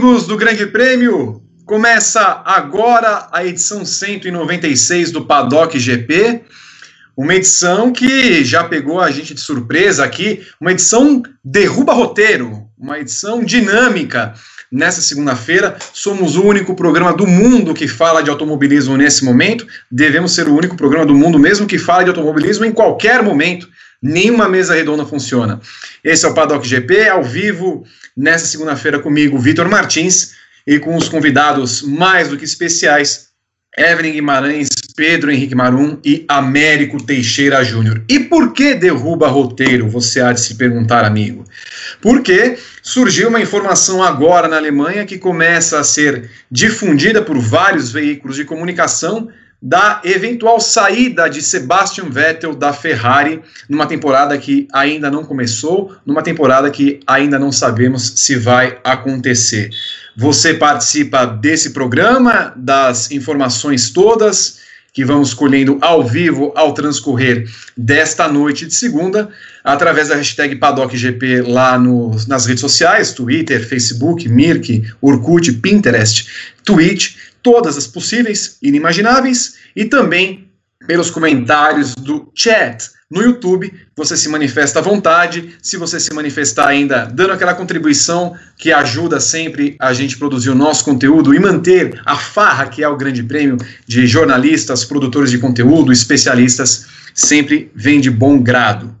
amigos do Grande Prêmio! Começa agora a edição 196 do Paddock GP, uma edição que já pegou a gente de surpresa aqui, uma edição derruba roteiro, uma edição dinâmica. Nessa segunda-feira, somos o único programa do mundo que fala de automobilismo nesse momento. Devemos ser o único programa do mundo mesmo que fala de automobilismo em qualquer momento. Nenhuma mesa redonda funciona. Esse é o Paddock GP, ao vivo, nessa segunda-feira comigo, Vitor Martins, e com os convidados mais do que especiais, Evelyn Guimarães, Pedro Henrique Marum e Américo Teixeira Júnior. E por que derruba roteiro? Você há de se perguntar, amigo. Porque surgiu uma informação agora na Alemanha que começa a ser difundida por vários veículos de comunicação da eventual saída de Sebastian Vettel da Ferrari numa temporada que ainda não começou, numa temporada que ainda não sabemos se vai acontecer. Você participa desse programa, das informações todas que vamos colhendo ao vivo ao transcorrer desta noite de segunda, através da hashtag PaddockGP lá no, nas redes sociais, Twitter, Facebook, Mirk, Orkut, Pinterest, Twitch, todas as possíveis, inimagináveis, e também pelos comentários do chat no YouTube. Você se manifesta à vontade. Se você se manifestar ainda dando aquela contribuição que ajuda sempre a gente produzir o nosso conteúdo e manter a farra que é o grande prêmio de jornalistas, produtores de conteúdo, especialistas, sempre vem de bom grado.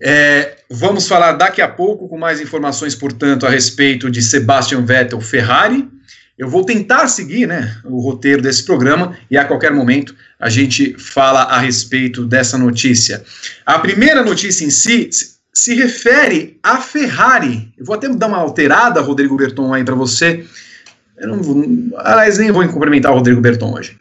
É, vamos falar daqui a pouco com mais informações, portanto, a respeito de Sebastian Vettel Ferrari eu vou tentar seguir né, o roteiro desse programa e a qualquer momento a gente fala a respeito dessa notícia. A primeira notícia em si se refere à Ferrari. Eu vou até dar uma alterada, Rodrigo Berton, aí para você. Eu não vou, aliás, nem vou cumprimentar o Rodrigo Berton hoje.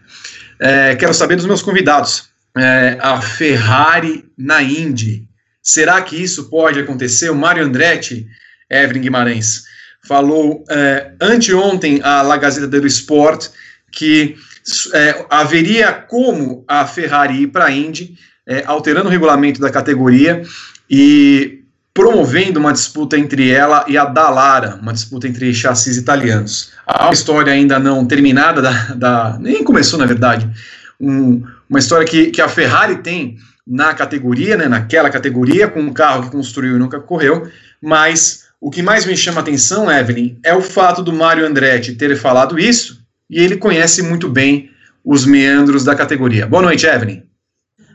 É, quero saber dos meus convidados. É, a Ferrari na Indy. Será que isso pode acontecer? O Mário Andretti, Evelyn Guimarães falou é, anteontem a La Gazeta dello Sport que é, haveria como a Ferrari ir para a Indy, é, alterando o regulamento da categoria e promovendo uma disputa entre ela e a Dallara, uma disputa entre chassis italianos. Há uma história ainda não terminada, da, da nem começou na verdade, um, uma história que, que a Ferrari tem na categoria, né, naquela categoria, com um carro que construiu e nunca correu, mas o que mais me chama a atenção, Evelyn, é o fato do Mário Andretti ter falado isso e ele conhece muito bem os meandros da categoria. Boa noite, Evelyn.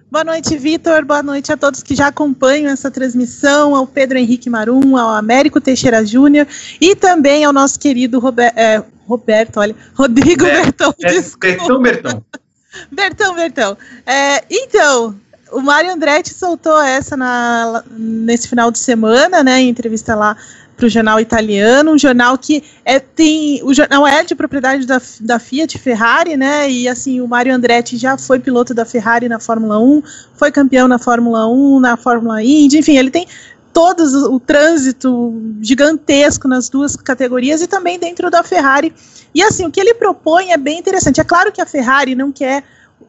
Boa noite, Vitor. Boa noite a todos que já acompanham essa transmissão, ao Pedro Henrique Marum, ao Américo Teixeira Júnior e também ao nosso querido Robert, é, Roberto, olha, Rodrigo Bertão. É, Bertão, Bertão. Bertão, Bertão. É, então, o Mário Andretti soltou essa na, nesse final de semana, né, em entrevista lá para o jornal italiano, um jornal que é, tem. O jornal é de propriedade da, da Fiat Ferrari, né? E assim, o Mário Andretti já foi piloto da Ferrari na Fórmula 1, foi campeão na Fórmula 1, na Fórmula Indy, enfim, ele tem todo o trânsito gigantesco nas duas categorias e também dentro da Ferrari. E assim, o que ele propõe é bem interessante. É claro que a Ferrari não quer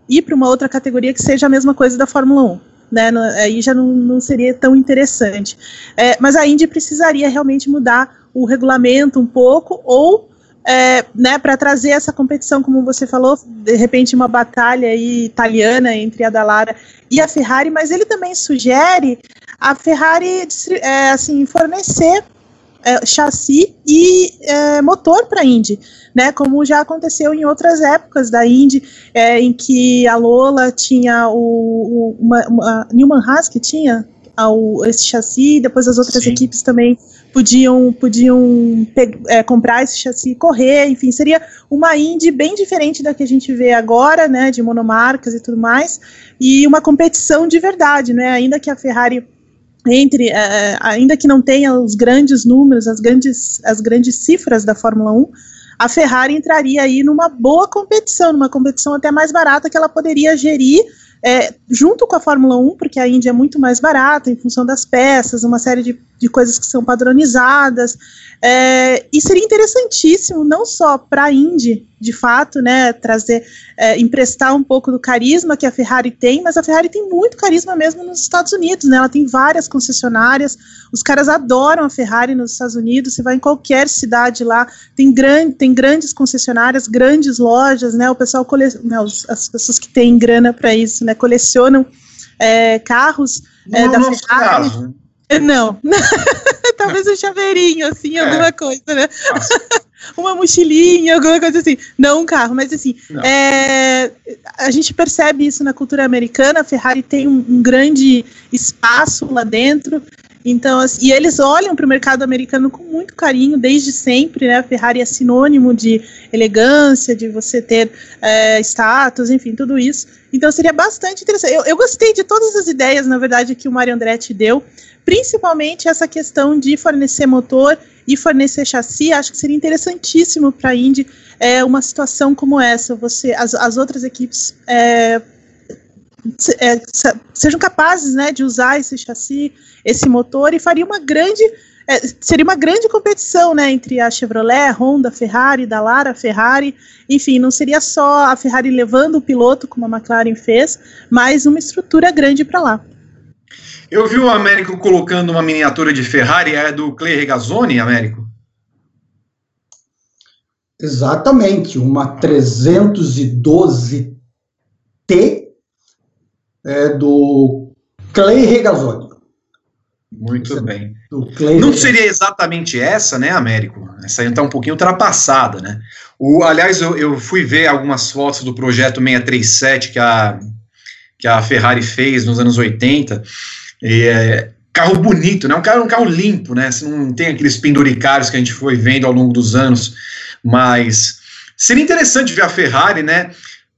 ir para uma outra categoria que seja a mesma coisa da Fórmula 1 né? Aí já não, não seria tão interessante. É, mas a Indy precisaria realmente mudar o regulamento um pouco, ou é, né, para trazer essa competição, como você falou, de repente uma batalha italiana entre a Dallara e a Ferrari, mas ele também sugere a Ferrari é, assim fornecer é, chassi e é, motor para a Indy né? Como já aconteceu em outras épocas da Indy, é, em que a Lola tinha o, o uma, uma, Newman Haas que tinha ao, esse chassi, depois as outras Sim. equipes também podiam podiam é, comprar esse chassi e correr, enfim, seria uma Indy bem diferente da que a gente vê agora, né, de monomarcas e tudo mais, e uma competição de verdade, né, ainda que a Ferrari entre, é, ainda que não tenha os grandes números, as grandes, as grandes cifras da Fórmula 1, a Ferrari entraria aí numa boa competição, numa competição até mais barata que ela poderia gerir, é, junto com a Fórmula 1, porque a Indy é muito mais barata em função das peças, uma série de, de coisas que são padronizadas. É, e seria interessantíssimo, não só para a Indy, de fato, né, trazer, é, emprestar um pouco do carisma que a Ferrari tem, mas a Ferrari tem muito carisma mesmo nos Estados Unidos, né? Ela tem várias concessionárias, os caras adoram a Ferrari nos Estados Unidos. Você vai em qualquer cidade lá, tem, grande, tem grandes concessionárias, grandes lojas, né? O pessoal coleciona, né, as pessoas que têm grana para isso, né? Colecionam é, carros é, da Ferrari. Caso. Não, talvez um chaveirinho, assim, é. alguma coisa, né? Uma mochilinha, alguma coisa assim. Não um carro, mas assim, é, a gente percebe isso na cultura americana. A Ferrari tem um, um grande espaço lá dentro. Então, assim, e eles olham para o mercado americano com muito carinho desde sempre, né? A Ferrari é sinônimo de elegância, de você ter é, status, enfim, tudo isso. Então seria bastante interessante. Eu, eu, gostei de todas as ideias, na verdade, que o Mario Andretti deu principalmente essa questão de fornecer motor e fornecer chassi, acho que seria interessantíssimo para a Indy é, uma situação como essa, você, as, as outras equipes é, é, sejam capazes né, de usar esse chassi, esse motor, e faria uma grande é, seria uma grande competição né, entre a Chevrolet, a Honda, a Ferrari, da Lara, a Ferrari, enfim, não seria só a Ferrari levando o piloto, como a McLaren fez, mas uma estrutura grande para lá. Eu vi o Américo colocando uma miniatura de Ferrari, é do Clay Regazzoni, Américo? Exatamente, uma 312T é, do Clay Regazzoni. Muito Esse bem. Não seria exatamente essa, né, Américo? Essa aí está um pouquinho ultrapassada, né? O, aliás, eu, eu fui ver algumas fotos do projeto 637 que a, que a Ferrari fez nos anos 80 é, carro bonito, né? Um carro, um carro limpo, né? Você não tem aqueles penduricários que a gente foi vendo ao longo dos anos, mas seria interessante ver a Ferrari, né?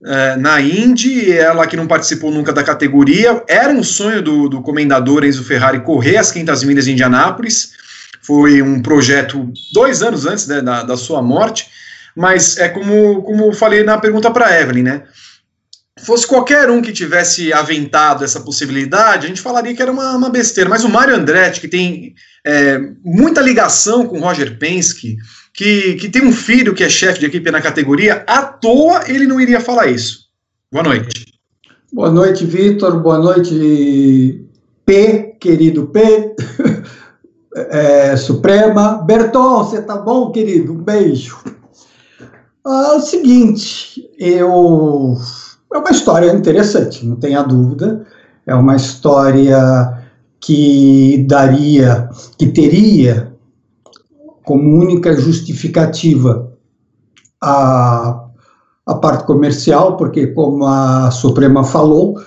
Uh, na Indy, ela que não participou nunca da categoria, era um sonho do, do comendador Enzo Ferrari correr as 500 milhas de Indianápolis, foi um projeto dois anos antes né, da, da sua morte, mas é como, como falei na pergunta para Evelyn, né? Fosse qualquer um que tivesse aventado essa possibilidade, a gente falaria que era uma, uma besteira. Mas o Mário Andretti, que tem é, muita ligação com o Roger Penske, que, que tem um filho que é chefe de equipe na categoria, à toa ele não iria falar isso. Boa noite. Boa noite, Vitor. Boa noite, P, querido P. é, Suprema. Berton, você tá bom, querido? Um beijo. Ah, é o seguinte, eu é uma história interessante, não tenha dúvida. É uma história que daria, que teria como única justificativa a, a parte comercial, porque, como a Suprema falou,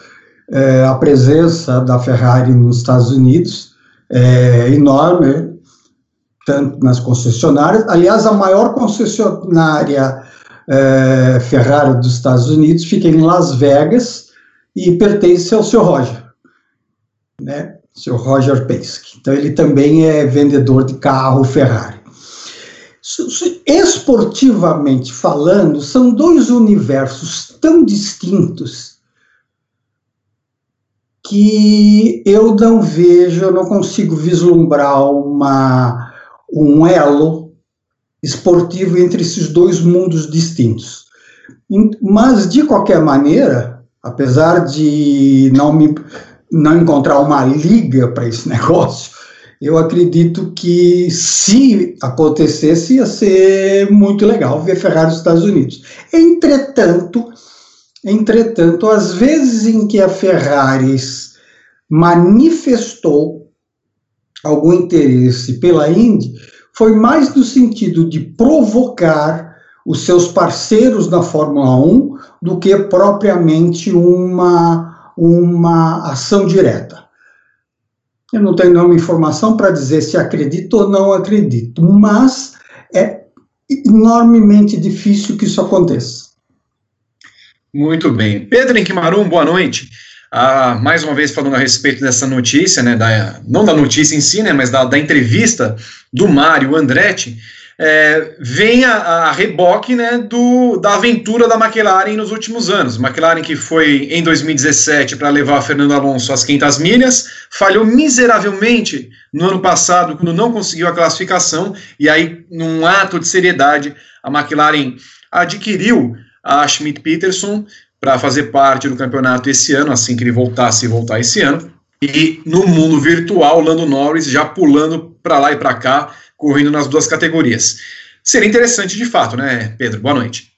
é, a presença da Ferrari nos Estados Unidos é enorme, tanto nas concessionárias. Aliás, a maior concessionária é, Ferrari dos Estados Unidos, fica em Las Vegas e pertence ao seu Roger, né? Seu Roger Penske. Então ele também é vendedor de carro Ferrari. Esportivamente falando, são dois universos tão distintos que eu não vejo, eu não consigo vislumbrar uma, um elo esportivo entre esses dois mundos distintos. Mas, de qualquer maneira, apesar de não, me, não encontrar uma liga para esse negócio, eu acredito que se acontecesse ia ser muito legal ver Ferrari nos Estados Unidos. Entretanto, entretanto, às vezes em que a Ferrari manifestou algum interesse pela Indy, foi mais no sentido de provocar os seus parceiros na Fórmula 1 do que propriamente uma, uma ação direta. Eu não tenho nenhuma informação para dizer se acredito ou não acredito, mas é enormemente difícil que isso aconteça. Muito bem. Pedro Enquimarum, boa noite. Ah, mais uma vez falando a respeito dessa notícia, né, da, não da notícia em si, né, mas da, da entrevista do Mário Andretti, é, vem a, a, reboque né, do, da aventura da McLaren nos últimos anos. McLaren que foi em 2017 para levar Fernando Alonso às 500 milhas, falhou miseravelmente no ano passado, quando não conseguiu a classificação, e aí, num ato de seriedade, a McLaren adquiriu a Schmidt Peterson para fazer parte do campeonato esse ano, assim que ele voltasse e voltar esse ano. E no mundo virtual, Lando Norris já pulando para lá e para cá, correndo nas duas categorias. Seria interessante de fato, né, Pedro? Boa noite.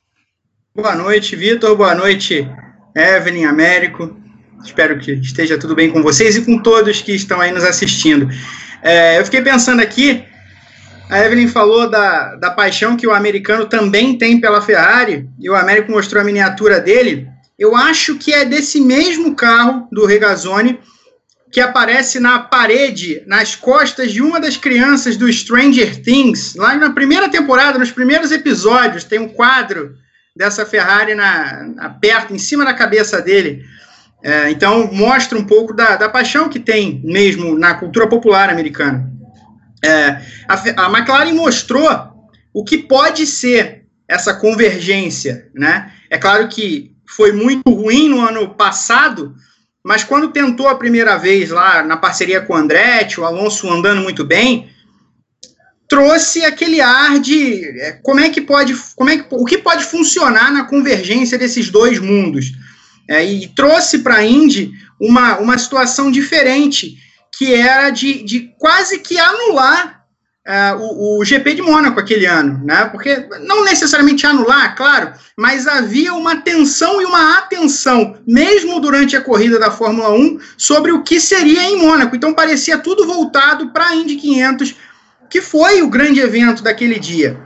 Boa noite, Vitor. Boa noite, Evelyn, Américo. Espero que esteja tudo bem com vocês e com todos que estão aí nos assistindo. É, eu fiquei pensando aqui, a Evelyn falou da, da paixão que o americano também tem pela Ferrari, e o Américo mostrou a miniatura dele. Eu acho que é desse mesmo carro do Regazzoni que aparece na parede, nas costas de uma das crianças do Stranger Things. Lá na primeira temporada, nos primeiros episódios, tem um quadro dessa Ferrari na, na perto, em cima da cabeça dele. É, então, mostra um pouco da, da paixão que tem mesmo na cultura popular americana. É, a, a McLaren mostrou o que pode ser essa convergência. Né? É claro que foi muito ruim no ano passado, mas quando tentou a primeira vez lá na parceria com o Andretti, o Alonso andando muito bem, trouxe aquele ar de é, como é que pode, como é que, o que pode funcionar na convergência desses dois mundos. É, e trouxe para a Indy uma, uma situação diferente, que era de, de quase que anular uh, o, o, GP de Mônaco aquele ano, né? Porque não necessariamente anular, claro, mas havia uma tensão e uma atenção, mesmo durante a corrida da Fórmula 1, sobre o que seria em Mônaco. Então parecia tudo voltado para a Indy 500, que foi o grande evento daquele dia.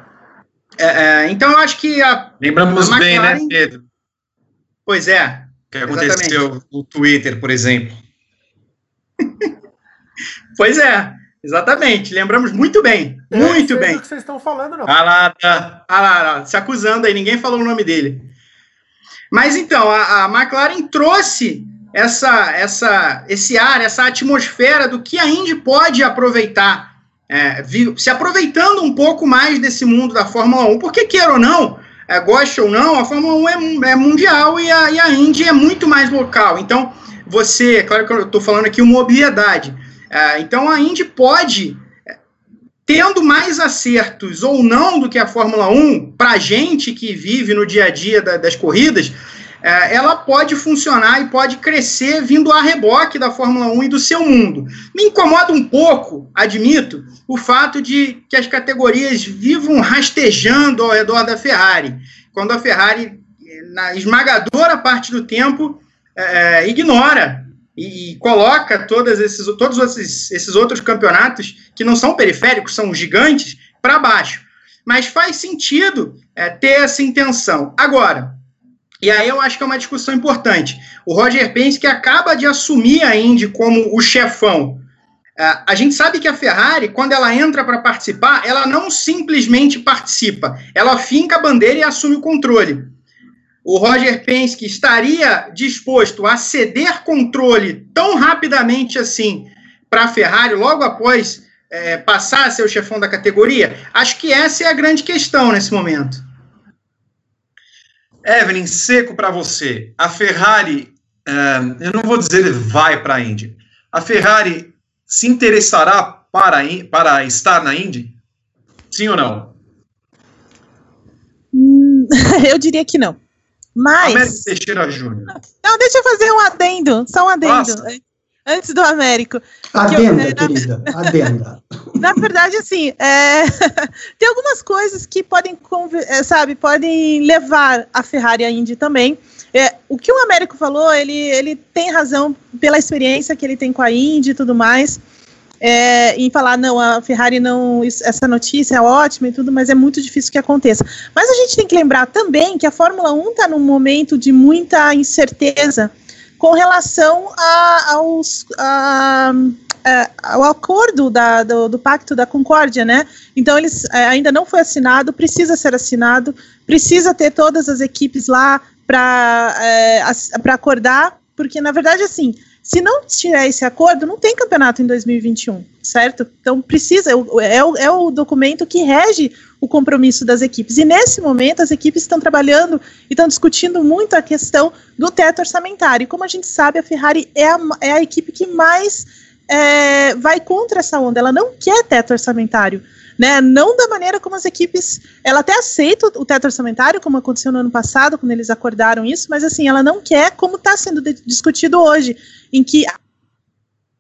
É, é, então eu acho que a. Lembramos a bem, né, Pedro? Pois é. O que aconteceu exatamente. no Twitter, por exemplo. pois é. Exatamente, lembramos muito bem. Muito bem. que vocês estão falando, não. Ah lá, tá. ah lá, se acusando aí, ninguém falou o nome dele. Mas então, a, a McLaren trouxe essa, essa, esse ar, essa atmosfera do que a Indy pode aproveitar, é, se aproveitando um pouco mais desse mundo da Fórmula 1, porque queira ou não, é, goste ou não, a Fórmula 1 é, é mundial e a, e a Indy é muito mais local. Então, você, claro que eu estou falando aqui uma obviedade, é, então a Indy pode, tendo mais acertos ou não do que a Fórmula 1, para a gente que vive no dia a dia da, das corridas, é, ela pode funcionar e pode crescer vindo a reboque da Fórmula 1 e do seu mundo. Me incomoda um pouco, admito, o fato de que as categorias vivam rastejando ao redor da Ferrari, quando a Ferrari, na esmagadora parte do tempo, é, ignora e, e coloca todos esses, todos esses, esses outros campeonatos que não são periféricos, são gigantes, para baixo. Mas faz sentido é, ter essa intenção. Agora, e aí eu acho que é uma discussão importante. O Roger Penske acaba de assumir a Indy como o chefão. É, a gente sabe que a Ferrari, quando ela entra para participar, ela não simplesmente participa, ela finca a bandeira e assume o controle o Roger Penske estaria disposto a ceder controle tão rapidamente assim para a Ferrari logo após é, passar a ser o chefão da categoria? Acho que essa é a grande questão nesse momento. Evelyn, seco para você. A Ferrari, uh, eu não vou dizer vai para a Indy. A Ferrari se interessará para, para estar na Indy? Sim ou não? Hum, eu diria que não. Mas. Américo Teixeira Júnior. Não, deixa eu fazer um adendo, só um adendo. Nossa. Antes do Américo. Adenda, eu, querida, na, adenda. Na verdade, assim, é, tem algumas coisas que podem, é, sabe, podem levar a Ferrari à Indy também. É, o que o Américo falou, ele, ele tem razão pela experiência que ele tem com a Indy e tudo mais é, em falar, não, a Ferrari não, essa notícia é ótima e tudo, mas é muito difícil que aconteça. Mas a gente tem que lembrar também que a Fórmula 1 está num momento de muita incerteza com relação a, aos, a, a, ao acordo da, do, do, Pacto da Concórdia, né? Então, eles é, ainda não foi assinado, precisa ser assinado, precisa ter todas as equipes lá para é, acordar porque na verdade, assim, se não tiver esse acordo, não tem campeonato em 2021, certo? Então precisa, é o, é o documento que rege o compromisso das equipes. E nesse momento, as equipes estão trabalhando e estão discutindo muito a questão do teto orçamentário. E como a gente sabe, a Ferrari é a, é a equipe que mais é, vai contra essa onda, ela não quer teto orçamentário né? Não da maneira como as equipes, ela até aceita o teto orçamentário, como aconteceu no ano passado, quando eles acordaram isso, mas assim, ela não quer como está sendo discutido hoje, em que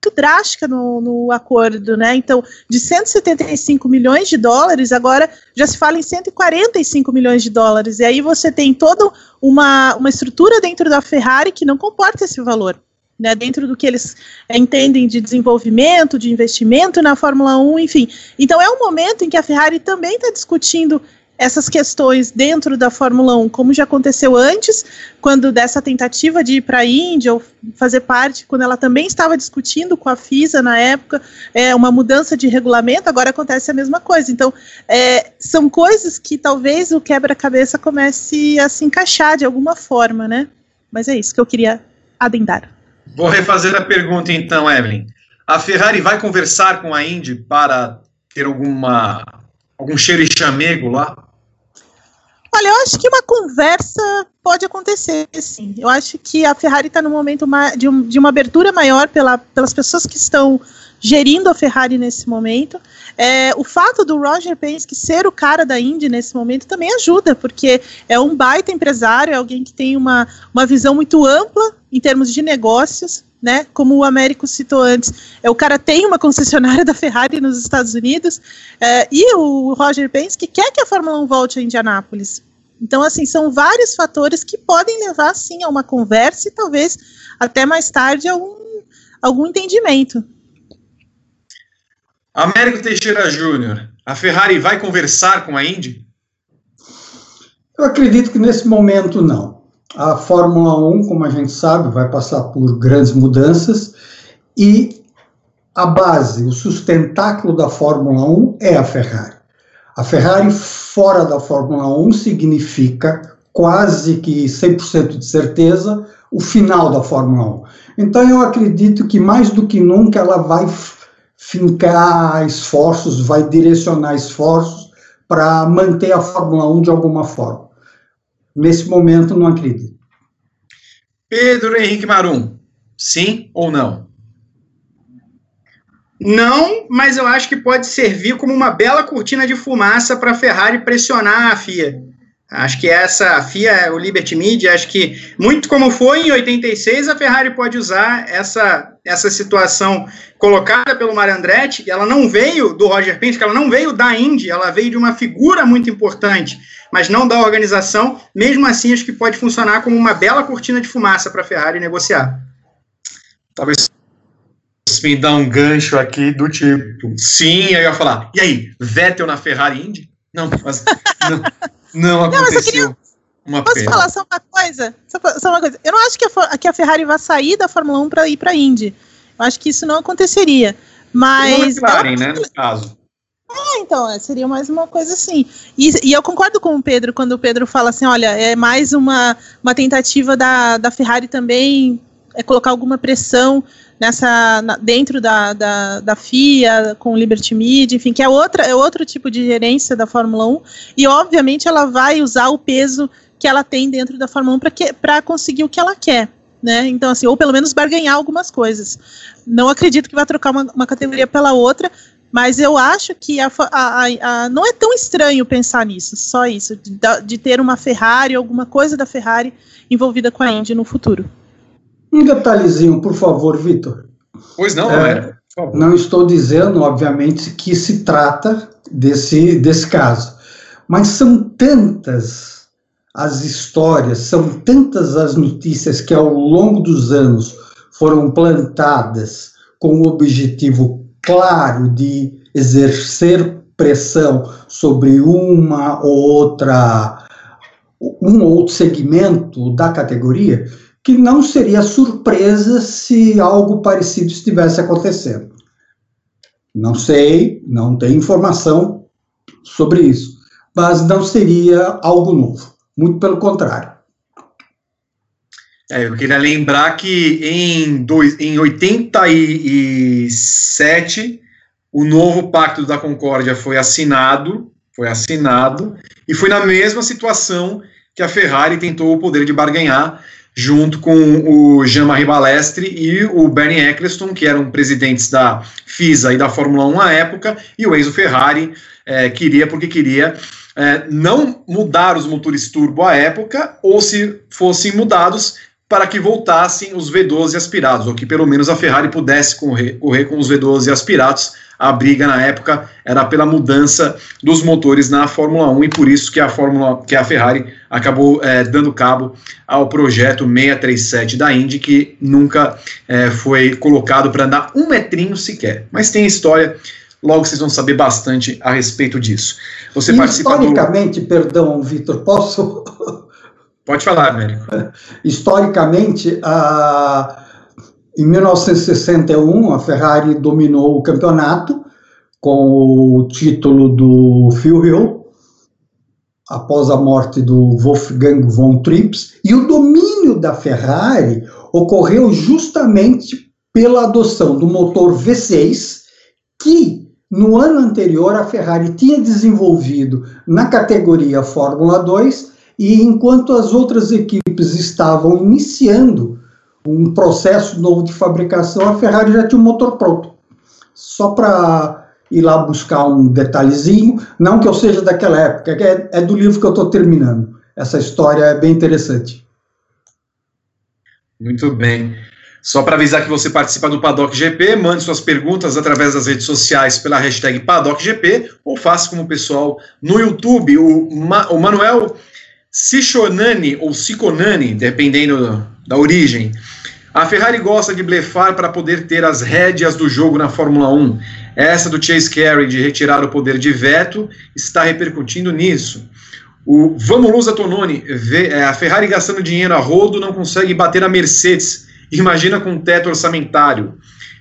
muito drástica no, no, acordo, né? Então, de 175 milhões de dólares, agora já se fala em 145 milhões de dólares. E aí você tem toda uma, uma estrutura dentro da Ferrari que não comporta esse valor né, dentro do que eles é, entendem de desenvolvimento, de investimento na Fórmula 1, enfim. Então é um momento em que a Ferrari também está discutindo essas questões dentro da Fórmula 1, como já aconteceu antes, quando dessa tentativa de ir para a Índia ou fazer parte, quando ela também estava discutindo com a FISA na época, é, uma mudança de regulamento, agora acontece a mesma coisa. Então, é, são coisas que talvez o quebra-cabeça comece a se encaixar de alguma forma, né? Mas é isso que eu queria adendar. Vou refazer a pergunta então, Evelyn. A Ferrari vai conversar com a Indy para ter alguma algum cheiro e chamego lá? Olha, eu acho que uma conversa pode acontecer, sim. Eu acho que a Ferrari está no momento de, um, de, uma abertura maior pela, pelas pessoas que estão gerindo a Ferrari nesse momento. É, o fato do Roger Penske ser o cara da Indy nesse momento também ajuda, porque é um baita empresário, é alguém que tem uma, uma visão muito ampla em termos de negócios, né? Como o Américo citou antes, é, o cara tem uma concessionária da Ferrari nos Estados Unidos, é, e o Roger Penske quer que a Fórmula 1 volte a Indianápolis. Então, assim, são vários fatores que podem levar, sim, a uma conversa e talvez até mais tarde a um, algum entendimento. Américo Teixeira Júnior, a Ferrari vai conversar com a Indy? Eu acredito que nesse momento não. A Fórmula 1, como a gente sabe, vai passar por grandes mudanças e a base, o sustentáculo da Fórmula 1 é a Ferrari. A Ferrari fora da Fórmula 1 significa quase que 100% de certeza o final da Fórmula 1. Então eu acredito que mais do que nunca ela vai fincar esforços, vai direcionar esforços para manter a Fórmula 1 de alguma forma. Nesse momento, não acredito. Pedro Henrique Marum, sim ou não? Não, mas eu acho que pode servir como uma bela cortina de fumaça para a Ferrari pressionar a FIA. Acho que essa FIA, o Liberty Media, acho que muito como foi em 86, a Ferrari pode usar essa, essa situação colocada pelo Mario Andretti. Ela não veio do Roger Penske, ela não veio da Indy, ela veio de uma figura muito importante, mas não da organização. Mesmo assim, acho que pode funcionar como uma bela cortina de fumaça para a Ferrari negociar. Talvez me dá um gancho aqui do tipo, sim, eu ia falar, e aí, Vettel na Ferrari Indy? Não, mas não. Não aconteceu. Não, queria... Uma Posso pena. falar só uma coisa? Só, só, uma coisa. Eu não acho que a, que a Ferrari vai sair da Fórmula 1 para ir para a Indy. Eu acho que isso não aconteceria. Mas. McLaren, né, no caso. É, então, é, seria mais uma coisa assim. E, e, eu concordo com o Pedro quando o Pedro fala assim: olha, é mais uma, uma tentativa da, da Ferrari também é colocar alguma pressão nessa na, dentro da, da, da, FIA, com Liberty Media, enfim, que é, outra, é outro tipo de gerência da Fórmula 1, e obviamente ela vai usar o peso que ela tem dentro da Fórmula 1 para conseguir o que ela quer. Né? Então, assim, ou pelo menos barganhar algumas coisas. Não acredito que vai trocar uma, uma categoria pela outra, mas eu acho que a, a, a, não é tão estranho pensar nisso, só isso, de, de ter uma Ferrari, alguma coisa da Ferrari envolvida com a Indy no futuro. Um detalhezinho, por favor, Vitor. Pois não, é, Não estou dizendo, obviamente, que se trata desse, desse caso, mas são tantas as histórias, são tantas as notícias que ao longo dos anos foram plantadas com o objetivo claro de exercer pressão sobre uma ou outra um ou outro segmento da categoria que não seria surpresa se algo parecido estivesse acontecendo. Não sei, não tenho informação sobre isso, mas não seria algo novo, muito pelo contrário. É, eu queria lembrar que em, dois, em 87 o novo Pacto da Concórdia foi assinado, foi assinado, e foi na mesma situação que a Ferrari tentou o poder de barganhar junto com o Jean-Marie Balestre e o Bernie Eccleston, que eram presidentes da FISA e da Fórmula 1 à época, e o Enzo Ferrari é, queria, porque queria é, não mudar os motores turbo à época, ou se fossem mudados, para que voltassem os V12 aspirados, ou que pelo menos a Ferrari pudesse correr, correr com os V12 aspirados. A briga na época era pela mudança dos motores na Fórmula 1 e por isso que a Fórmula que a Ferrari acabou é, dando cabo ao projeto 637 da Indy, que nunca é, foi colocado para andar um metrinho sequer. Mas tem história, logo vocês vão saber bastante a respeito disso. Você Historicamente, do... perdão, Vitor, posso Pode falar, Américo. Historicamente, a, em 1961, a Ferrari dominou o campeonato com o título do Phil Hill, após a morte do Wolfgang von Trips, e o domínio da Ferrari ocorreu justamente pela adoção do motor V6, que no ano anterior a Ferrari tinha desenvolvido na categoria Fórmula 2 e enquanto as outras equipes estavam iniciando um processo novo de fabricação, a Ferrari já tinha um motor pronto. Só para ir lá buscar um detalhezinho, não que eu seja daquela época, é, é do livro que eu estou terminando. Essa história é bem interessante. Muito bem. Só para avisar que você participa do Paddock GP, mande suas perguntas através das redes sociais pela hashtag Paddock GP ou faça como o pessoal no YouTube. O, Ma o Manuel Sichonani ou Siconani, dependendo da origem. A Ferrari gosta de blefar para poder ter as rédeas do jogo na Fórmula 1. Essa do Chase Carey de retirar o poder de veto está repercutindo nisso. O Vamos Lusa Tononi, é, a Ferrari gastando dinheiro a rodo não consegue bater a Mercedes. Imagina com teto orçamentário.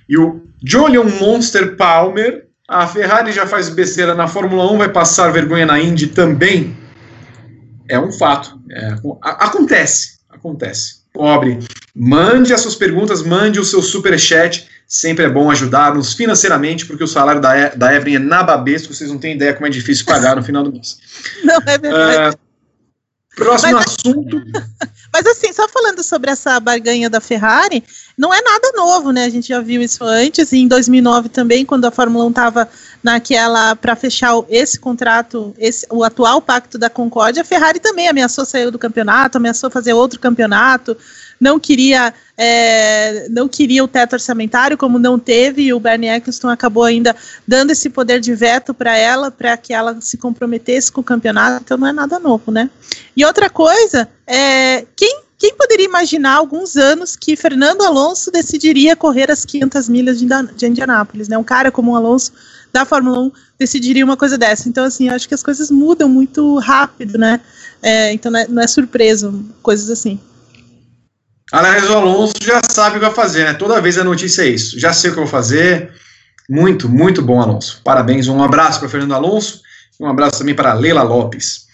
E o Julian Monster Palmer, a Ferrari já faz besteira na Fórmula 1, vai passar vergonha na Indy também é um fato. É, acontece, acontece. Pobre, mande as suas perguntas, mande o seu super chat. Sempre é bom ajudar-nos financeiramente, porque o salário da, da Evelyn é nababesco, vocês não têm ideia como é difícil pagar no final do mês. Não, é verdade. Uh, Próximo mas, assunto. Mas assim, só falando sobre essa barganha da Ferrari, não é nada novo, né? A gente já viu isso antes, em 2009 também, quando a Fórmula 1 estava naquela para fechar esse contrato, esse, o atual pacto da Concórdia, a Ferrari também ameaçou sair do campeonato, ameaçou fazer outro campeonato, não queria é, não queria o teto orçamentário, como não teve, e o Bernie Eccleston acabou ainda dando esse poder de veto para ela, para que ela se comprometesse com o campeonato, então não é nada novo, né? E outra coisa, é, quem quem poderia imaginar alguns anos que Fernando Alonso decidiria correr as 500 milhas de, Indianápolis, né? Um cara como o Alonso da Fórmula 1 decidiria uma coisa dessa. Então, assim, eu acho que as coisas mudam muito rápido, né? É, então não é, não é surpreso, coisas assim. Aliás, o Alonso já sabe o que vai fazer, né? Toda vez a notícia é isso. Já sei o que eu vou fazer. Muito, muito bom, Alonso. Parabéns. Um abraço para Fernando Alonso um abraço também para Leila Lopes.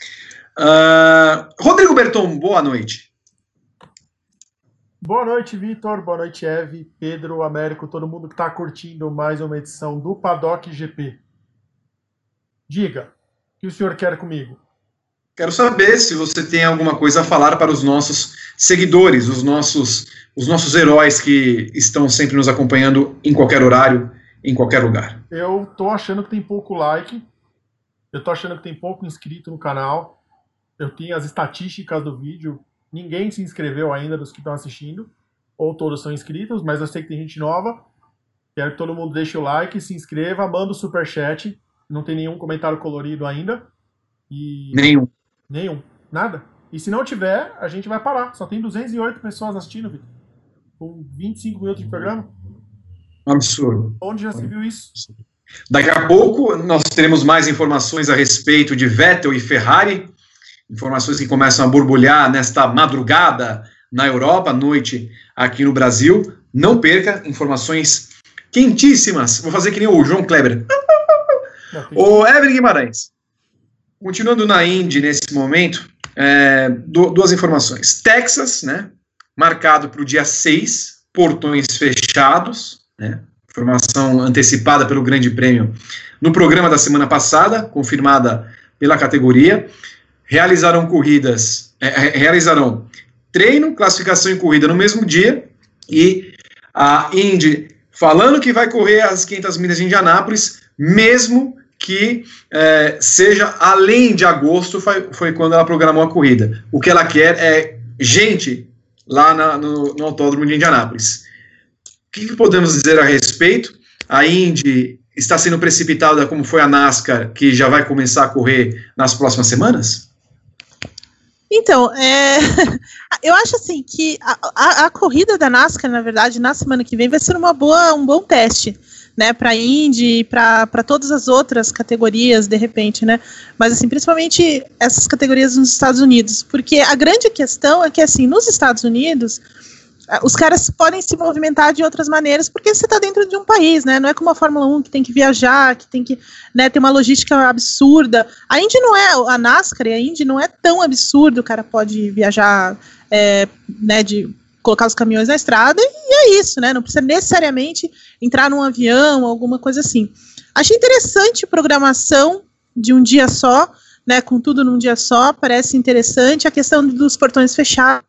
Uh, Rodrigo Berton, boa noite. Boa noite, Vitor. Boa noite, Eve, Pedro, Américo, todo mundo que está curtindo mais uma edição do Paddock GP. Diga, o que o senhor quer comigo? Quero saber se você tem alguma coisa a falar para os nossos seguidores, os nossos, os nossos heróis que estão sempre nos acompanhando em qualquer horário, em qualquer lugar. Eu tô achando que tem pouco like, eu tô achando que tem pouco inscrito no canal, eu tenho as estatísticas do vídeo, Ninguém se inscreveu ainda dos que estão assistindo, ou todos são inscritos, mas eu sei que tem gente nova. Quero que todo mundo deixe o like, se inscreva, manda o super chat. Não tem nenhum comentário colorido ainda. E... Nenhum. Nenhum. Nada. E se não tiver, a gente vai parar. Só tem 208 pessoas assistindo, Vitor. Com 25 minutos de programa. Absurdo. Onde já se viu isso? Daqui a pouco nós teremos mais informações a respeito de Vettel e Ferrari informações que começam a borbulhar nesta madrugada na Europa, noite aqui no Brasil. Não perca informações quentíssimas. Vou fazer que nem o João Kleber. o Evelyn Guimarães. Continuando na Indy nesse momento, é, duas informações. Texas, né? marcado para o dia 6, portões fechados, né? Informação antecipada pelo Grande Prêmio no programa da semana passada, confirmada pela categoria. Realizarão corridas, é, é realizarão treino, classificação e corrida no mesmo dia, e a Indy falando que vai correr as 500 milhas de Indianápolis, mesmo que é, seja além de agosto, foi, foi, quando ela programou a corrida. O que ela quer é gente lá na, no, no, autódromo de Indianápolis. O que, que podemos dizer a respeito? A Indy está sendo precipitada como foi a NASCAR, que já vai começar a correr nas próximas semanas? Então, é, eu acho assim que a, a, a, corrida da NASCAR, na verdade, na semana que vem vai ser uma boa, um bom teste né, para Indy para todas as outras categorias, de repente, né? Mas, assim, principalmente essas categorias nos Estados Unidos. Porque a grande questão é que, assim, nos Estados Unidos, os caras podem se movimentar de outras maneiras, porque você está dentro de um país, né? Não é como a Fórmula 1 que tem que viajar, que tem que né, ter uma logística absurda. A Indy não é, a NASCAR e a Indy não é tão absurdo, o cara pode viajar, é, né, de colocar os caminhões na estrada e é isso, né? Não precisa necessariamente entrar num avião, alguma coisa assim. Achei interessante programação de um dia só, né? Com tudo num dia só, parece interessante. A questão dos portões fechados,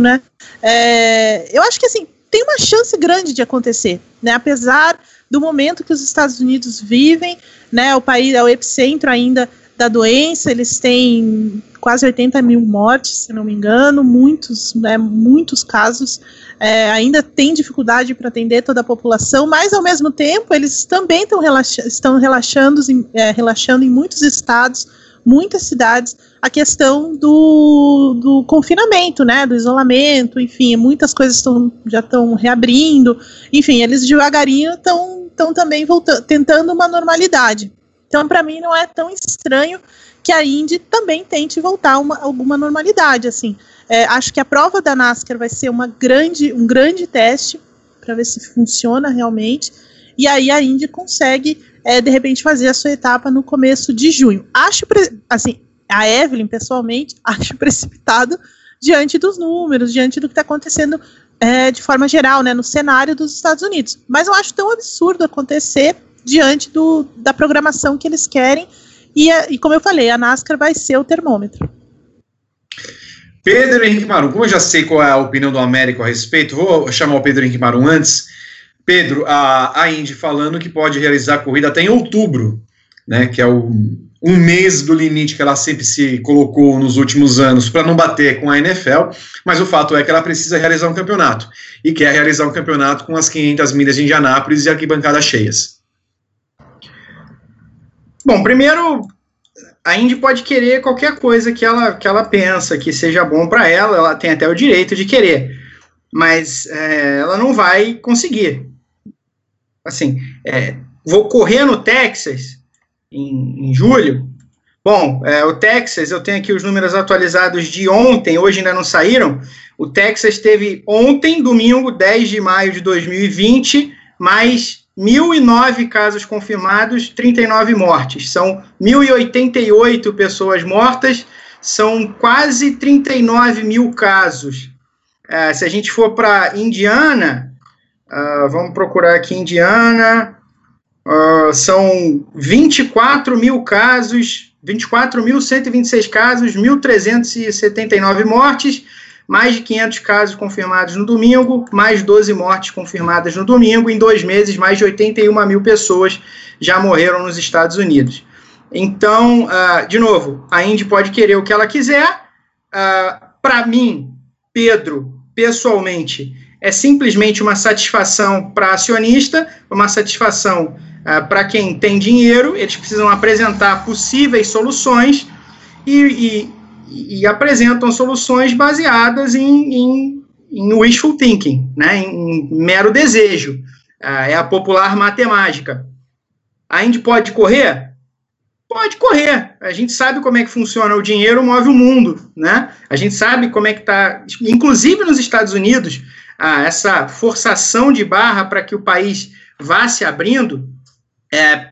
né? É, eu acho que assim tem uma chance grande de acontecer, né? Apesar do momento que os Estados Unidos vivem, né? O país é o epicentro ainda da doença, eles têm quase 80 mil mortes, se não me engano, muitos, né, muitos casos. É, ainda tem dificuldade para atender toda a população, mas ao mesmo tempo eles também relaxa estão relaxando, é, relaxando em muitos estados, muitas cidades, a questão do, do confinamento, né, do isolamento, enfim, muitas coisas tão, já estão reabrindo, enfim, eles devagarinho estão também voltando, tentando uma normalidade. Então, para mim, não é tão estranho que a Indy também tente voltar a uma, alguma normalidade. Assim, é, acho que a prova da NASCAR vai ser uma grande, um grande teste para ver se funciona realmente. E aí a Indy consegue, é, de repente, fazer a sua etapa no começo de junho. Acho, assim, a Evelyn, pessoalmente, acho precipitado diante dos números, diante do que está acontecendo é, de forma geral, né, no cenário dos Estados Unidos. Mas eu acho tão absurdo acontecer diante do, da programação que eles querem. E, e, como eu falei, a NASCAR vai ser o termômetro. Pedro Henrique Marum, como eu já sei qual é a opinião do Américo a respeito, vou chamar o Pedro Henrique Marum antes. Pedro, a, a Indy falando que pode realizar a corrida até em outubro, né, que é o, um mês do limite que ela sempre se colocou nos últimos anos para não bater com a NFL, mas o fato é que ela precisa realizar um campeonato, e quer realizar um campeonato com as 500 milhas de Indianápolis e arquibancadas cheias. Bom, primeiro, a Indy pode querer qualquer coisa que ela, que ela pensa que seja bom para ela, ela tem até o direito de querer, mas é, ela não vai conseguir. Assim, é, vou correr no Texas em, em julho. Bom, é, o Texas, eu tenho aqui os números atualizados de ontem, hoje ainda não saíram. O Texas teve ontem, domingo, 10 de maio de 2020, mais 1.009 casos confirmados, 39 mortes. São 1.088 pessoas mortas, são quase 39 mil casos. Uh, se a gente for para Indiana, uh, vamos procurar aqui Indiana, uh, são 24 mil casos, 24.126 casos, 1.379 mortes, mais de 500 casos confirmados no domingo, mais 12 mortes confirmadas no domingo. Em dois meses, mais de 81 mil pessoas já morreram nos Estados Unidos. Então, uh, de novo, a Indy pode querer o que ela quiser. Uh, Para mim, Pedro, pessoalmente, é simplesmente uma satisfação para acionista, uma satisfação uh, para quem tem dinheiro. Eles precisam apresentar possíveis soluções e, e e, apresentam soluções baseadas em, em, em wishful thinking, né, em, mero desejo. Ah, é a popular matemática. A Indy pode correr? Pode correr. A gente sabe como é que funciona. O dinheiro move o mundo, né? A gente sabe como é que está, inclusive nos Estados Unidos, ah, essa forçação de barra para que o país vá se abrindo é,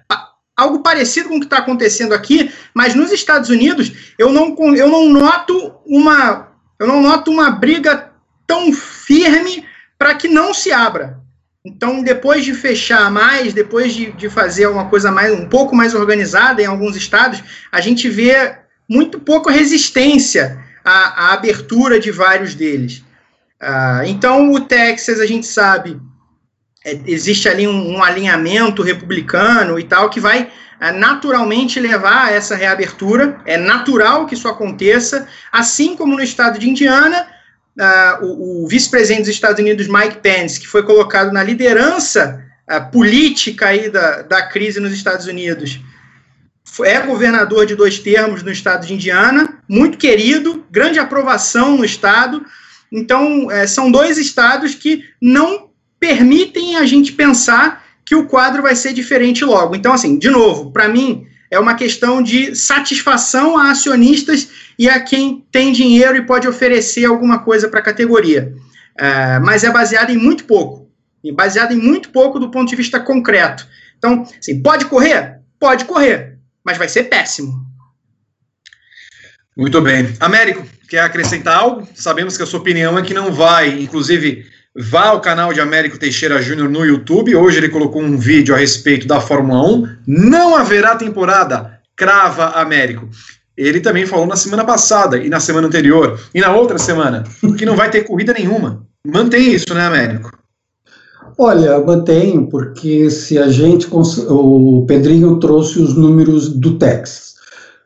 algo parecido com o que está acontecendo aqui, mas nos Estados Unidos eu não, eu não noto uma eu não noto uma briga tão firme para que não se abra. Então, depois de fechar mais, depois de, de fazer uma coisa mais um pouco mais organizada em alguns estados, a gente vê muito pouco resistência à, à abertura de vários deles. Uh, então, o Texas, a gente sabe, é, existe ali um, um, alinhamento republicano e tal que vai é, naturalmente levar a essa reabertura. É natural que isso aconteça, assim como no estado de Indiana, uh, o, o vice-presidente dos Estados Unidos, Mike Pence, que foi colocado na liderança uh, política aí da, da crise nos Estados Unidos, é governador de dois termos no estado de Indiana, muito querido, grande aprovação no estado. Então, é, são dois estados que não permitem a gente pensar que o quadro vai ser diferente logo. Então, assim, de novo, para mim, é uma questão de satisfação a acionistas e a quem tem dinheiro e pode oferecer alguma coisa para a categoria. É, mas é baseado em muito pouco. Baseado em muito pouco do ponto de vista concreto. Então, assim, pode correr? Pode correr, mas vai ser péssimo. Muito bem. Américo, quer acrescentar algo? Sabemos que a sua opinião é que não vai, inclusive, vá ao canal de Américo Teixeira Júnior no YouTube. Hoje ele colocou um vídeo a respeito da Fórmula 1. Não haverá temporada, crava Américo. Ele também falou na semana passada e na semana anterior e na outra semana que não vai ter corrida nenhuma. Mantém isso, né, Américo? Olha, mantenho, porque se a gente. O Pedrinho trouxe os números do Texas.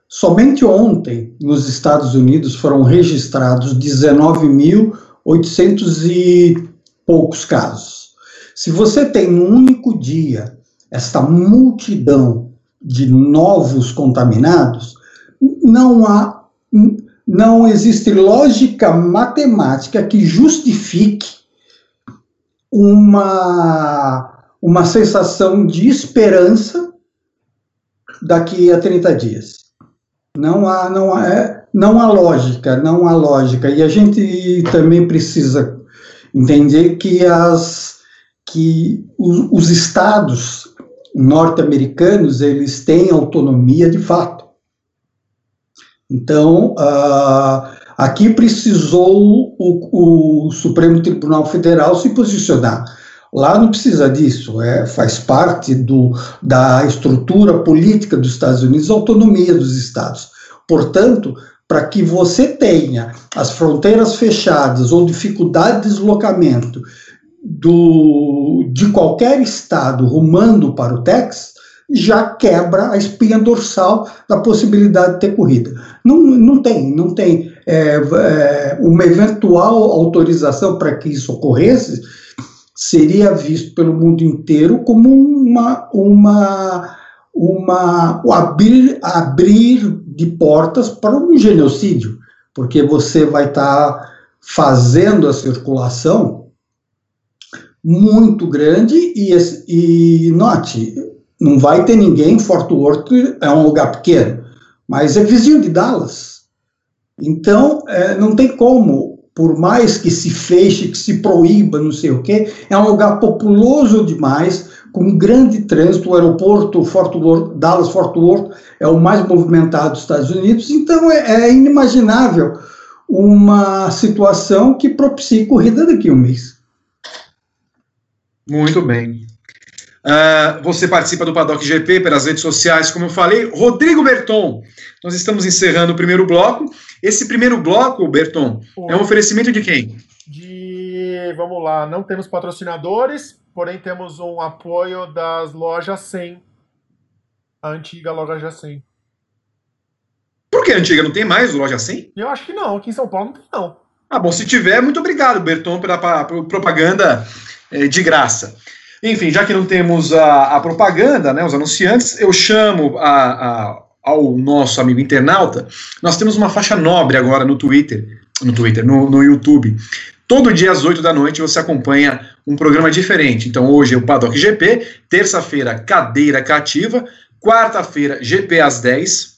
Somente ontem, nos Estados Unidos, foram registrados 19.800 e poucos casos. Se você tem num único dia esta multidão de novos contaminados, não há não existe lógica matemática que justifique uma uma sensação de esperança daqui a 30 dias. Não há, não há, é, não há lógica, não há lógica. E a gente também precisa entender que as que os, os estados norte-americanos eles têm autonomia de fato. Então, uh, aqui precisou o, o, Supremo Tribunal Federal se posicionar. Lá não precisa disso, é, faz parte do, da estrutura política dos Estados Unidos, a autonomia dos estados. Portanto, para que você tenha as fronteiras fechadas ou dificuldade de deslocamento do, de qualquer estado rumando para o Texas, já quebra a espinha dorsal da possibilidade de ter corrida. Não, não tem, não tem é, é, uma eventual autorização para que isso ocorresse seria visto pelo mundo inteiro como uma, uma, uma abrir, abrir de portas para um genocídio, porque você vai estar tá fazendo a circulação muito grande e, e note, não vai ter ninguém, Fort Worth é um lugar pequeno, mas é vizinho de Dallas. Então, é, não tem como, por mais que se feche, que se proíba, não sei o quê, é um lugar populoso demais, com grande trânsito, o aeroporto Fort Worth, Dallas Fort Worth é o mais movimentado dos Estados Unidos, então é, é inimaginável uma situação que propicie corrida daqui a um mês. Muito bem. Uh, você participa do Paddock GP pelas redes sociais, como eu falei. Rodrigo Berton, nós estamos encerrando o primeiro bloco. Esse primeiro bloco, Berton, é um oferecimento de quem? De, vamos lá, não temos patrocinadores, porém temos um apoio das lojas 100, a antiga loja 100. Por que a antiga não tem mais loja 100? Eu acho que não, aqui em São Paulo não tem não. Ah, bom, se tiver, muito obrigado, Berton, pela, pela propaganda eh, de graça. Enfim, já que não temos a, a propaganda, né, os anunciantes, eu chamo a, a, ao nosso amigo internauta. Nós temos uma faixa nobre agora no Twitter, no Twitter, no, no YouTube. Todo dia às 8 da noite você acompanha um programa diferente. Então hoje é o Paddock GP, terça-feira Cadeira Cativa, quarta-feira GP às 10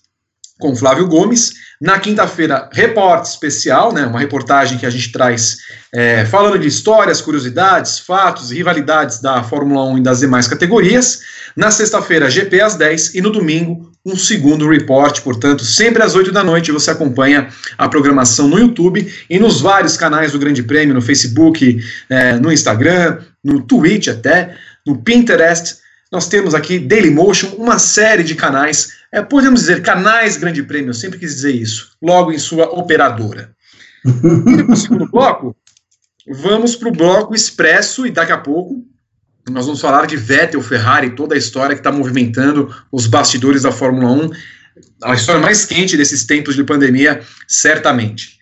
com Flávio Gomes, na quinta-feira, repórter especial, né, uma reportagem que a gente traz é, falando de histórias, curiosidades, fatos e rivalidades da Fórmula 1 e das demais categorias. Na sexta-feira, GP às 10 e no domingo, um segundo report, portanto, sempre às 8 da noite você acompanha a programação no YouTube e nos vários canais do Grande Prêmio, no Facebook, é, no Instagram, no Twitch até, no Pinterest. Nós temos aqui Dailymotion, uma série de canais, é, podemos dizer canais Grande Prêmio, eu sempre quis dizer isso, logo em sua operadora. E para o segundo bloco, vamos para o bloco expresso e daqui a pouco nós vamos falar de Vettel, Ferrari, toda a história que está movimentando os bastidores da Fórmula 1, a história mais quente desses tempos de pandemia, certamente.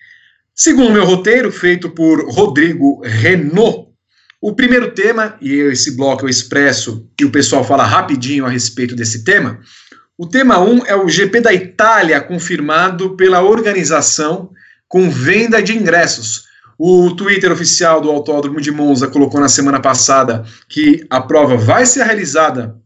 Segundo meu roteiro, feito por Rodrigo Renault, o primeiro tema, e esse bloco eu expresso e o pessoal fala rapidinho a respeito desse tema. O tema 1 um é o GP da Itália, confirmado pela organização com venda de ingressos. O Twitter oficial do Autódromo de Monza colocou na semana passada que a prova vai ser realizada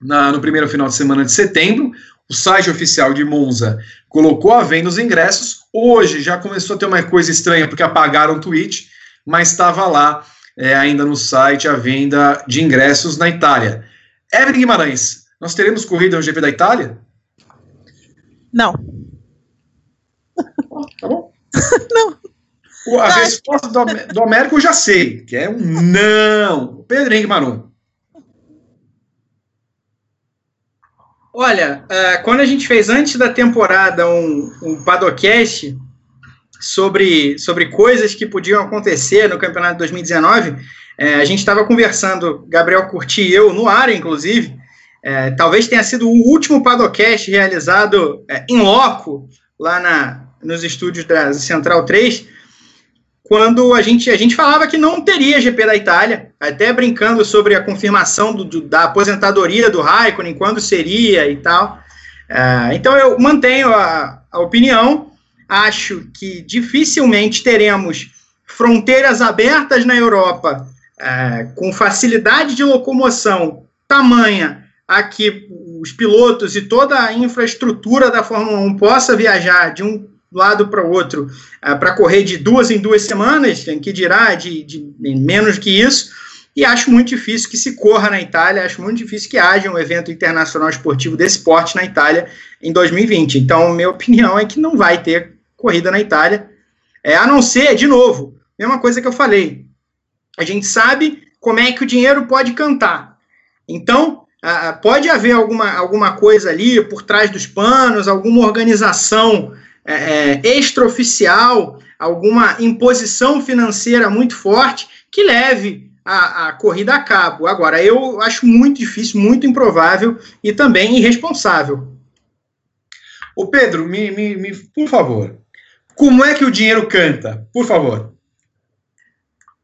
na, no primeiro final de semana de setembro. O site oficial de Monza colocou a venda os ingressos. Hoje já começou a ter uma coisa estranha porque apagaram o tweet, mas estava lá é, ainda no site a venda de ingressos na Itália. Evelyn Guimarães, nós teremos corrida no GP da Itália? Não. Tá bom? não. A resposta do, do Américo eu já sei, que é um não. Pedro Henrique Marum. Olha, uh, quando a gente fez antes da temporada um, um padocast sobre, sobre coisas que podiam acontecer no campeonato de 2019, é, a gente estava conversando, Gabriel Curti e eu, no ar, inclusive. É, talvez tenha sido o último padocast realizado é, em loco, lá na, nos estúdios da Central 3 quando a gente, a gente falava que não teria GP da Itália, até brincando sobre a confirmação do, do, da aposentadoria do Raikkonen, quando seria e tal. Uh, então eu mantenho a, a, opinião, acho que dificilmente teremos fronteiras abertas na Europa uh, com facilidade de locomoção tamanha a que os pilotos e toda a infraestrutura da Fórmula 1 possa viajar de um lado para o outro uh, para correr de duas em duas semanas, que dirá de, de menos que isso, e acho muito difícil que se corra na Itália, acho muito difícil que haja um evento internacional esportivo desse porte na Itália em 2020. Então, minha opinião é que não vai ter corrida na Itália, é, a não ser, de novo, mesma coisa que eu falei, a gente sabe como é que o dinheiro pode cantar. Então, pode haver alguma, alguma coisa ali por trás dos panos, alguma organização é, é, extraoficial, alguma imposição financeira muito forte que leve a, a, corrida a cabo. Agora, eu acho muito difícil, muito improvável e também irresponsável. Ô Pedro, me, me, me, por favor, como é que o dinheiro canta? Por favor.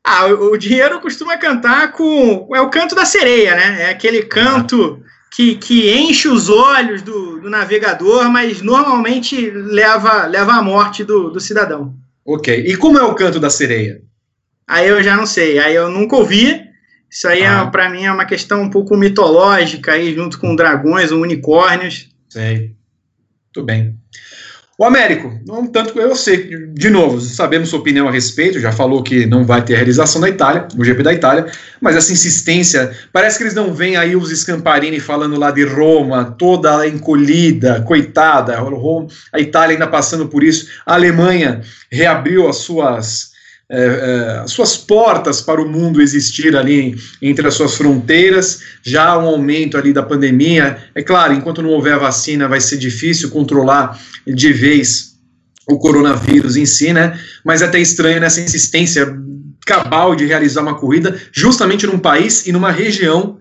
Ah, o, o dinheiro costuma cantar com. É o canto da sereia, né? É aquele canto que, que enche os olhos do, do, navegador, mas normalmente leva, leva à morte do, do cidadão. Ok. E como é o canto da sereia? Aí eu já não sei. Aí eu nunca ouvi. Isso aí, é, ah. é, para mim, é uma questão um pouco mitológica, aí, junto com dragões ou unicórnios. Sei. Muito bem. O Américo, não tanto eu sei, de novo, sabemos sua opinião a respeito, já falou que não vai ter a realização da Itália, o GP da Itália, mas essa insistência, parece que eles não veem aí os Scamparini falando lá de Roma, toda encolhida, coitada, a Itália ainda passando por isso, a Alemanha reabriu as suas é, é, suas portas para o mundo existir ali entre as suas fronteiras, já um aumento ali da pandemia. É claro, enquanto não houver a vacina, vai ser difícil controlar de vez o coronavírus em si, né? Mas é até estranho nessa insistência cabal de realizar uma corrida justamente num país e numa região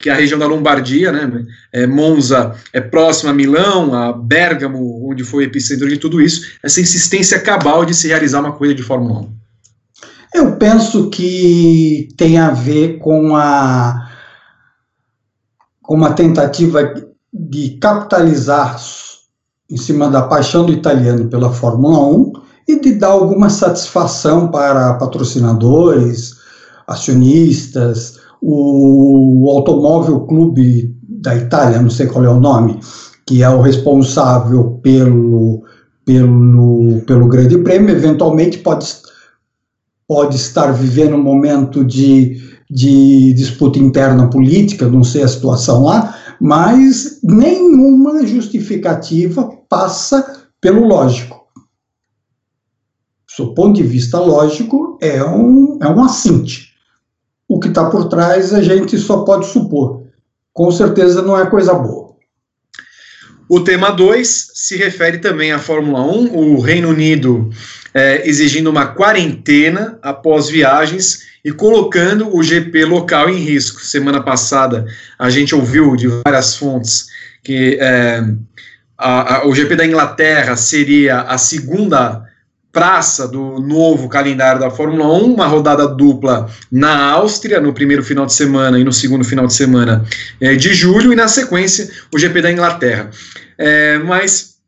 que é a região da Lombardia, né? É, Monza é próxima a Milão, a Bergamo, onde foi o epicentro de tudo isso. Essa insistência cabal de se realizar uma corrida de Fórmula 1. Eu penso que tem a ver com a com uma tentativa de capitalizar em cima da paixão do italiano pela Fórmula 1 e de dar alguma satisfação para patrocinadores, acionistas, o, Automóvel Clube da Itália, não sei qual é o nome, que é o responsável pelo, pelo, pelo Grande Prêmio, eventualmente pode pode estar vivendo um momento de, de disputa interna política, não sei a situação lá, mas nenhuma justificativa passa pelo lógico. Do ponto de vista lógico, é um, é um assinte. O que está por trás a gente só pode supor. Com certeza não é coisa boa. O tema 2 se refere também à Fórmula 1, o Reino Unido é, exigindo uma quarentena após viagens e colocando o GP local em risco. Semana passada a gente ouviu de várias fontes que é, a, a, o GP da Inglaterra seria a segunda praça do novo calendário da Fórmula 1, uma rodada dupla na Áustria, no primeiro final de semana e no segundo final de semana é, de julho, e na sequência o GP da Inglaterra. É, mas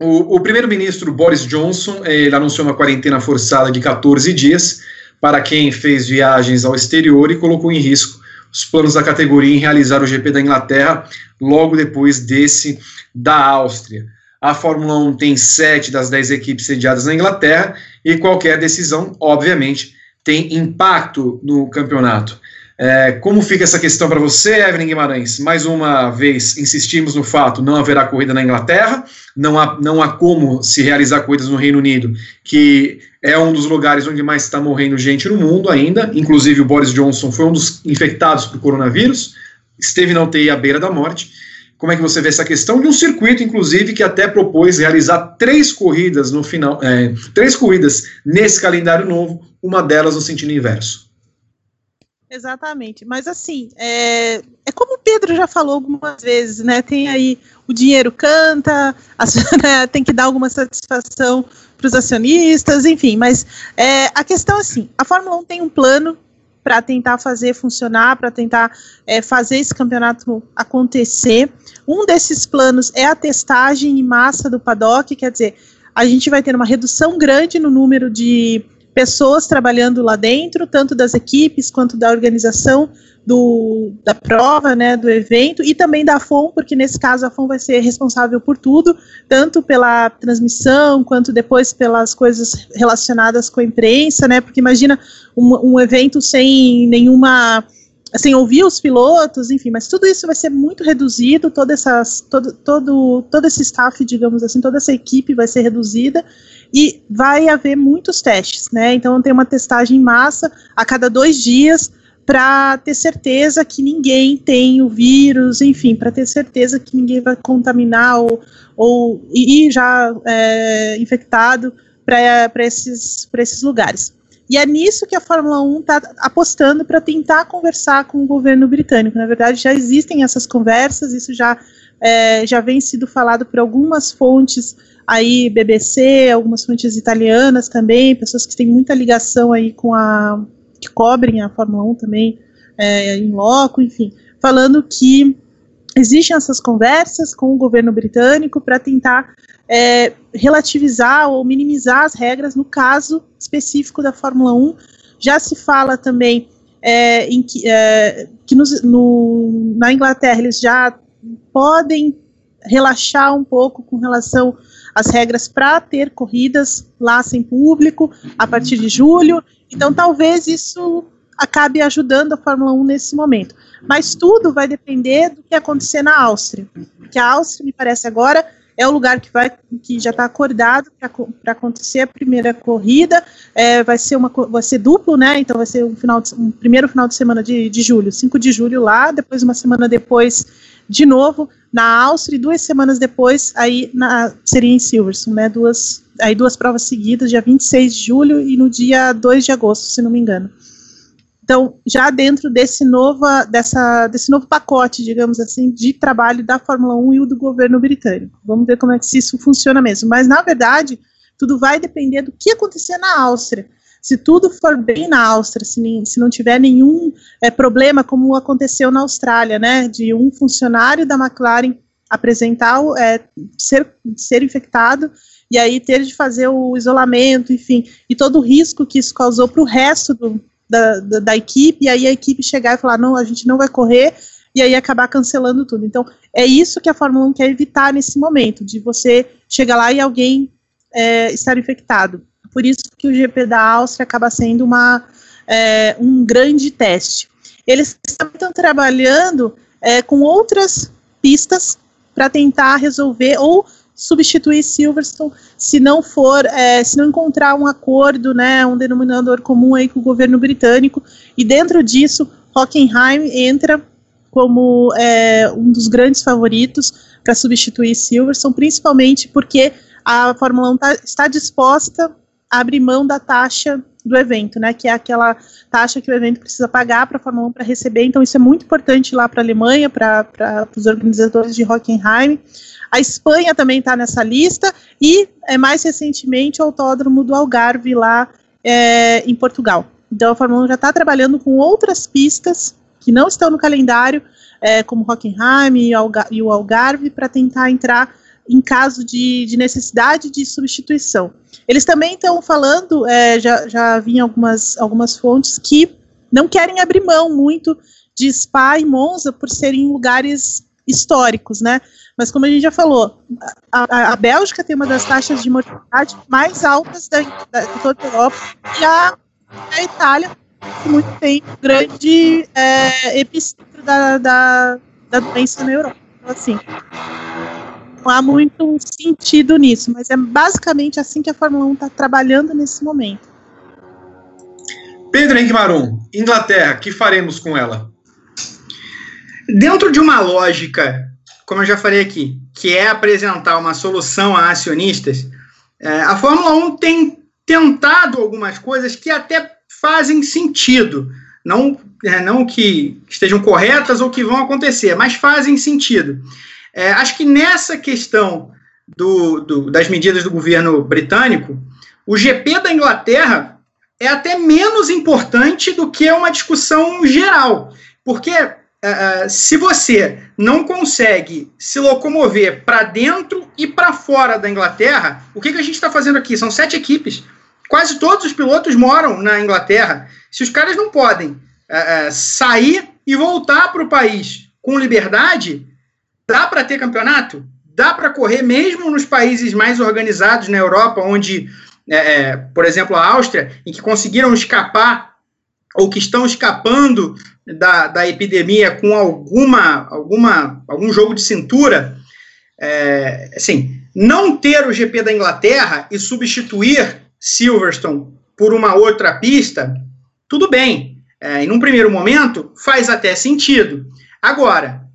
o, o primeiro-ministro Boris Johnson ele anunciou uma quarentena forçada de 14 dias para quem fez viagens ao exterior e colocou em risco os planos da categoria em realizar o GP da Inglaterra logo depois desse da Áustria. A Fórmula 1 tem sete das dez equipes sediadas na Inglaterra e qualquer decisão, obviamente, tem impacto no campeonato. É, como fica essa questão para você, Evelyn Guimarães? Mais uma vez, insistimos no fato: não haverá corrida na Inglaterra, não há, não há como se realizar corridas no Reino Unido, que é um dos lugares onde mais está morrendo gente no mundo ainda. Inclusive, o Boris Johnson foi um dos infectados por coronavírus, esteve na UTI à beira da morte. Como é que você vê essa questão de um circuito, inclusive, que até propôs realizar três corridas no final, é, três corridas nesse calendário novo, uma delas no sentido inverso? Exatamente. Mas assim, é, é como o Pedro já falou algumas vezes, né? Tem aí o dinheiro canta, né, tem que dar alguma satisfação para os acionistas, enfim. Mas é, a questão é assim: a Fórmula 1 tem um plano para tentar fazer funcionar, para tentar é, fazer esse campeonato acontecer. Um desses planos é a testagem em massa do paddock, quer dizer, a gente vai ter uma redução grande no número de pessoas trabalhando lá dentro, tanto das equipes quanto da organização do, da prova, né, do evento, e também da FOM, porque nesse caso a FOM vai ser responsável por tudo, tanto pela transmissão, quanto depois pelas coisas relacionadas com a imprensa, né, porque imagina um, um evento sem nenhuma sem ouvir os pilotos, enfim, mas tudo isso vai ser muito reduzido, toda essas, todo, todo, todo esse staff, digamos assim, toda essa equipe vai ser reduzida, e vai haver muitos testes, né? Então tem uma testagem em massa a cada dois dias para ter certeza que ninguém tem o vírus, enfim, para ter certeza que ninguém vai contaminar ou, ou ir já é, infectado para esses, esses lugares. E é nisso que a Fórmula 1 está apostando para tentar conversar com o governo britânico. Na verdade, já existem essas conversas, isso já, é, já vem sido falado por algumas fontes aí BBC, algumas fontes italianas também, pessoas que têm muita ligação aí com a que cobrem a Fórmula 1 também é, em loco, enfim, falando que existem essas conversas com o governo britânico para tentar é, relativizar ou minimizar as regras no caso específico da Fórmula 1. Já se fala também é, em que, é, que no, na Inglaterra eles já podem relaxar um pouco com relação as regras para ter corridas lá sem público a partir de julho. Então, talvez isso acabe ajudando a Fórmula 1 nesse momento. Mas tudo vai depender do que acontecer na Áustria. Porque a Áustria, me parece agora, é o lugar que, vai, que já está acordado para acontecer a primeira corrida. É, vai, ser uma, vai ser duplo, né? Então vai ser um, final de, um primeiro final de semana de, de julho, 5 de julho lá, depois uma semana depois de novo na Áustria e duas semanas depois aí na, seria em Silverstone, né? Duas, aí duas provas seguidas, dia 26 de julho e no dia 2 de agosto, se não me engano. Então, já dentro desse, nova, dessa, desse novo pacote, digamos assim, de trabalho da Fórmula 1 e o do governo britânico. Vamos ver como é que isso funciona mesmo. Mas, na verdade, tudo vai depender do que acontecer na Áustria. Se tudo for bem na Áustria, se, se não tiver nenhum é, problema, como aconteceu na Austrália, né, de um funcionário da McLaren apresentar, é, ser, ser infectado e aí ter de fazer o isolamento, enfim, e todo o risco que isso causou para o resto do, da, da, da, equipe, e aí a equipe chegar e falar, não, a gente não vai correr, e aí acabar cancelando tudo. Então, é isso que a Fórmula 1 quer evitar nesse momento, de você chegar lá e alguém é, estar infectado. Por isso que o GP da Áustria acaba sendo uma, é, um grande teste. eles estão trabalhando é, com outras pistas para tentar resolver ou substituir Silverstone se não for, é, se não encontrar um acordo, né, um denominador comum aí com o governo britânico. E dentro disso, Hockenheim entra como é, um dos grandes favoritos para substituir Silverstone, principalmente porque a Fórmula 1 tá, está disposta a abrir mão da taxa do evento, né, que é aquela taxa que o evento precisa pagar para a Fórmula 1 para receber, então isso é muito importante lá para a Alemanha, para os organizadores de Hockenheim. A Espanha também está nessa lista e, é, mais recentemente, o Autódromo do Algarve lá é, em Portugal. Então a Fórmula 1 já está trabalhando com outras pistas que não estão no calendário, é, como Hockenheim e, e o Algarve, para tentar entrar em caso de, de, necessidade de substituição. Eles também estão falando, é, já, já vi algumas, algumas fontes, que não querem abrir mão muito de Spa e Monza por serem lugares históricos, né? Mas como a gente já falou, a, a Bélgica tem uma das taxas de mortalidade mais altas da, da, de toda a Europa e a, a Itália muito tem grande é, epicentro da, da, da doença na Europa. Então, assim, não há muito sentido nisso, mas é basicamente assim que a Fórmula 1 está trabalhando nesse momento. Pedro Henrique Marum, Inglaterra, que faremos com ela? Dentro de uma lógica, como eu já falei aqui, que é apresentar uma solução a acionistas, é, a Fórmula 1 tem tentado algumas coisas que até fazem sentido. Não, é, não que estejam corretas ou que vão acontecer, mas fazem sentido. É, acho que nessa questão do, do, das medidas do governo britânico, o GP da Inglaterra é até menos importante do que uma discussão geral. Porque uh, se você não consegue se locomover para dentro e para fora da Inglaterra, o que, que a gente está fazendo aqui? São sete equipes. Quase todos os pilotos moram na Inglaterra. Se os caras não podem uh, sair e voltar para o país com liberdade, dá para ter campeonato? Dá para correr mesmo nos países mais organizados na Europa, onde, é, por exemplo, a Áustria, em que conseguiram escapar ou que estão escapando da, da epidemia com alguma, alguma, algum jogo de cintura, é, assim, não ter o GP da Inglaterra e substituir Silverstone por uma outra pista, tudo bem. É, em um primeiro momento, faz até sentido. Agora,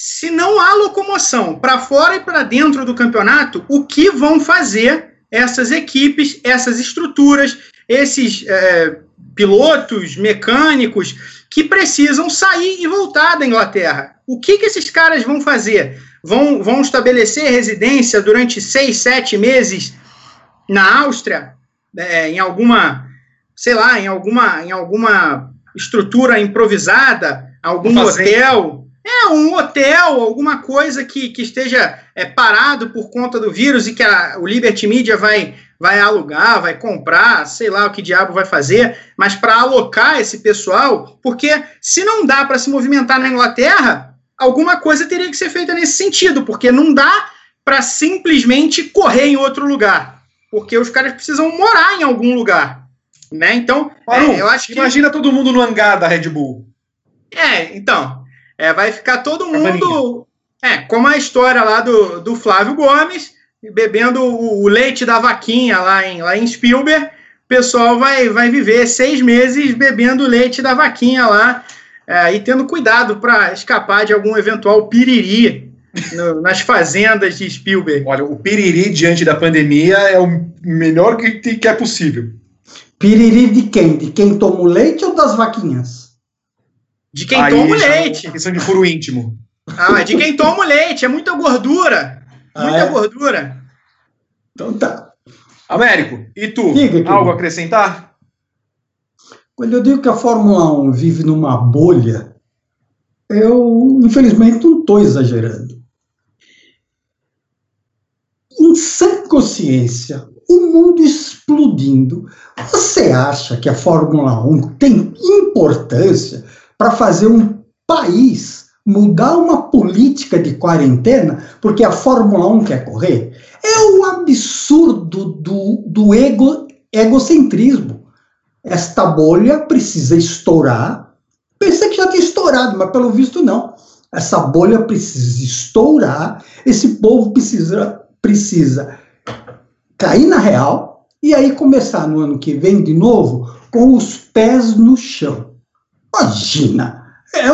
se não há locomoção para fora e para dentro do campeonato, o que vão fazer essas equipes, essas estruturas, esses é, pilotos, mecânicos que precisam sair e voltar da Inglaterra. O que, que esses caras vão fazer? Vão, vão estabelecer residência durante seis, sete meses na Áustria, é, em alguma, sei lá, em alguma, em alguma estrutura improvisada, algum hotel, é, um hotel, alguma coisa que, que esteja é, parado por conta do vírus e que a, o Liberty Media vai, vai alugar, vai comprar, sei lá o que diabo vai fazer, mas para alocar esse pessoal, porque se não dá para se movimentar na Inglaterra, alguma coisa teria que ser feita nesse sentido, porque não dá para simplesmente correr em outro lugar, porque os caras precisam morar em algum lugar, né? Então, é, eu acho que imagina todo mundo no hangar da Red Bull. É, então, é, vai ficar todo mundo. É, como a história lá do, do Flávio Gomes, bebendo o, o leite da vaquinha lá em, lá em Spielberg. O pessoal vai, vai viver seis meses bebendo leite da vaquinha lá é, e tendo cuidado para escapar de algum eventual piriri no, nas fazendas de Spielberg. Olha, o piriri diante da pandemia é o melhor que, que é possível. Piriri de quem? De quem toma o leite ou das vaquinhas? De quem Aí toma leite. É questão de furo íntimo. Ah, de quem toma leite. É muita gordura. Ah, muita é? gordura. Então tá. Américo, e tu? Diga, algo a acrescentar? Quando eu digo que a Fórmula 1 vive numa bolha, eu, infelizmente, não estou exagerando. Em sã consciência, o mundo explodindo, você acha que a Fórmula 1 tem importância para fazer um país mudar uma política de quarentena porque a Fórmula 1 quer correr, é o absurdo do, do ego, egocentrismo. Esta bolha precisa estourar Pensei que já tinha estourado, mas pelo visto não. Essa bolha precisa estourar, esse povo precisa, precisa cair na real e aí começar no ano que vem de novo com os pés no chão. Imagina! É,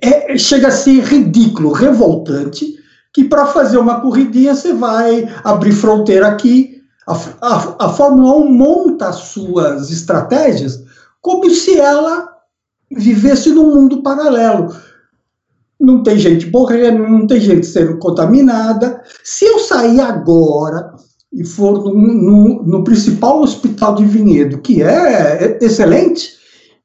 é, é, chega a ser ridículo, revoltante, que para fazer uma corridinha você vai abrir fronteira aqui. A, a, a Fórmula 1 monta as suas estratégias como se ela vivesse num mundo paralelo. Não tem gente morrendo, não tem gente sendo contaminada. Se eu sair agora e for no, no, no principal hospital de Vinhedo, que é excelente,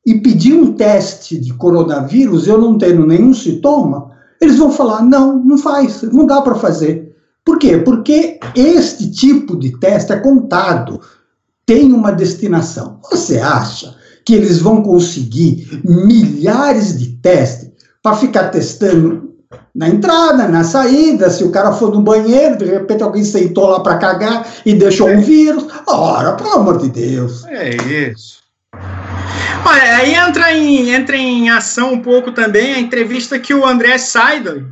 e pedir um teste de coronavírus, eu não tendo nenhum sintoma, eles vão falar: não, não faz, não dá para fazer. Por quê? Porque este tipo de teste é contado, tem uma destinação. Você acha que eles vão conseguir milhares de testes para ficar testando na entrada, na saída, se o cara for no banheiro, de repente alguém sentou lá para cagar e deixou um vírus. Ora, pelo amor de Deus. É isso. Olha, aí entra em, entra em ação um pouco também a entrevista que o André Seidel,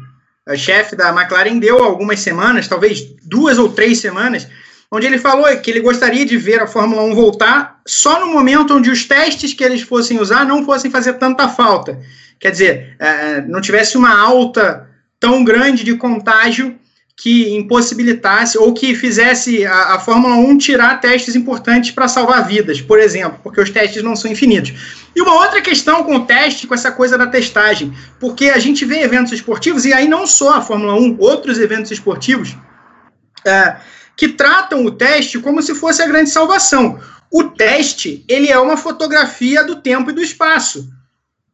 chefe da McLaren, deu algumas semanas, talvez duas ou três semanas, onde ele falou que ele gostaria de ver a Fórmula 1 voltar só no momento onde os testes que eles fossem usar não fossem fazer tanta falta. Quer dizer, é, não tivesse uma alta tão grande de contágio que impossibilitasse ou que fizesse a, a Fórmula 1 tirar testes importantes para salvar vidas, por exemplo, porque os testes não são infinitos. E uma outra questão com o teste, com essa coisa da testagem, porque a gente vê eventos esportivos, e aí não só a Fórmula 1, outros eventos esportivos, é, que tratam o teste como se fosse a grande salvação. O teste, ele é uma fotografia do tempo e do espaço.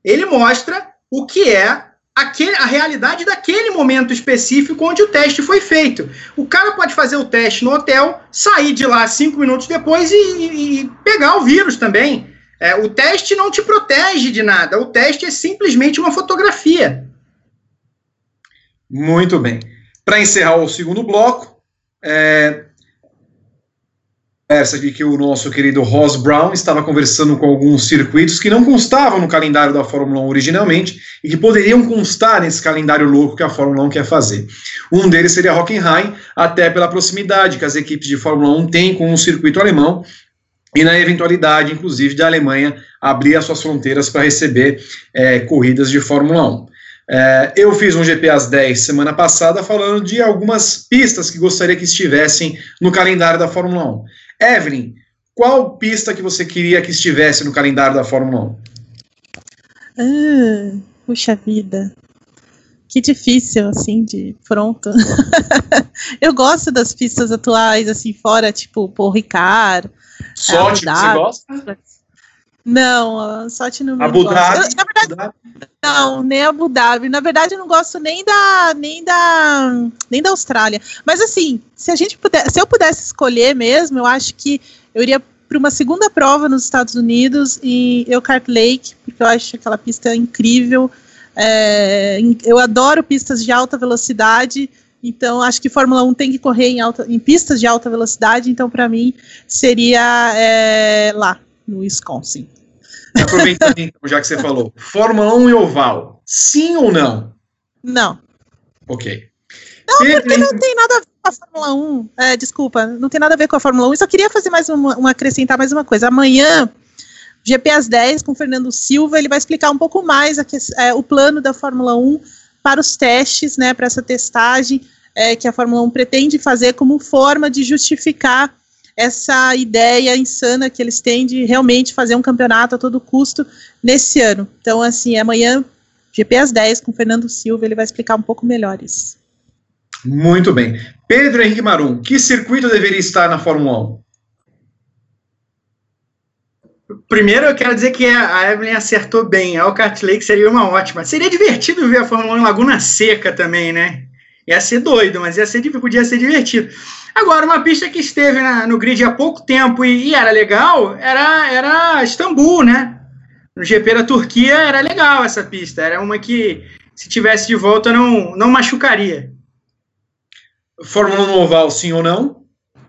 Ele mostra o que é aquele, a realidade daquele momento específico onde o teste foi feito. O cara pode fazer o teste no hotel, sair de lá cinco minutos depois e, e, e pegar o vírus também. É, o teste não te protege de nada, o teste é simplesmente uma fotografia. Muito bem. Para encerrar o segundo bloco, é, essa aqui que o nosso querido Ross Brown estava conversando com alguns circuitos que não constavam no calendário da Fórmula 1 originalmente e que poderiam constar nesse calendário louco que a Fórmula 1 quer fazer. Um deles seria Hockenheim, até pela proximidade que as equipes de Fórmula 1 têm com o circuito alemão e na eventualidade, inclusive, de a Alemanha abrir as suas fronteiras para receber é, corridas de Fórmula 1. É, eu fiz um GP às 10 semana passada falando de algumas pistas que gostaria que estivessem no calendário da Fórmula 1. Evelyn, qual pista que você queria que estivesse no calendário da Fórmula 1? Ah, puxa vida. Que difícil, assim, de pronto. eu gosto das pistas atuais, assim, fora, tipo, Paul Ricard. Sorte, você gosta? Não, sorte não me Abu Dhabi. na verdade, não, nem Abu Dhabi. Na verdade, eu não gosto nem da, nem da, nem da Austrália. Mas assim, se a gente puder, se eu pudesse escolher mesmo, eu acho que eu iria para uma segunda prova nos Estados Unidos em Elkhart Lake, porque eu acho aquela pista incrível. É, eu adoro pistas de alta velocidade. Então, acho que Fórmula 1 tem que correr em, alta, em pistas de alta velocidade. Então, para mim, seria é, lá, no Wisconsin. Aproveitando, então, já que você falou, Fórmula 1 e oval, sim ou não? Não. Ok. Não, porque não tem nada a ver com a Fórmula 1. É, desculpa, não tem nada a ver com a Fórmula 1. Eu só queria fazer mais uma, uma acrescentar mais uma coisa. Amanhã, GP às 10 com o Fernando Silva, ele vai explicar um pouco mais aqui, é, o plano da Fórmula 1 para os testes, né, para essa testagem é, que a Fórmula 1 pretende fazer como forma de justificar essa ideia insana que eles têm de realmente fazer um campeonato a todo custo nesse ano. Então, assim, amanhã, GP às 10 com o Fernando Silva, ele vai explicar um pouco melhor isso. Muito bem. Pedro Henrique Marum, que circuito deveria estar na Fórmula 1? Primeiro, eu quero dizer que a Evelyn acertou bem. A Alcart Lake seria uma ótima. Seria divertido ver a Fórmula 1 em Laguna Seca também, né? Ia ser doido, mas ia ser, podia ser divertido. Agora, uma pista que esteve na, no grid há pouco tempo e, e, era legal era, era Istambul, né? No GP da Turquia era legal essa pista. Era uma que, se tivesse de volta, não, não machucaria. Fórmula 1 oval, sim ou não?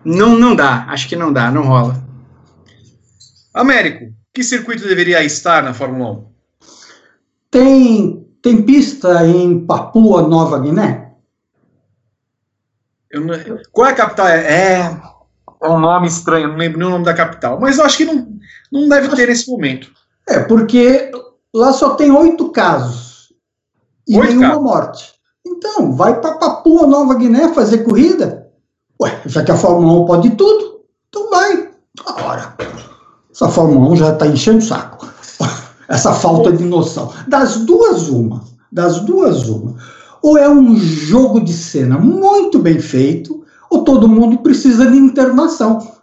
Não, não dá. Acho que não dá, não rola. Américo, que circuito deveria estar na Fórmula 1? tem, tem pista em Papua Nova Guiné? Não, qual é a capital? É, é um nome estranho, não lembro nem o nome da capital, mas eu acho que não, não deve ter nesse momento. É, porque lá só tem oito casos e oito nenhuma casos. morte. Então, vai para Papua Nova Guiné fazer corrida? Ué, já que a Fórmula 1 pode tudo, então vai. Agora, essa Fórmula 1 já está enchendo o saco. Essa falta de noção. Das duas, uma. Das duas, uma. Ou é um jogo de cena muito bem feito, ou todo mundo precisa de internação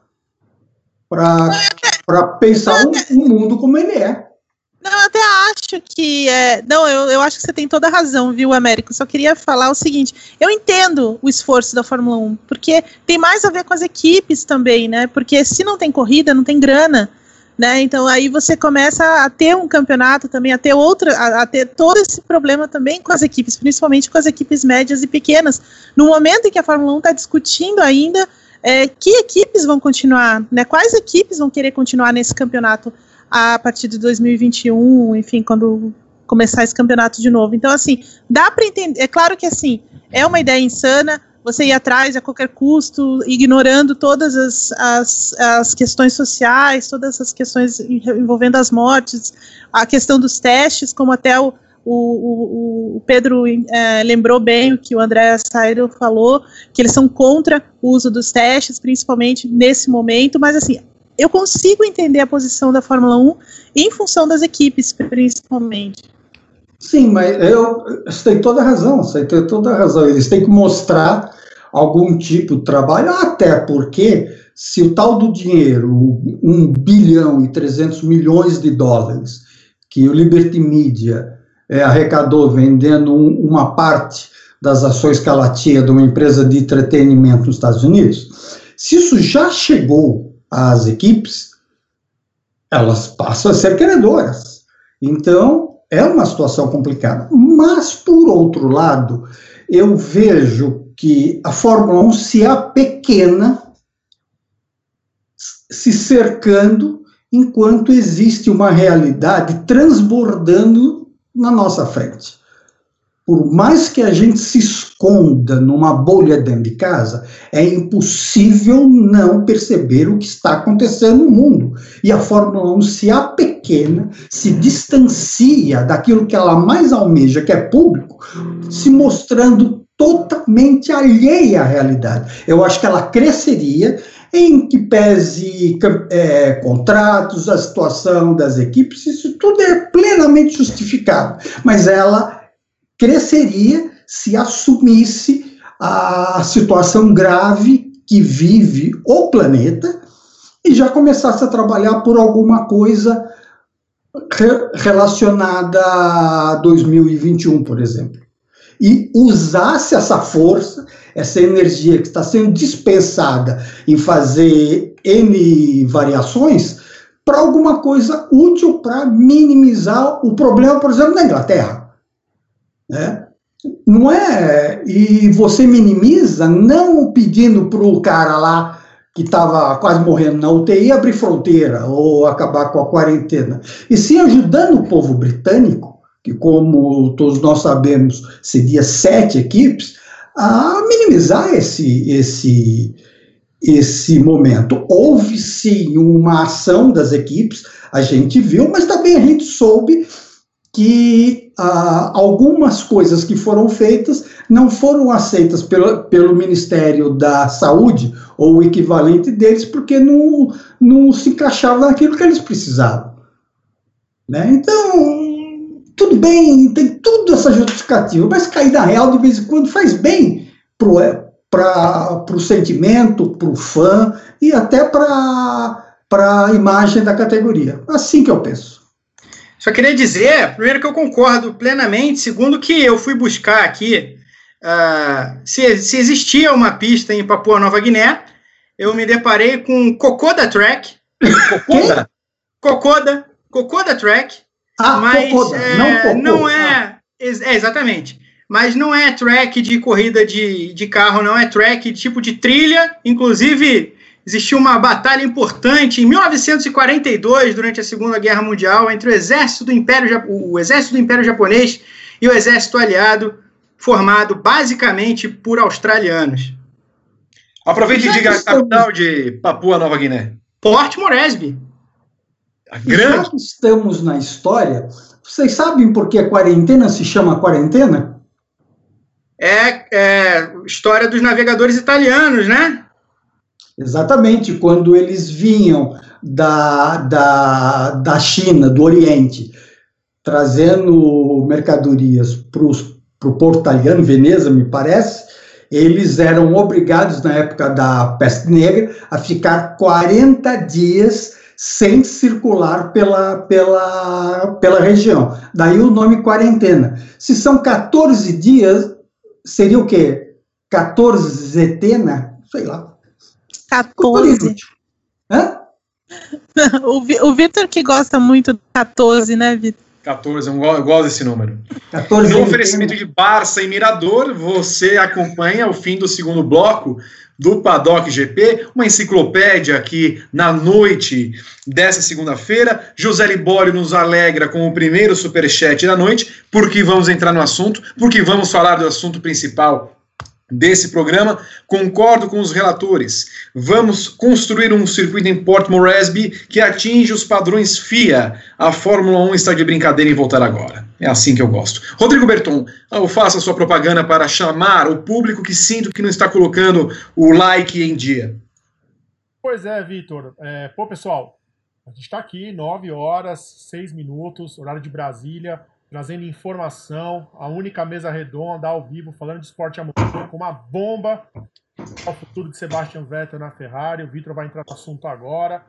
para pensar um, um mundo como ele é. Não, eu até acho que. É, não, eu, eu acho que você tem toda a razão, viu, Américo? Só queria falar o seguinte: eu entendo o esforço da Fórmula 1, porque tem mais a ver com as equipes também, né? Porque se não tem corrida, não tem grana. Né? Então aí você começa a ter um campeonato também, a ter outra, a, a, ter todo esse problema também com as equipes, principalmente com as equipes médias e pequenas. No momento em que a Fórmula 1 está discutindo ainda é, que equipes vão continuar, né? Quais equipes vão querer continuar nesse campeonato a partir de 2021, enfim, quando começar esse campeonato de novo. Então, assim, dá para entender. É claro que assim, é uma ideia insana você ir atrás a qualquer custo, ignorando todas as, as, as questões sociais, todas as questões envolvendo as mortes, a questão dos testes, como até o, o, o, Pedro é, lembrou bem o que o André Sairo falou, que eles são contra o uso dos testes, principalmente nesse momento, mas assim, eu consigo entender a posição da Fórmula 1 em função das equipes, principalmente. Sim, mas eu, você tem toda a razão, você tem toda a razão. Eles têm que mostrar algum tipo de trabalho, até porque se o tal do dinheiro, 1 bilhão e 300 milhões de dólares, que o Liberty Media é, arrecadou vendendo um, uma parte das ações que ela tinha de uma empresa de entretenimento nos Estados Unidos, se isso já chegou às equipes, elas passam a ser credoras. Então, é uma situação complicada. Mas, por outro lado, eu vejo que a Fórmula 1 se apequena, se cercando, enquanto existe uma realidade transbordando na nossa frente por mais que a gente se esconda numa bolha dentro de casa, é impossível não perceber o que está acontecendo no mundo. E a Fórmula 1 se apequena, se distancia daquilo que ela mais almeja, que é público, se mostrando totalmente alheia à realidade. Eu acho que ela cresceria em que pese é, contratos, a situação das equipes, isso tudo é plenamente justificado. Mas ela cresceria se assumisse a situação grave que vive o planeta e já começasse a trabalhar por alguma coisa relacionada a 2021, por exemplo. E usasse essa força, essa energia que está sendo dispensada em fazer N variações, para alguma coisa útil para minimizar o problema, por exemplo, na Inglaterra. Né? Não é. E você minimiza não pedindo para o cara lá que estava quase morrendo na UTI abrir fronteira ou acabar com a quarentena, e sim ajudando o povo britânico, que, como todos nós sabemos, seria sete equipes, a minimizar esse, esse, esse momento. Houve sim uma ação das equipes, a gente viu, mas também a gente soube que ah, algumas coisas que foram feitas não foram aceitas pelo, pelo Ministério da Saúde, ou o equivalente deles, porque não, não se encaixava naquilo que eles precisavam. Né? Então, tudo bem, tem tudo essa justificativa, mas cair na real de vez em quando faz bem para o sentimento, para o fã e até para a imagem da categoria. Assim que eu penso. Só queria dizer, primeiro, que eu concordo plenamente. Segundo, que eu fui buscar aqui uh, se, se, existia uma pista em Papua Nova Guiné. Eu me deparei com Cocoda Track. Cocoda? Cocoda. Cocoda Track. Ah, mas Cocoda, é, não, Cocoda. não é, é. Exatamente. Mas não é track de corrida de, de carro, não é track tipo de trilha. Inclusive, existiu uma batalha importante em 1942, durante a Segunda Guerra Mundial, entre o exército do Império, o exército do Império Japonês e o exército aliado, formado basicamente por australianos. Aproveite e diga a capital de Papua Nova Guiné. Port Moresby. A grande... Já que estamos na história, vocês sabem por que a quarentena se chama quarentena? É, é história dos navegadores italianos, né? Exatamente, quando eles vinham da, da, da China, do Oriente, trazendo mercadorias para o porto italiano, Veneza, me parece, eles eram obrigados, na época da peste negra, a ficar 40 dias sem circular pela, pela, pela região. Daí o nome quarentena. Se são 14 dias, seria o quê? 14 zetena? Sei lá. 14. Hã? o, o Vitor que gosta muito do 14, né, Vitor? 14, eu gosto desse número. 14 no oferecimento de Barça e Mirador, você acompanha o fim do segundo bloco do Paddock GP, uma enciclopédia aqui na noite dessa segunda-feira. José Libório nos alegra com o primeiro superchat da noite, porque vamos entrar no assunto, porque vamos falar do assunto principal desse programa. Concordo com os relatores. Vamos construir um circuito em Port Moresby que atinge os padrões FIA. A Fórmula 1 está de brincadeira em voltar agora. É assim que eu gosto. Rodrigo Berton, eu faço a sua propaganda para chamar o público que sinto que não está colocando o like em dia. Pois é, Vitor. É, pô, pessoal, a gente está aqui, 9 horas, 6 minutos, horário de Brasília trazendo informação, a única mesa redonda ao vivo falando de esporte a motor com uma bomba ao futuro de Sebastian Vettel na Ferrari. O Vitor vai entrar no assunto agora.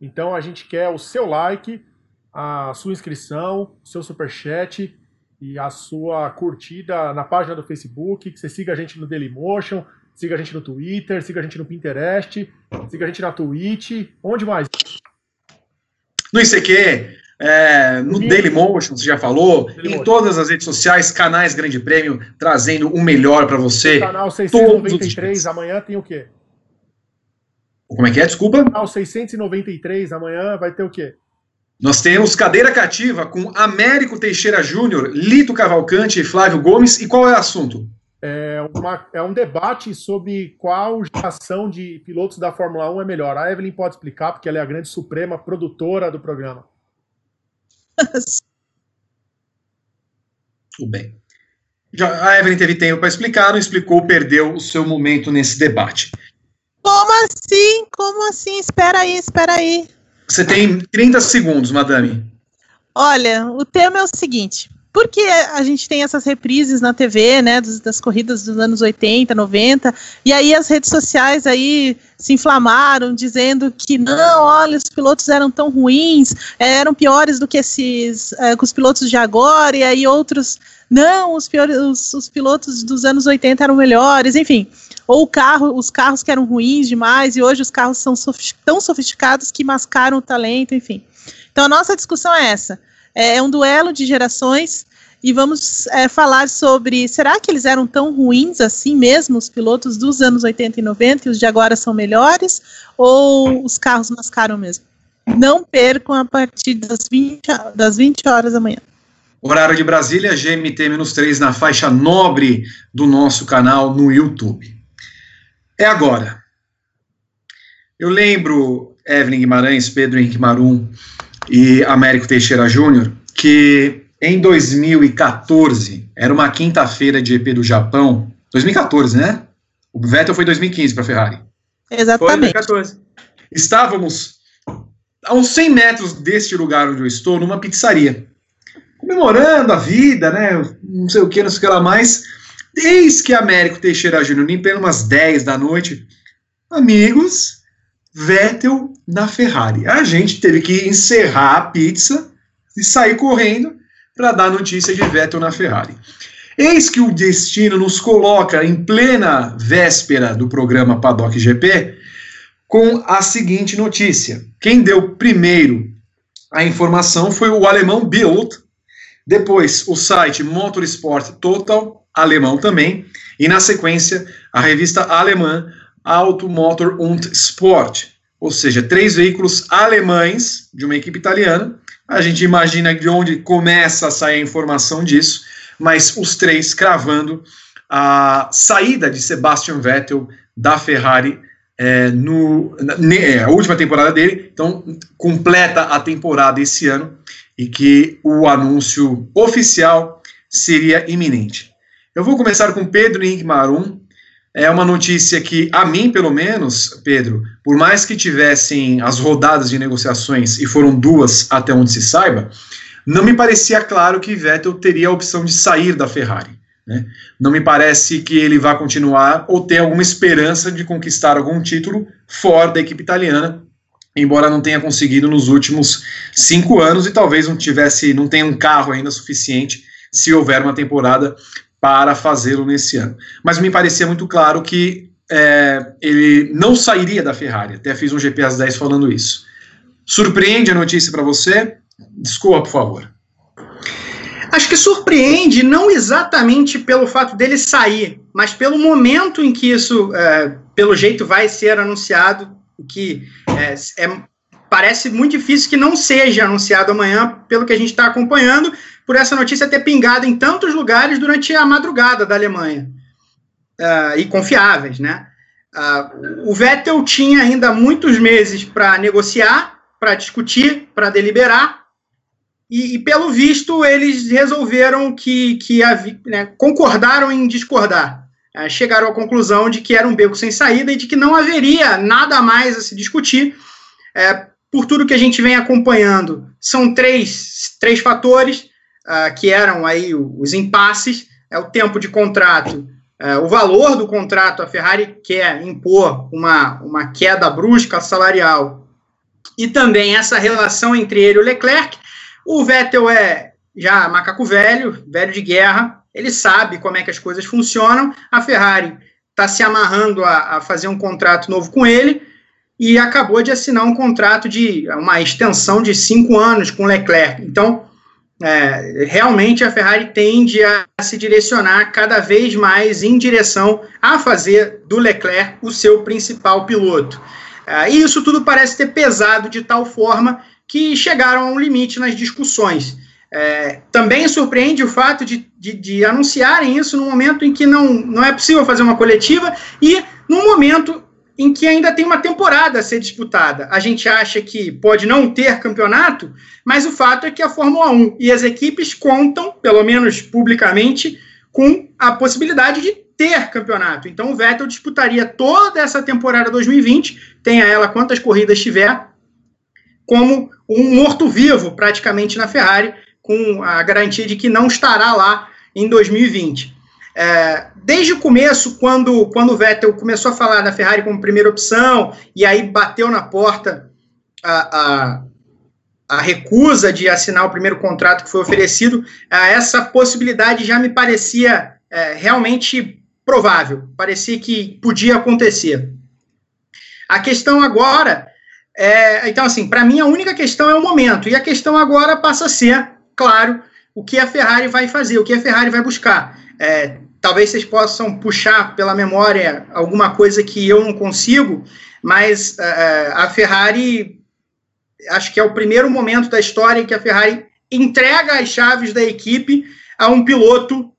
Então a gente quer o seu like, a sua inscrição, o seu superchat e a sua curtida na página do Facebook, que você siga a gente no Dailymotion, siga a gente no Twitter, siga a gente no Pinterest, siga a gente na Twitch, onde mais? No ICQ, é, no Dailymotion, você já falou, Daily em Motion. todas as redes sociais, canais Grande Prêmio, trazendo o melhor para você. O canal 693, amanhã tem o quê? Como é que é? Desculpa. Canal 693, amanhã vai ter o quê? Nós temos cadeira cativa com Américo Teixeira Júnior, Lito Cavalcante e Flávio Gomes. E qual é o assunto? É, uma, é um debate sobre qual geração de pilotos da Fórmula 1 é melhor. A Evelyn pode explicar, porque ela é a grande suprema produtora do programa. Tudo bem. Já, a Evelyn teve tempo para explicar, não explicou, perdeu o seu momento nesse debate. Como assim? Como assim? Espera aí, espera aí. Você tem 30 segundos, madame. Olha, o tema é o seguinte: porque a gente tem essas reprises na TV, né, das, das, corridas dos anos 80, 90, e aí as redes sociais aí se inflamaram, dizendo que não, olha, os pilotos eram tão ruins, eram piores do que esses, é, os pilotos de agora, e aí outros, não, os, piores, os, os pilotos dos anos 80 eram melhores, enfim, ou carro, os carros que eram ruins demais, e hoje os carros são tão sofisticados que mascaram o talento, enfim. Então a nossa discussão é essa, é, é um duelo de gerações e vamos é, falar sobre será que eles eram tão ruins assim mesmo, os pilotos dos anos 80 e 90 e os de agora são melhores? Ou os carros mascaram mesmo? Não percam a partir das 20, das 20 horas da manhã. Horário de Brasília, GMT-3 na faixa nobre do nosso canal no YouTube. É agora. Eu lembro, Evelyn Guimarães, Pedro Henrique Marum, e Américo Teixeira Júnior, que em 2014, era uma quinta-feira de EP do Japão, 2014, né? O Vettel foi 2015 para a Ferrari. Exatamente. Foi 2014. Estávamos a uns 100 metros deste lugar onde eu estou, numa pizzaria, comemorando a vida, né? Não sei o que, não sei o que lá mais. Eis que Américo Teixeira Júnior, pleno umas 10 da noite, amigos, Vettel na Ferrari. A gente teve que encerrar a pizza e sair correndo para dar notícia de Vettel na Ferrari. Eis que o destino nos coloca em plena véspera do programa Paddock GP com a seguinte notícia. Quem deu primeiro a informação foi o alemão Bild, depois o site Motorsport Total, alemão também, e na sequência a revista alemã Automotor und Sport, ou seja, três veículos alemães de uma equipe italiana. A gente imagina de onde começa a sair a informação disso, mas os três cravando a saída de Sebastian Vettel da Ferrari é, no, na, é, a última temporada dele, então completa a temporada esse ano e que o anúncio oficial seria iminente. Eu vou começar com Pedro Henrique Marum. É uma notícia que, a mim, pelo menos, Pedro, por mais que tivessem as rodadas de negociações, e foram duas até onde se saiba, não me parecia claro que Vettel teria a opção de sair da Ferrari. Né? Não me parece que ele vá continuar ou ter alguma esperança de conquistar algum título fora da equipe italiana, embora não tenha conseguido nos últimos cinco anos e talvez não tivesse, não tenha um carro ainda suficiente se houver uma temporada para fazê-lo nesse ano. Mas me parecia muito claro que é, ele não sairia da Ferrari. Até fiz um GP às 10 falando isso. Surpreende a notícia para você? Desculpa, por favor. Acho que surpreende não exatamente pelo fato dele sair, mas pelo momento em que isso, é, pelo jeito, vai ser anunciado, que é, é, parece muito difícil que não seja anunciado amanhã, pelo que a gente está acompanhando, por essa notícia ter pingado em tantos lugares durante a madrugada da Alemanha. Uh, e confiáveis, né? Uh, o Vettel tinha ainda muitos meses para negociar, para discutir, para deliberar, e, e, pelo visto eles resolveram que, que havia, né, concordaram em discordar. Uh, chegaram à conclusão de que era um beco sem saída e de que não haveria nada mais a se discutir. É, por tudo que a gente vem acompanhando, são três, três fatores uh, que eram aí os impasses, é o tempo de contrato, uh, o valor do contrato, a Ferrari quer impor uma, uma queda brusca salarial, e também essa relação entre ele e o Leclerc. O Vettel é já macaco velho, velho de guerra, ele sabe como é que as coisas funcionam, a Ferrari está se amarrando a, a fazer um contrato novo com ele, e acabou de assinar um contrato de uma extensão de cinco anos com Leclerc. Então, é, realmente a Ferrari tende a se direcionar cada vez mais em direção a fazer do Leclerc o seu principal piloto. É, e isso tudo parece ter pesado de tal forma que chegaram a um limite nas discussões. É, também surpreende o fato de, de, de, anunciarem isso no momento em que não, não é possível fazer uma coletiva e no momento em que ainda tem uma temporada a ser disputada. A gente acha que pode não ter campeonato, mas o fato é que a Fórmula 1 e as equipes contam, pelo menos publicamente, com a possibilidade de ter campeonato. Então o Vettel disputaria toda essa temporada 2020, tenha ela quantas corridas tiver, como um morto-vivo praticamente na Ferrari, com a garantia de que não estará lá em 2020. É, desde o começo, quando, quando o Vettel começou a falar da Ferrari como primeira opção, e aí bateu na porta a, a, a recusa de assinar o primeiro contrato que foi oferecido, é, essa possibilidade já me parecia é, realmente provável, parecia que podia acontecer. A questão agora é, então assim, para mim a única questão é o momento, e a questão agora passa a ser, claro, o que a Ferrari vai fazer, o que a Ferrari vai buscar. É, talvez vocês possam puxar pela memória alguma coisa que eu não consigo, mas uh, a Ferrari, acho que é o primeiro momento da história em que a Ferrari entrega as chaves da equipe a um piloto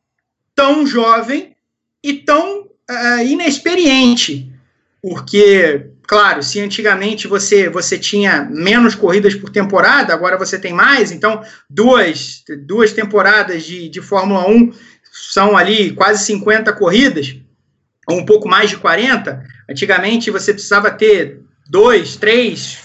tão jovem e tão uh, inexperiente, porque claro, se antigamente você, você tinha menos corridas por temporada, agora você tem mais, então duas, duas temporadas de, de Fórmula 1 são ali quase 50 corridas, ou um pouco mais de 40. Antigamente você precisava ter dois, três,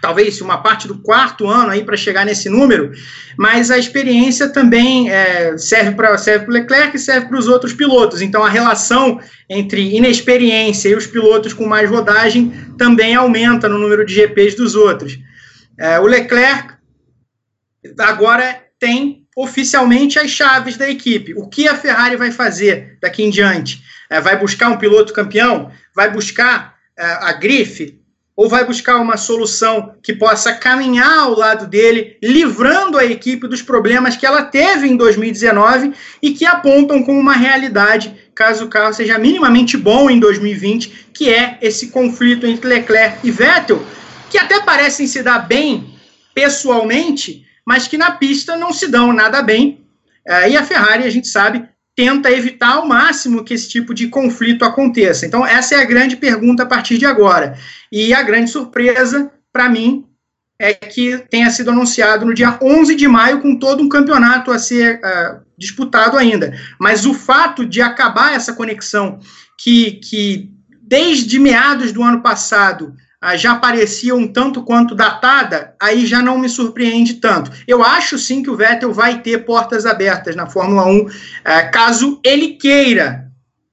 talvez uma parte do quarto ano aí para chegar nesse número, mas a experiência também é, serve para serve o Leclerc e serve para os outros pilotos. Então a relação entre inexperiência e os pilotos com mais rodagem também aumenta no número de GPs dos outros. É, o Leclerc agora tem oficialmente as chaves da equipe. O que a Ferrari vai fazer daqui em diante? É, vai buscar um piloto campeão? Vai buscar é, a grife? ou vai buscar uma solução que possa caminhar ao lado dele, livrando a equipe dos problemas que ela teve em 2019 e que apontam como uma realidade caso o carro seja minimamente bom em 2020, que é esse conflito entre Leclerc e Vettel, que até parecem se dar bem pessoalmente, mas que na pista não se dão nada bem. É, e a Ferrari, a gente sabe, tenta evitar ao máximo que esse tipo de conflito aconteça. Então, essa é a grande pergunta a partir de agora. E a grande surpresa, para mim, é que tenha sido anunciado no dia 11 de maio, com todo um campeonato a ser uh, disputado ainda. Mas o fato de acabar essa conexão, que, que desde meados do ano passado já parecia um tanto quanto datada, aí já não me surpreende tanto. Eu acho sim que o Vettel vai ter portas abertas na Fórmula 1, uh, caso ele queira.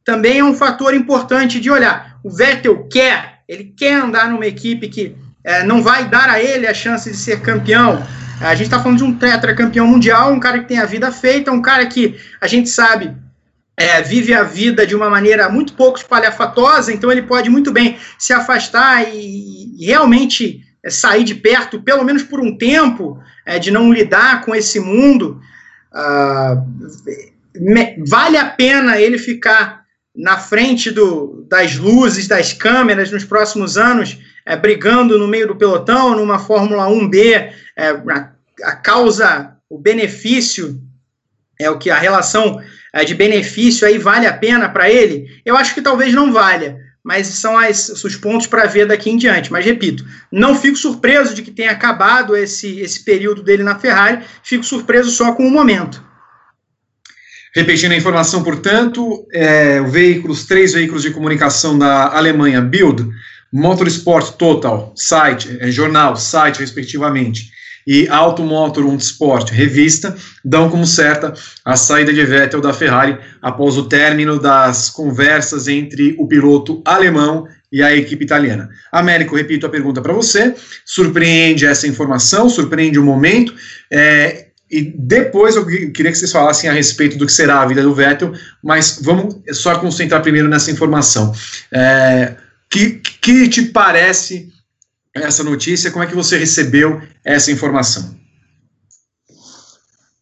Também é um fator importante de olhar. O Vettel quer ele quer andar numa equipe que é, não vai dar a ele a chance de ser campeão. A gente está falando de um tetracampeão mundial, um cara que tem a vida feita, um cara que a gente sabe é, vive a vida de uma maneira muito pouco espalhafatosa, então ele pode muito bem se afastar e, realmente é, sair de perto, pelo menos por um tempo, é, de não lidar com esse mundo. Me, vale a pena ele ficar na frente do, das luzes, das câmeras nos próximos anos, é, brigando no meio do pelotão, numa Fórmula 1B, é, a, a, causa, o benefício, é o que a relação de benefício aí vale a pena para ele? Eu acho que talvez não valha, mas são as, os pontos para ver daqui em diante. Mas repito, não fico surpreso de que tenha acabado esse, esse período dele na Ferrari, fico surpreso só com o momento. Repetindo a informação, portanto, é, veículos, três veículos de comunicação da Alemanha, Bild, Motorsport Total, site, é, jornal, site, respectivamente, e Automotor Sport, revista, dão como certa a saída de Vettel da Ferrari após o término das conversas entre o piloto alemão e a equipe italiana. Américo, repito a pergunta para você, surpreende essa informação, surpreende o momento, é, e depois eu queria que vocês falassem a respeito do que será a vida do Vettel, mas vamos só concentrar primeiro nessa informação. É, que, que te parece essa notícia? Como é que você recebeu essa informação?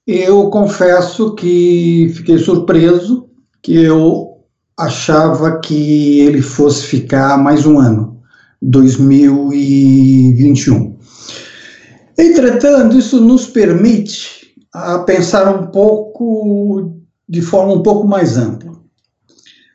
Eu confesso que fiquei surpreso, que eu achava que ele fosse ficar mais um ano, 2021. Entretanto, isso nos permite a pensar um pouco de forma um pouco mais ampla.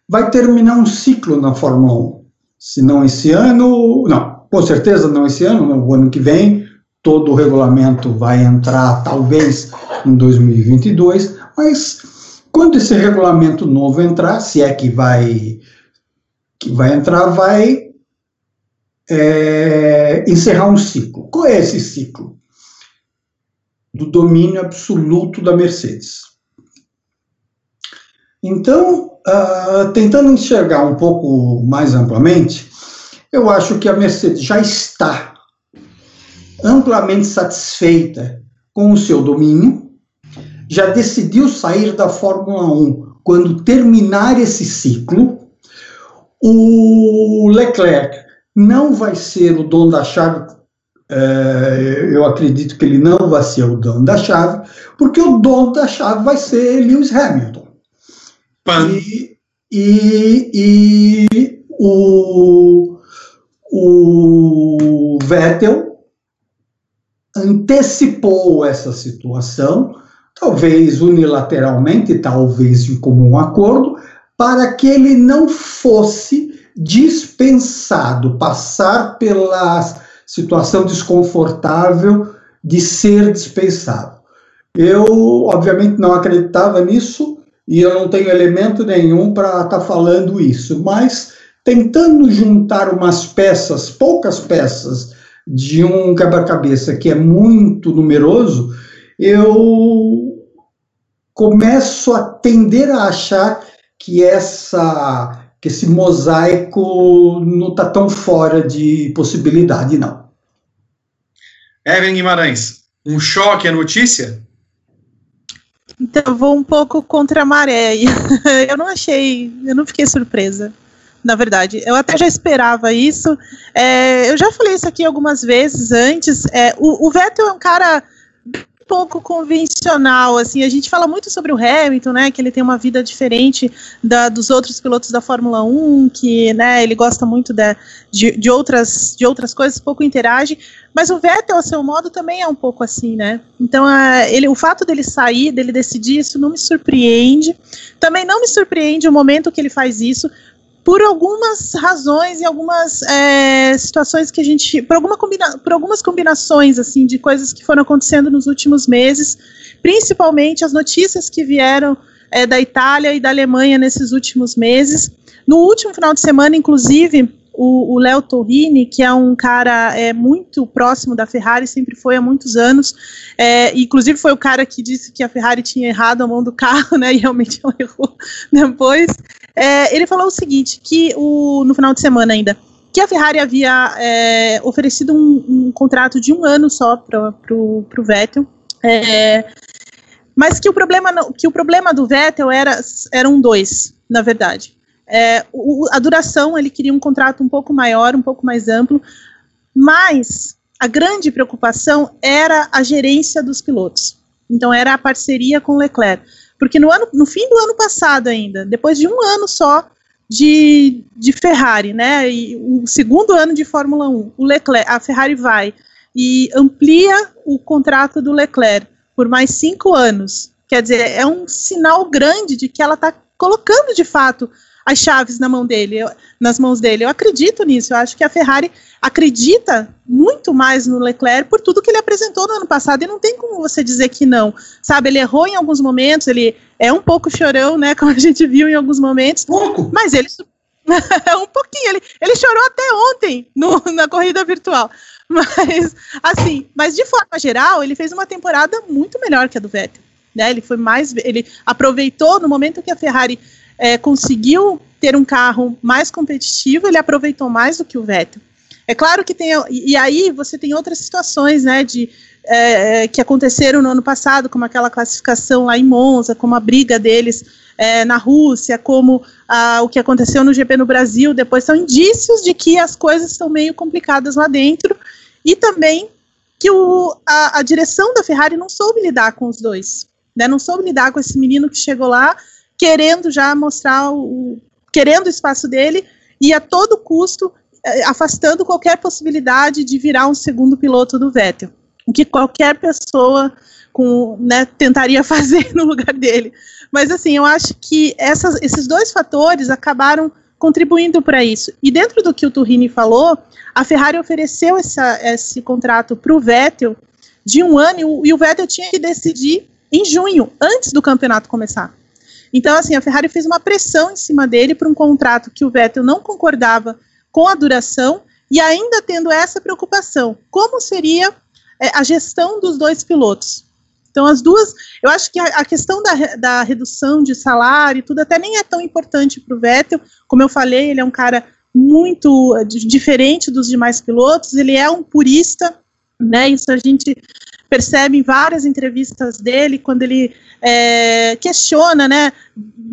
Vai terminar um ciclo na Fórmula 1. Se não esse ano, não, com certeza não esse ano, no ano que vem, todo o regulamento vai entrar talvez em 2022, mas quando esse regulamento novo entrar, se é que vai que vai entrar, vai é, encerrar um ciclo. Qual é esse ciclo? do domínio absoluto da Mercedes. Então, uh, tentando enxergar um pouco mais amplamente, eu acho que a Mercedes já está amplamente satisfeita com o seu domínio, já decidiu sair da Fórmula 1 quando terminar esse ciclo. O Leclerc não vai ser o dono da chave é, eu acredito que ele não vai ser o dono da chave, porque o dono da chave vai ser Lewis Hamilton. E, e, e o, o Vettel antecipou essa situação, talvez unilateralmente, talvez em comum acordo, para que ele não fosse dispensado, passar pelas situação desconfortável de ser dispensado. Eu, obviamente, não acreditava nisso e eu não tenho elemento nenhum para estar tá falando isso, mas tentando juntar umas peças, poucas peças, de um quebra-cabeça que é muito numeroso, eu começo a tender a achar que essa que esse mosaico não está tão fora de possibilidade, não. Evelyn Guimarães, um choque a notícia? Então, eu vou um pouco contra a maré. Eu não achei, eu não fiquei surpresa. Na verdade. Eu até já esperava isso. É, eu já falei isso aqui algumas vezes antes. É, o, o Vettel é um cara pouco convencional, assim, a gente fala muito sobre o Hamilton, né, que ele tem uma vida diferente da, dos outros pilotos da Fórmula 1, que, né, ele gosta muito de, de, de, outras, de outras coisas, pouco interage, mas o Vettel, a seu modo, também é um pouco assim, né, então uh, ele, o fato dele sair, dele decidir isso não me surpreende, também não me surpreende o momento que ele faz isso, por algumas razões e algumas é, situações que a gente, por, alguma combina, por algumas combinações assim de coisas que foram acontecendo nos últimos meses, principalmente as notícias que vieram é, da Itália e da Alemanha nesses últimos meses. No último final de semana, inclusive, o Léo Torrini, que é um cara é, muito próximo da Ferrari, sempre foi há muitos anos, é, inclusive foi o cara que disse que a Ferrari tinha errado a mão do carro, né, e realmente ela errou depois. É, ele falou o seguinte, que o, no final de semana ainda, que a Ferrari havia é, oferecido um, um, contrato de um ano só para o Vettel, é, mas que o problema que o problema do Vettel era eram dois, na verdade. É, o, a duração ele queria um contrato um pouco maior, um pouco mais amplo, mas a grande preocupação era a gerência dos pilotos. Então era a parceria com Leclerc. Porque no, ano, no fim do ano passado ainda, depois de um ano só de, de Ferrari, né, e o segundo ano de Fórmula 1, o Leclerc, a Ferrari vai e amplia o contrato do Leclerc por mais cinco anos. Quer dizer, é um sinal grande de que ela está colocando de fato as chaves na mão dele, eu, nas mãos dele. Eu acredito nisso. Eu acho que a Ferrari acredita muito mais no Leclerc por tudo que ele apresentou no ano passado e não tem como você dizer que não. Sabe, ele errou em alguns momentos, ele é um pouco chorão, né, como a gente viu em alguns momentos. Pouco. Mas ele um pouquinho, ele, ele chorou até ontem no, na corrida virtual. Mas, assim, mas de forma geral, ele fez uma temporada muito melhor que a do Vettel. Né? Ele foi mais. Ele aproveitou no momento que a Ferrari é, conseguiu ter um carro mais competitivo, ele aproveitou mais do que o Vettel. É claro que tem, e aí você tem outras situações, né, de, é, é, que aconteceram no ano passado, como aquela classificação lá em Monza, como a briga deles é, na Rússia, como o que aconteceu no GP no Brasil, depois são indícios de que as coisas estão meio complicadas lá dentro, e também que o, a, a direção da Ferrari não soube lidar com os dois, né, não soube lidar com esse menino que chegou lá, querendo já mostrar o querendo o espaço dele e a todo custo eh, afastando qualquer possibilidade de virar um segundo piloto do Vettel, o que qualquer pessoa com, né, tentaria fazer no lugar dele. Mas assim, eu acho que essas, esses dois fatores acabaram contribuindo para isso. E dentro do que o Turrini falou, a Ferrari ofereceu essa, esse contrato para o Vettel de um ano e o Vettel tinha que decidir em junho, antes do campeonato começar. Então, assim, a Ferrari fez uma pressão em cima dele para um contrato que o Vettel não concordava com a duração e ainda tendo essa preocupação, como seria é, a gestão dos dois pilotos. Então, as duas, eu acho que a, a questão da, da, redução de salário e tudo até nem é tão importante para o Vettel. Como eu falei, ele é um cara muito é, diferente dos demais pilotos, ele é um purista, né? Isso a gente percebe em várias entrevistas dele, quando ele é, questiona né,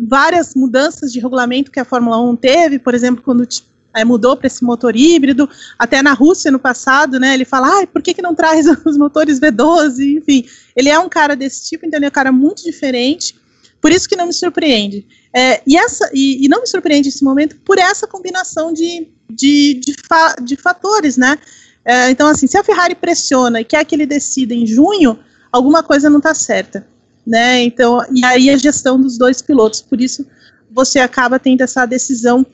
várias mudanças de regulamento que a Fórmula 1 teve, por exemplo, quando é, mudou para esse motor híbrido, até na Rússia no passado, né, ele fala, ah, por que, que não traz os motores V12, enfim, ele é um cara desse tipo, então ele é um cara muito diferente, por isso que não me surpreende. É, e, essa, e, e, não me surpreende esse momento por essa combinação de, de, de, fa, de fatores, né, é, então, assim, se a Ferrari pressiona e quer que ele decida em junho, alguma coisa não está certa, né? Então, e aí a gestão dos dois pilotos, por isso você acaba tendo essa decisão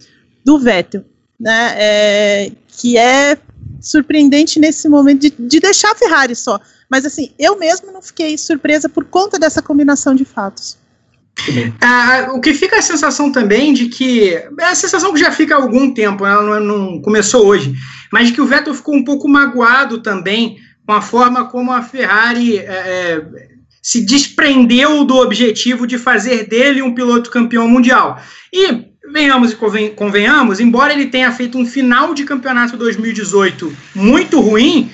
do Vettel, né? É, que é surpreendente nesse momento de, de deixar a Ferrari só. Mas assim, eu mesmo não fiquei surpresa por conta dessa combinação de fatos. Ah, o que fica a sensação também de que. É a sensação que já fica há algum tempo, ela não, não começou hoje, mas que o Vettel ficou um pouco magoado também com a forma como a Ferrari é, é, se desprendeu do objetivo de fazer dele um piloto campeão mundial. E venhamos e convenhamos, embora ele tenha feito um final de campeonato 2018 muito ruim,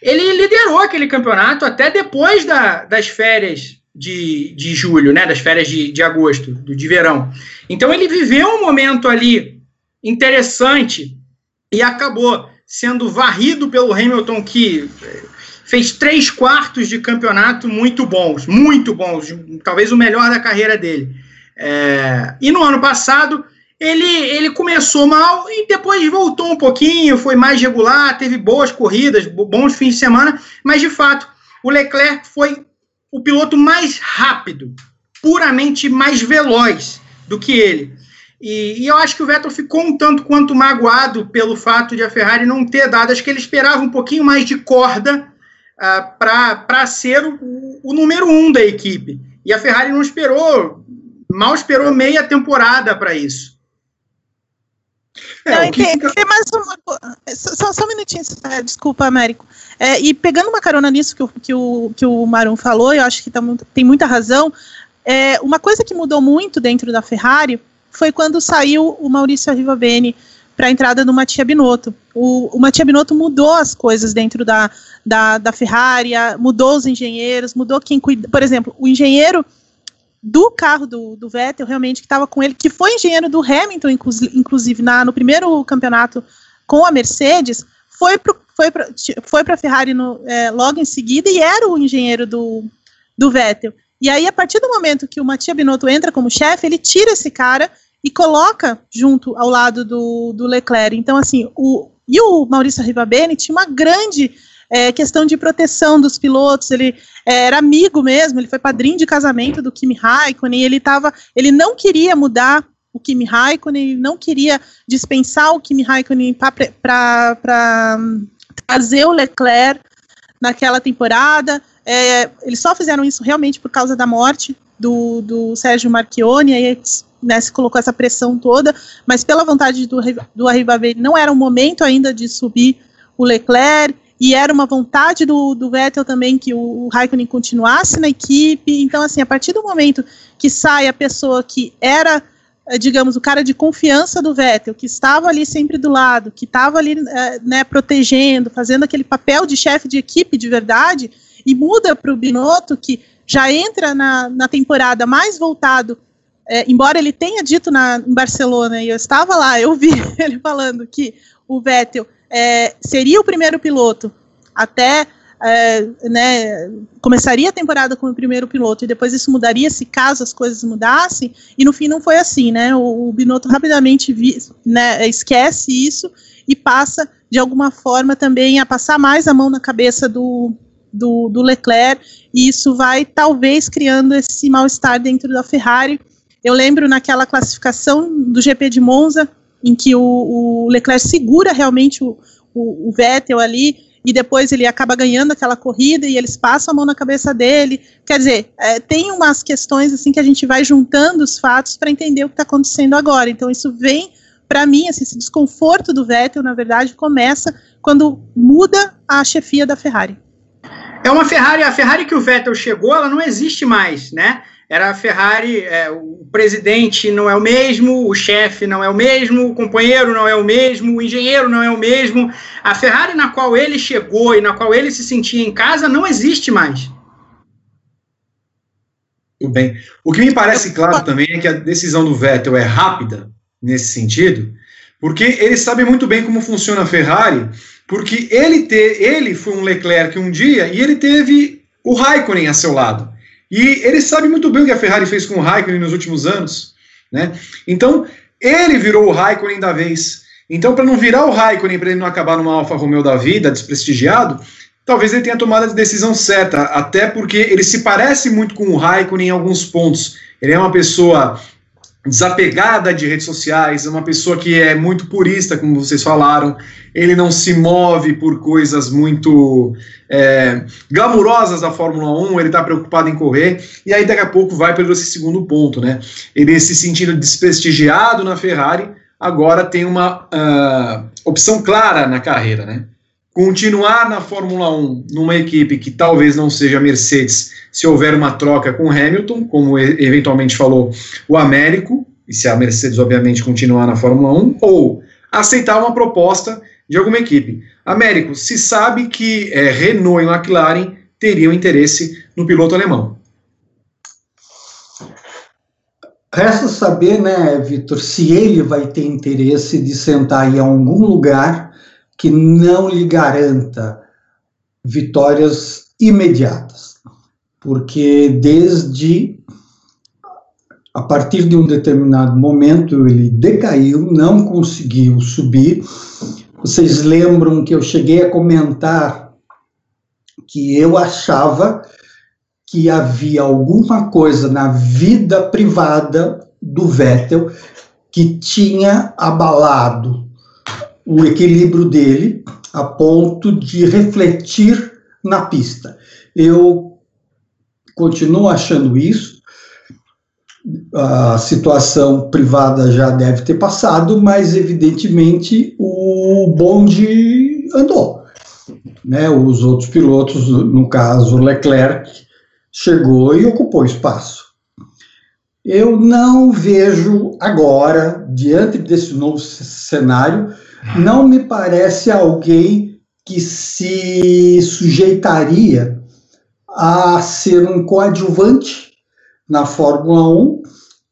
ele liderou aquele campeonato até depois da, das férias de, de julho, né, das férias de, de agosto, do, de verão. Então ele viveu um momento ali interessante e acabou sendo varrido pelo Hamilton, que fez três quartos de campeonato muito bons, muito bons, talvez o melhor da carreira dele. É, e no ano passado ele, ele começou mal e depois voltou um pouquinho, foi mais regular, teve boas corridas, bons fins de semana, mas de fato o Leclerc foi o piloto mais rápido, puramente mais veloz do que ele. E, e, eu acho que o Vettel ficou um tanto quanto magoado pelo fato de a Ferrari não ter dado. Acho que ele esperava um pouquinho mais de corda uh, para ser o, o, número um da equipe. E a Ferrari não esperou, mal esperou meia temporada para isso. É, não, fica... tem, mais uma só, só um minutinho, é, desculpa, Américo. É, e pegando uma carona nisso que o, que o, que o Marum falou, eu acho que tá tem muita razão. É, uma coisa que mudou muito dentro da Ferrari foi quando saiu o Maurício Arrivabene para a entrada do Mattia Binotto. O, o Mattia Binotto mudou as coisas dentro da, da, da Ferrari, mudou os engenheiros, mudou quem cuida. Por exemplo, o engenheiro do carro do, do Vettel, realmente, que estava com ele, que foi engenheiro do Hamilton, inclusive, na, no primeiro campeonato com a Mercedes, foi para foi foi a Ferrari no, é, logo em seguida e era o engenheiro do, do Vettel. E aí, a partir do momento que o Mattia Binotto entra como chefe, ele tira esse cara e coloca junto ao lado do, do Leclerc. Então, assim, o, e o Maurício Rivabene tinha uma grande é, questão de proteção dos pilotos, ele é, era amigo mesmo, ele foi padrinho de casamento do Kimi Raikkonen, ele tava, ele não queria mudar o Kimi Raikkonen, ele não queria dispensar o Kimi Raikkonen para trazer o Leclerc naquela temporada, é, eles só fizeram isso realmente por causa da morte do, do Sérgio Marchione, aí né, se colocou essa pressão toda, mas pela vontade do, do Arribaveri não era o momento ainda de subir o Leclerc, e era uma vontade do, do Vettel também que o, o Raikkonen continuasse na equipe, então assim, a partir do momento que sai a pessoa que era eh, digamos, o cara de confiança do Vettel, que estava ali sempre do lado, que estava ali eh, né, protegendo, fazendo aquele papel de chefe de equipe de verdade, e muda para o Binotto, que já entra na, na temporada mais voltado é, embora ele tenha dito na, em Barcelona, e eu estava lá, eu vi ele falando que o Vettel é, seria o primeiro piloto até é, né, começaria a temporada como o primeiro piloto e depois isso mudaria se caso as coisas mudassem, e no fim não foi assim, né? O, o Binotto rapidamente vi, né, esquece isso e passa de alguma forma também a passar mais a mão na cabeça do, do, do Leclerc, e isso vai talvez criando esse mal-estar dentro da Ferrari, eu lembro naquela classificação do GP de Monza, em que o, o Leclerc segura realmente o, o, o, Vettel ali, e depois ele acaba ganhando aquela corrida e eles passam a mão na cabeça dele. Quer dizer, é, tem umas questões assim que a gente vai juntando os fatos para entender o que está acontecendo agora. Então isso vem para mim, assim, esse desconforto do Vettel, na verdade, começa quando muda a chefia da Ferrari. É uma Ferrari, a Ferrari que o Vettel chegou, ela não existe mais, né? era a Ferrari, é, o presidente não é o mesmo, o chefe não é o mesmo, o companheiro não é o mesmo, o engenheiro não é o mesmo. A Ferrari na qual ele chegou e na qual ele se sentia em casa não existe mais. Tudo bem. O que me parece claro também é que a decisão do Vettel é rápida nesse sentido, porque ele sabe muito bem como funciona a Ferrari, porque ele, te, ele foi um Leclerc um dia e ele teve o Raikkonen a seu lado. E ele sabe muito bem o que a Ferrari fez com o Raikkonen nos últimos anos. Né? Então, ele virou o Raikkonen da vez. Então, para não virar o Raikkonen, para ele não acabar numa Alfa Romeo da vida, desprestigiado, talvez ele tenha tomado a decisão certa, até porque ele se parece muito com o Raikkonen em alguns pontos. Ele é uma pessoa desapegada de redes sociais, uma pessoa que é muito purista, como vocês falaram, ele não se move por coisas muito é, glamurosas da Fórmula 1, ele está preocupado em correr, e aí daqui a pouco vai pelo esse segundo ponto, né? Ele se sentindo desprestigiado na Ferrari, agora tem uma uh, opção clara na carreira, né? Continuar na Fórmula 1 numa equipe que talvez não seja a Mercedes, se houver uma troca com Hamilton, como eventualmente falou o Américo, e se a Mercedes, obviamente, continuar na Fórmula 1, ou aceitar uma proposta de alguma equipe. Américo, se sabe que é, Renault e McLaren teriam interesse no piloto alemão. resta saber, né, Vitor, se ele vai ter interesse de sentar em algum lugar que não lhe garanta vitórias imediatas, porque desde a partir de um determinado momento ele decaiu, não conseguiu subir. Vocês lembram que eu cheguei a comentar que eu achava que havia alguma coisa na vida privada do Vettel que tinha abalado o equilíbrio dele a ponto de refletir na pista. Eu continuo achando isso. A situação privada já deve ter passado, mas evidentemente o bonde andou. Né? Os outros pilotos, no caso Leclerc, chegou e ocupou espaço. Eu não vejo agora, diante desse novo cenário, não me parece alguém que se sujeitaria a ser um coadjuvante na Fórmula 1,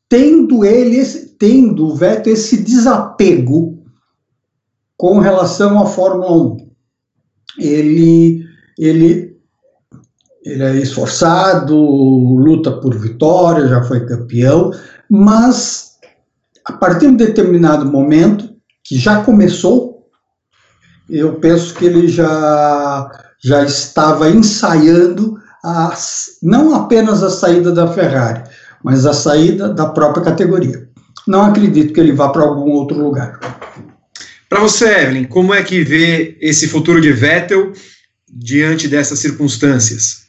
tendo ele, tendo o Vettel esse desapego com relação à Fórmula 1. Ele, ele, ele é esforçado, luta por vitória, já foi campeão, mas a partir de um determinado momento, que já começou, eu penso que ele já, já estava ensaiando a, não apenas a saída da Ferrari, mas a saída da própria categoria. Não acredito que ele vá para algum outro lugar. Para você, Evelyn, como é que vê esse futuro de Vettel diante dessas circunstâncias?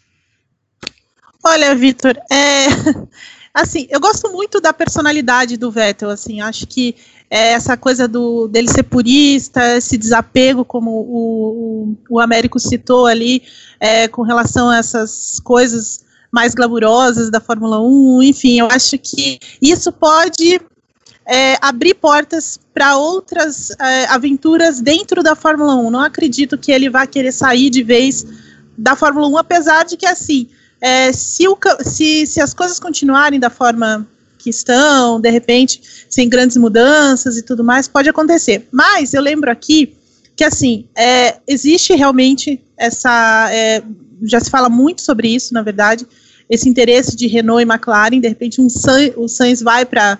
Olha, Vitor, é, assim, eu gosto muito da personalidade do Vettel, assim, acho que é essa coisa do, dele ser purista, esse desapego, como o, o, o Américo citou ali, é, com relação a essas coisas mais glamurosas da Fórmula 1, enfim, eu acho que isso pode é, abrir portas para outras é, aventuras dentro da Fórmula 1. Não acredito que ele vá querer sair de vez da Fórmula 1, apesar de que, assim, é, se, o, se, se as coisas continuarem da forma que estão, de repente, sem grandes mudanças e tudo mais, pode acontecer. Mas eu lembro aqui que, assim, é, existe realmente essa. É, já se fala muito sobre isso, na verdade, esse interesse de Renault e McLaren. De repente, um Sainz, o Sainz vai para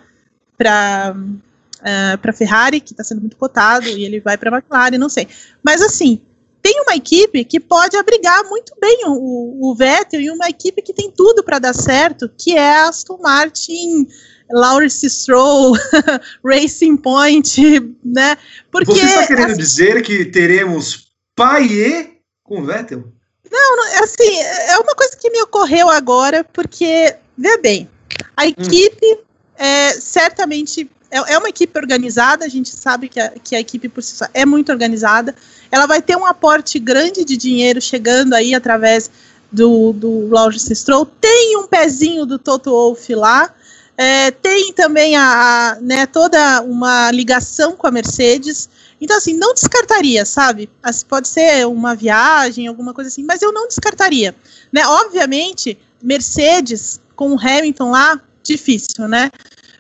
para uh, para Ferrari, que está sendo muito cotado, e ele vai para McLaren, não sei. Mas assim, tem uma equipe que pode abrigar muito bem o, o Vettel e uma equipe que tem tudo para dar certo, que é a Aston Martin, Lawrence Stroll, Racing Point, né? Porque você está querendo assim, dizer que teremos Paier com Vettel? Não, não, assim, é uma coisa que me ocorreu agora, porque, vê bem, a hum. equipe hum. é, certamente é, é, uma equipe organizada, a gente sabe que a, que a equipe por si só é muito organizada. Ela vai ter um aporte grande de dinheiro chegando aí através do, do Lawrence Stroll. Tem um pezinho do Toto Wolff lá. É, tem também a, a, né, toda uma ligação com a Mercedes. Então, assim, não descartaria, sabe? Assim, pode ser uma viagem, alguma coisa assim, mas eu não descartaria. Né? Obviamente, Mercedes com o Hamilton lá, difícil, né?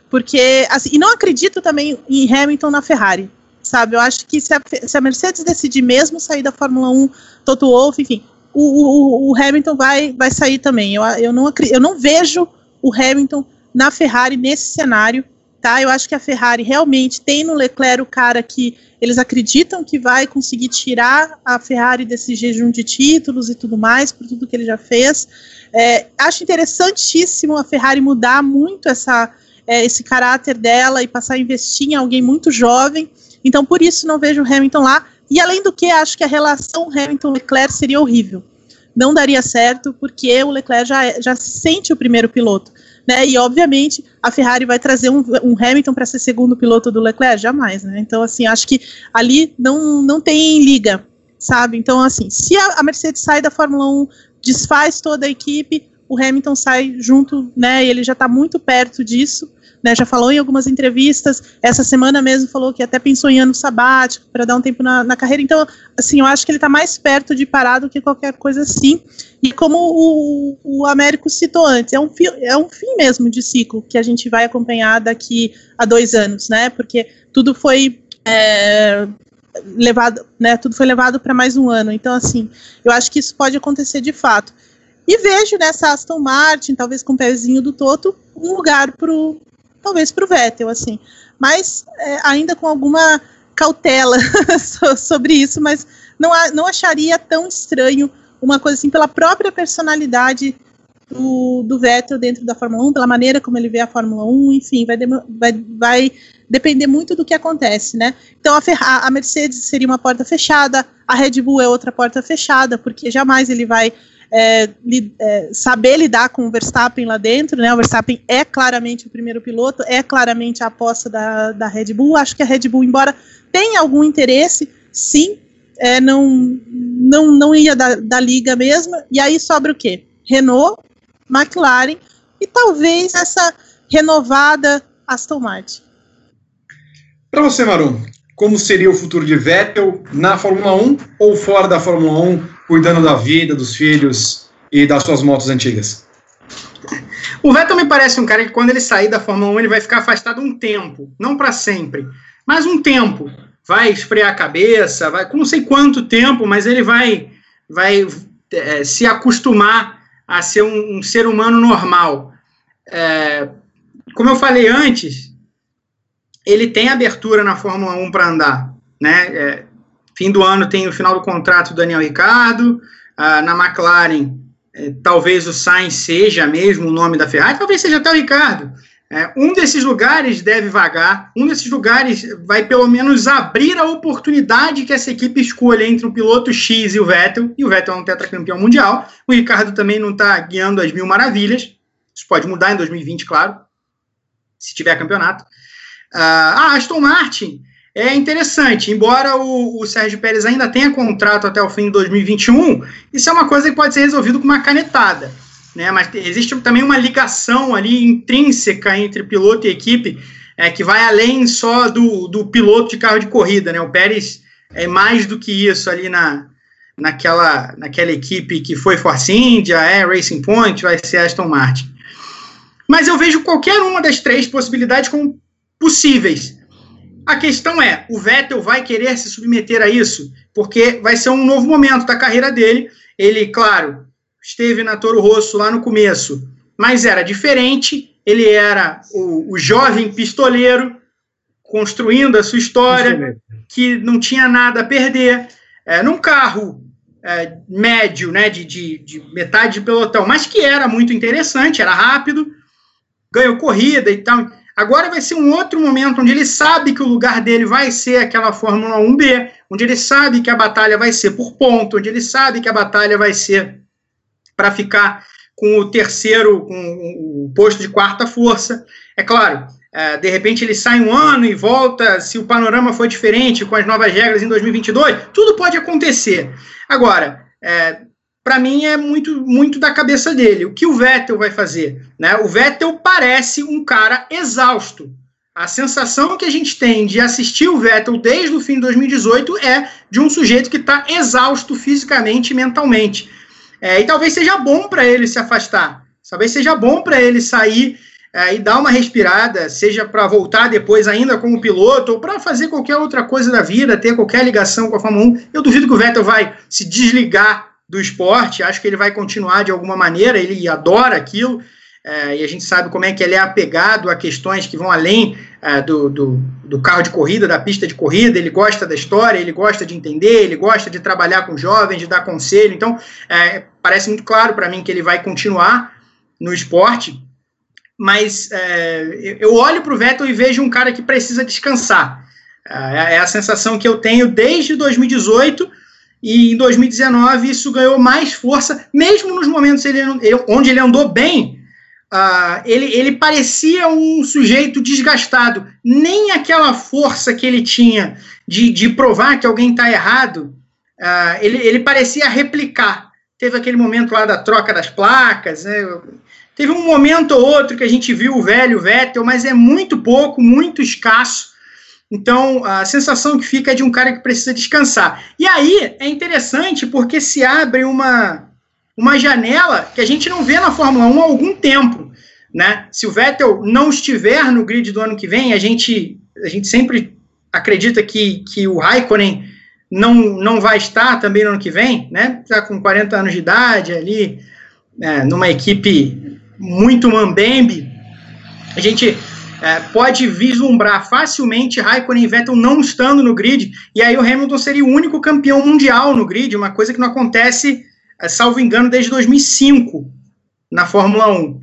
Porque, assim, e não acredito também em Hamilton na Ferrari, sabe? Eu acho que se a, se a Mercedes decidir mesmo sair da Fórmula 1, Toto Wolff, enfim, o, o, o, Hamilton vai, vai sair também. Eu, eu, não, eu não vejo o Hamilton na Ferrari nesse cenário, tá? Eu acho que a Ferrari realmente tem no Leclerc o cara que eles acreditam que vai conseguir tirar a Ferrari desse jejum de títulos e tudo mais, por tudo que ele já fez. É, acho interessantíssimo a Ferrari mudar muito essa é, esse caráter dela e passar a investir em alguém muito jovem. Então, por isso, não vejo o Hamilton lá. E além do que, acho que a relação Hamilton-Leclerc seria horrível. Não daria certo, porque o Leclerc já, é, já se sente o primeiro piloto. Né? E, obviamente, a Ferrari vai trazer um, um Hamilton para ser segundo piloto do Leclerc? Jamais, né? Então, assim, acho que ali não, não tem liga, sabe? Então, assim, se a, a Mercedes sai da Fórmula 1, desfaz toda a equipe, o Hamilton sai junto, né? Ele já está muito perto disso né, já falou em algumas entrevistas, essa semana mesmo falou que até pensou em ano sabático para dar um tempo na, na, carreira. Então, assim, eu acho que ele está mais perto de parar do que qualquer coisa assim. E como o, o Américo citou antes, é um, fi, é um fim mesmo de ciclo que a gente vai acompanhar daqui a dois anos, né? Porque tudo foi é, levado, né? Tudo foi levado para mais um ano. Então, assim, eu acho que isso pode acontecer de fato. E vejo nessa Aston Martin, talvez com o pezinho do Toto, um lugar pro, talvez para o Vettel, assim. Mas é, ainda com alguma cautela sobre isso, mas não, não acharia tão estranho uma coisa assim pela própria personalidade do, do Vettel dentro da Fórmula 1, pela maneira como ele vê a Fórmula 1, enfim, vai, vai, vai depender muito do que acontece, né? Então a, a Mercedes seria uma porta fechada, a Red Bull é outra porta fechada, porque jamais ele vai é, li, é, saber lidar com o Verstappen lá dentro, né? O Verstappen é claramente o primeiro piloto, é claramente a aposta da, da Red Bull. Acho que a Red Bull, embora tenha algum interesse, sim, é, não, não, não ia da, da liga mesmo. E aí sobra o quê? Renault, McLaren e talvez essa renovada Aston Martin. Para você, Maru, como seria o futuro de Vettel na Fórmula 1 ou fora da Fórmula 1, cuidando da vida, dos filhos e das suas motos antigas? O Vettel me parece um cara que quando ele sair da Fórmula 1 ele vai ficar afastado um tempo, não para sempre, mas um tempo. Vai esfriar a cabeça, vai, não sei quanto tempo, mas ele vai, vai é, se acostumar a ser um, um ser humano normal. É, como eu falei antes, ele tem abertura na Fórmula 1 para andar, né? É, fim do ano tem o final do contrato do Daniel Ricardo, ah, na McLaren é, talvez o Sainz seja mesmo o nome da Ferrari, talvez seja até o Ricardo. É, um desses lugares deve vagar, um desses lugares vai pelo menos abrir a oportunidade que essa equipe escolha entre o piloto X e o Vettel, e o Vettel é um tetracampeão mundial, o Ricardo também não está guiando as mil maravilhas, isso pode mudar em 2020, claro, se tiver campeonato. Ah, Aston Martin é interessante, embora o, o, Sérgio Pérez ainda tenha contrato até o fim de 2021, isso é uma coisa que pode ser resolvido com uma canetada. Né? Mas existe também uma ligação ali intrínseca entre piloto e equipe é, que vai além só do, do piloto de carro de corrida. Né? O Pérez é mais do que isso ali na, naquela, naquela equipe que foi Force India, é Racing Point, vai ser Aston Martin. Mas eu vejo qualquer uma das três possibilidades como possíveis. A questão é, o Vettel vai querer se submeter a isso? Porque vai ser um novo momento da carreira dele. Ele, claro, esteve na Toro Rosso lá no começo, mas era diferente. Ele era o, o jovem pistoleiro construindo a sua história, que não tinha nada a perder. É, num carro é, médio, né, de, de, de metade de pelotão, mas que era muito interessante, era rápido, ganhou corrida e tal. Agora vai ser um outro momento onde ele sabe que o lugar dele vai ser aquela Fórmula 1B, onde ele sabe que a batalha vai ser por ponto, onde ele sabe que a batalha vai ser para ficar com o terceiro, com o posto de quarta força. É claro, é, de repente ele sai um ano e volta, se o panorama for diferente com as novas regras em 2022, tudo pode acontecer. Agora, é, para mim é muito muito da cabeça dele. O que o Vettel vai fazer? Né? O Vettel parece um cara exausto. A sensação que a gente tem de assistir o Vettel desde o fim de 2018 é de um sujeito que está exausto fisicamente e mentalmente. É, e talvez seja bom para ele se afastar. Talvez seja bom para ele sair é, e dar uma respirada, seja para voltar depois ainda como piloto ou para fazer qualquer outra coisa da vida, ter qualquer ligação com a Fórmula 1. Eu duvido que o Vettel vai se desligar do esporte, acho que ele vai continuar de alguma maneira, ele adora aquilo, é, e a gente sabe como é que ele é apegado a questões que vão além é, do, do, do, carro de corrida, da pista de corrida, ele gosta da história, ele gosta de entender, ele gosta de trabalhar com jovens, de dar conselho, então é, parece muito claro para mim que ele vai continuar no esporte, mas é, eu olho para o Vettel e vejo um cara que precisa descansar, é, é a sensação que eu tenho desde 2018, e em 2019 isso ganhou mais força, mesmo nos momentos ele, onde ele andou bem, uh, ele, ele parecia um sujeito desgastado. Nem aquela força que ele tinha de, de provar que alguém está errado, uh, ele, ele parecia replicar. Teve aquele momento lá da troca das placas, né, Teve um momento ou outro que a gente viu o velho Vettel, mas é muito pouco, muito escasso. Então, a sensação que fica é de um cara que precisa descansar. E aí é interessante porque se abre uma, uma janela que a gente não vê na Fórmula 1 há algum tempo. Né? Se o Vettel não estiver no grid do ano que vem, a gente, a gente sempre acredita que, que o Raikkonen não, não vai estar também no ano que vem, né? Está com 40 anos de idade ali, é, numa equipe muito mambembe. A gente é, pode vislumbrar facilmente Raikkonen e Vettel não estando no grid, e aí o Hamilton seria o único campeão mundial no grid, uma coisa que não acontece, é, salvo engano, desde 2005 na Fórmula 1 uh,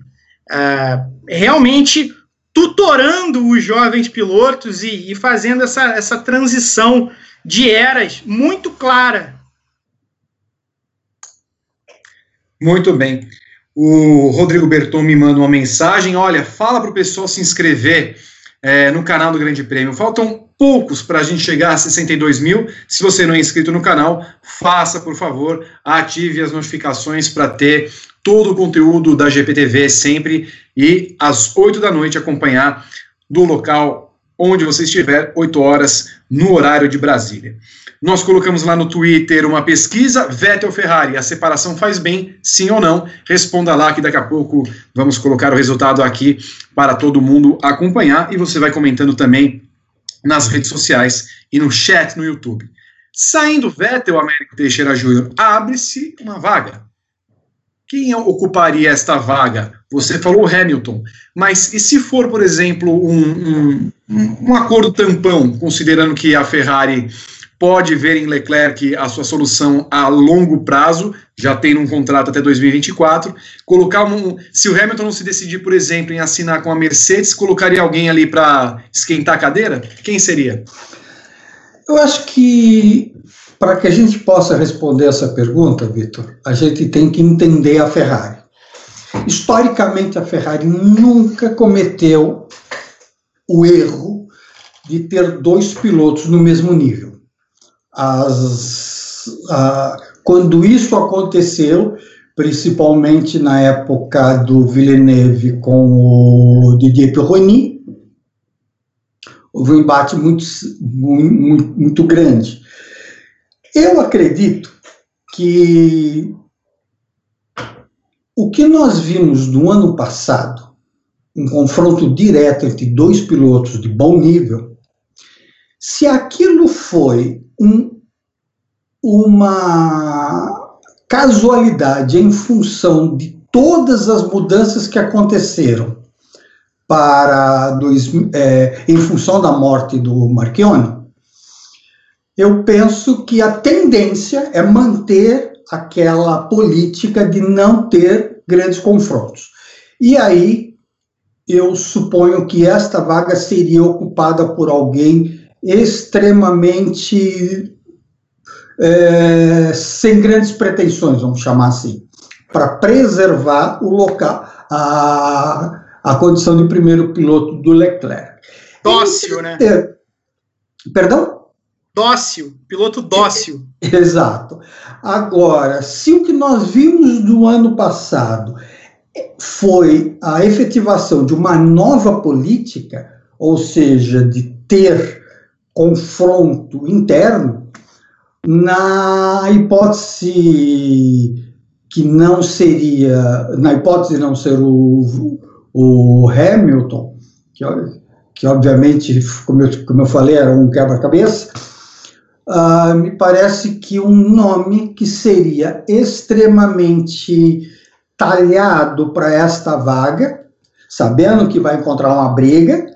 realmente tutorando os jovens pilotos e, e fazendo essa, essa transição de eras muito clara. Muito bem. O Rodrigo Berton me manda uma mensagem. Olha, fala para o pessoal se inscrever é, no canal do Grande Prêmio. Faltam poucos para a gente chegar a 62 mil. Se você não é inscrito no canal, faça, por favor, ative as notificações para ter todo o conteúdo da GPTV sempre e às 8 da noite acompanhar do local onde você estiver, 8 horas, no horário de Brasília. Nós colocamos lá no Twitter uma pesquisa, Vettel Ferrari, a separação faz bem, sim ou não? Responda lá que daqui a pouco vamos colocar o resultado aqui para todo mundo acompanhar e você vai comentando também nas redes sociais e no chat no YouTube. Saindo Vettel, Américo Teixeira Júnior, abre-se uma vaga. Quem ocuparia esta vaga? Você falou Hamilton, mas e se for, por exemplo, um, um, um acordo tampão, considerando que a Ferrari pode ver em Leclerc a sua solução a longo prazo, já tem um contrato até 2024, colocar um, se o Hamilton não se decidir, por exemplo, em assinar com a Mercedes, colocaria alguém ali para esquentar a cadeira? Quem seria? Eu acho que para que a gente possa responder essa pergunta, Vitor, a gente tem que entender a Ferrari. Historicamente, a Ferrari nunca cometeu o erro de ter dois pilotos no mesmo nível. As, a, quando isso aconteceu, principalmente na época do Villeneuve com o Didier Pironi, houve um embate muito, muito, muito grande. Eu acredito que o que nós vimos no ano passado, um confronto direto entre dois pilotos de bom nível, se aquilo foi um, uma casualidade em função de todas as mudanças que aconteceram para dois, é, em função da morte do Marchione, eu penso que a tendência é manter aquela política de não ter grandes confrontos. E aí eu suponho que esta vaga seria ocupada por alguém extremamente é, sem grandes pretensões, vamos chamar assim, para preservar o local, a, a condição de primeiro piloto do Leclerc. Dócil, né? É, perdão? Dócil, piloto dócil. Exato. Agora, se o que nós vimos no ano passado foi a efetivação de uma nova política, ou seja, de ter confronto interno, na hipótese que não seria, na hipótese de não ser o, o Hamilton, que, que obviamente, como eu, como eu falei, era um quebra-cabeça, uh, me parece que um nome que seria extremamente talhado para esta vaga, sabendo que vai encontrar uma briga,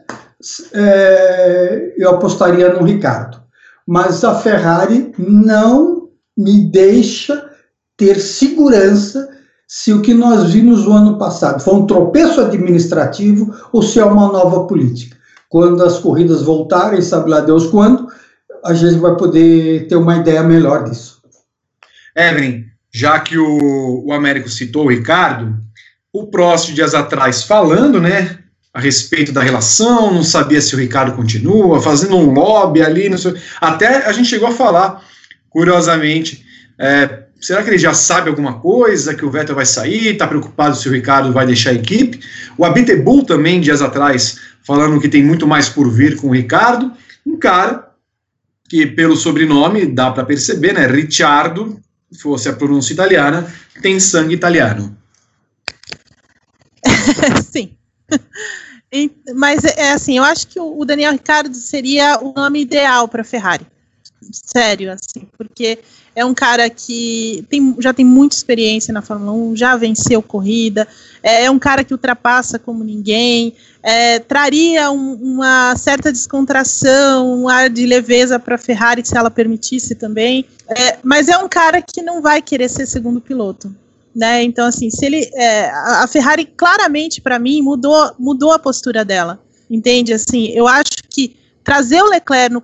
é, eu apostaria no Ricardo. Mas a Ferrari não me deixa ter segurança se o que nós vimos no ano passado foi um tropeço administrativo ou se é uma nova política. Quando as corridas voltarem, sabe lá Deus quando, a gente vai poder ter uma ideia melhor disso. Evelyn, já que o, o Américo citou o Ricardo, o Prost dias atrás falando, né, a respeito da relação, não sabia se o Ricardo continua, fazendo um lobby ali, sei, até a gente chegou a falar, curiosamente, é, Será que ele já sabe alguma coisa, que o Vettel vai sair, está preocupado se o Ricardo vai deixar a equipe? O Abitebull também, dias atrás, falando que tem muito mais por vir com o Ricardo. Um cara que, pelo sobrenome, dá para perceber, né? Ricciardo, fosse a pronúncia italiana, tem sangue italiano. Sim. Mas é assim, eu acho que o Daniel Ricardo seria o nome ideal para Ferrari. Sério, assim, porque é um cara que tem, já tem muita experiência na Fórmula 1, já venceu corrida, é, é um cara que ultrapassa como ninguém, é, traria um, uma certa descontração, um ar de leveza para a Ferrari, se ela permitisse também. É, mas é um cara que não vai querer ser segundo piloto. Né? Então, assim, se ele. É, a Ferrari claramente, para mim, mudou, mudou a postura dela. Entende? Assim, eu acho que trazer o Leclerc no,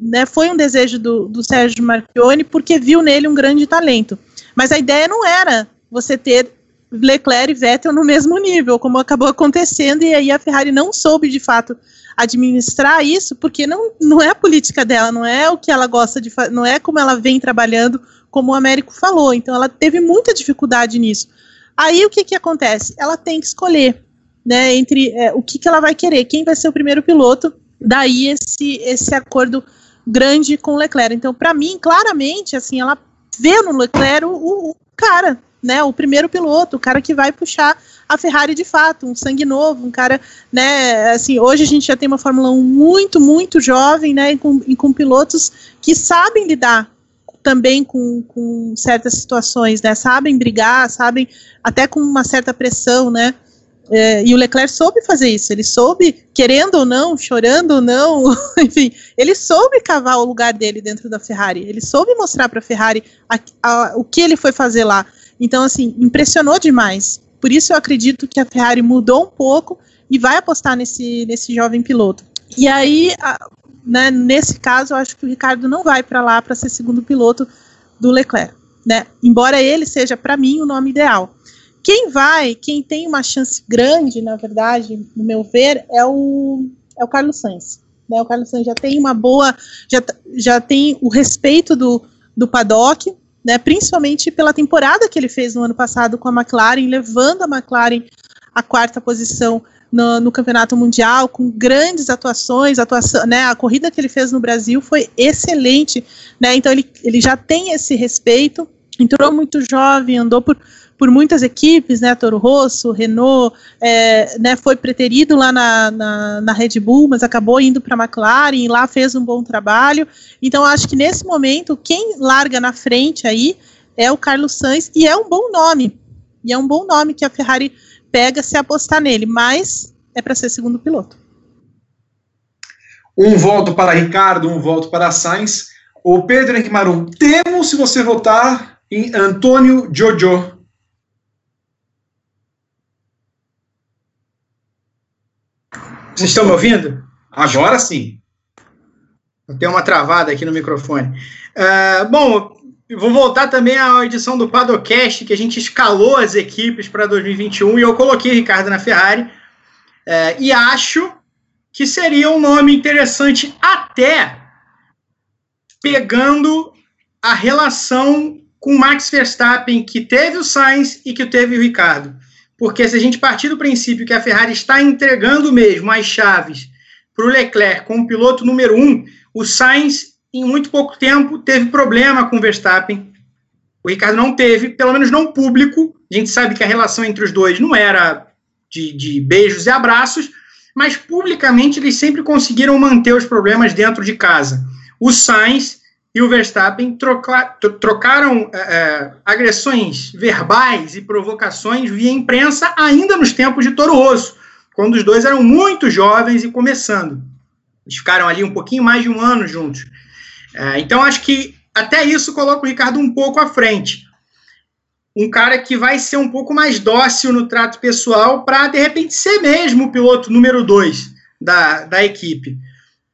né, foi um desejo do, do Sérgio Marchione porque viu nele um grande talento. Mas a ideia não era você ter Leclerc e Vettel no mesmo nível, como acabou acontecendo, e aí a Ferrari não soube de fato administrar isso, porque não, não é a política dela, não é o que ela gosta de fazer, não é como ela vem trabalhando, como o Américo falou. Então ela teve muita dificuldade nisso. Aí o que, que acontece? Ela tem que escolher né, entre é, o que, que ela vai querer, quem vai ser o primeiro piloto daí esse, esse acordo grande com o Leclerc. Então, para mim, claramente, assim, ela vê no Leclerc o, o, cara, né, o primeiro piloto, o cara que vai puxar a Ferrari de fato, um sangue novo, um cara, né, assim, hoje a gente já tem uma Fórmula 1 muito, muito jovem, né, e com, e com pilotos que sabem lidar também com, com certas situações, né, sabem brigar, sabem até com uma certa pressão, né, é, e o Leclerc soube fazer isso, ele soube, querendo ou não, chorando ou não, enfim, ele soube cavar o lugar dele dentro da Ferrari, ele soube mostrar para a Ferrari o que ele foi fazer lá. Então, assim, impressionou demais. Por isso eu acredito que a Ferrari mudou um pouco e vai apostar nesse, nesse jovem piloto. E aí, a, né, nesse caso, eu acho que o Ricardo não vai para lá para ser segundo piloto do Leclerc. Né? Embora ele seja, para mim, o nome ideal. Quem vai, quem tem uma chance grande, na verdade, no meu ver, é o, é o Carlos Sainz. Né? O Carlos Sainz já tem uma boa, já, já tem o respeito do, do paddock, né? principalmente pela temporada que ele fez no ano passado com a McLaren, levando a McLaren à quarta posição no, no, campeonato mundial, com grandes atuações, atuação, né, a corrida que ele fez no Brasil foi excelente, né, então ele, ele já tem esse respeito, entrou muito jovem, andou por por muitas equipes, né, Toro Rosso, Renault, é, né, foi preterido lá na, na, na, Red Bull, mas acabou indo para a McLaren e lá fez um bom trabalho. Então, acho que nesse momento, quem larga na frente aí é o Carlos Sainz, e é um bom nome. E é um bom nome que a Ferrari pega se apostar nele, mas é para ser segundo piloto. Um voto para Ricardo, um voto para Sainz. O Pedro Henrique Marum, temos se você votar em Antônio Jojo. Vocês estão me ouvindo? Agora sim. Tem uma travada aqui no microfone. Uh, bom, vou voltar também à edição do Padocast, que a gente escalou as equipes para 2021 e eu coloquei Ricardo na Ferrari. Uh, e acho que seria um nome interessante, até pegando a relação com Max Verstappen, que teve o Sainz e que teve o Ricardo. Porque se a gente partir do princípio que a Ferrari está entregando mesmo as chaves para o Leclerc como piloto número um, o Sainz, em muito pouco tempo, teve problema com o Verstappen. O Ricardo não teve, pelo menos não público. A gente sabe que a relação entre os dois não era de, de beijos e abraços, mas publicamente eles sempre conseguiram manter os problemas dentro de casa. O Sainz e o Verstappen troca, trocaram é, é, agressões verbais e provocações via imprensa ainda nos tempos de Toro Rosso, quando os dois eram muito jovens e começando. Eles ficaram ali um pouquinho mais de um ano juntos. É, então, acho que até isso coloca o Ricardo um pouco à frente. Um cara que vai ser um pouco mais dócil no trato pessoal para, de repente, ser mesmo o piloto número dois da, da equipe.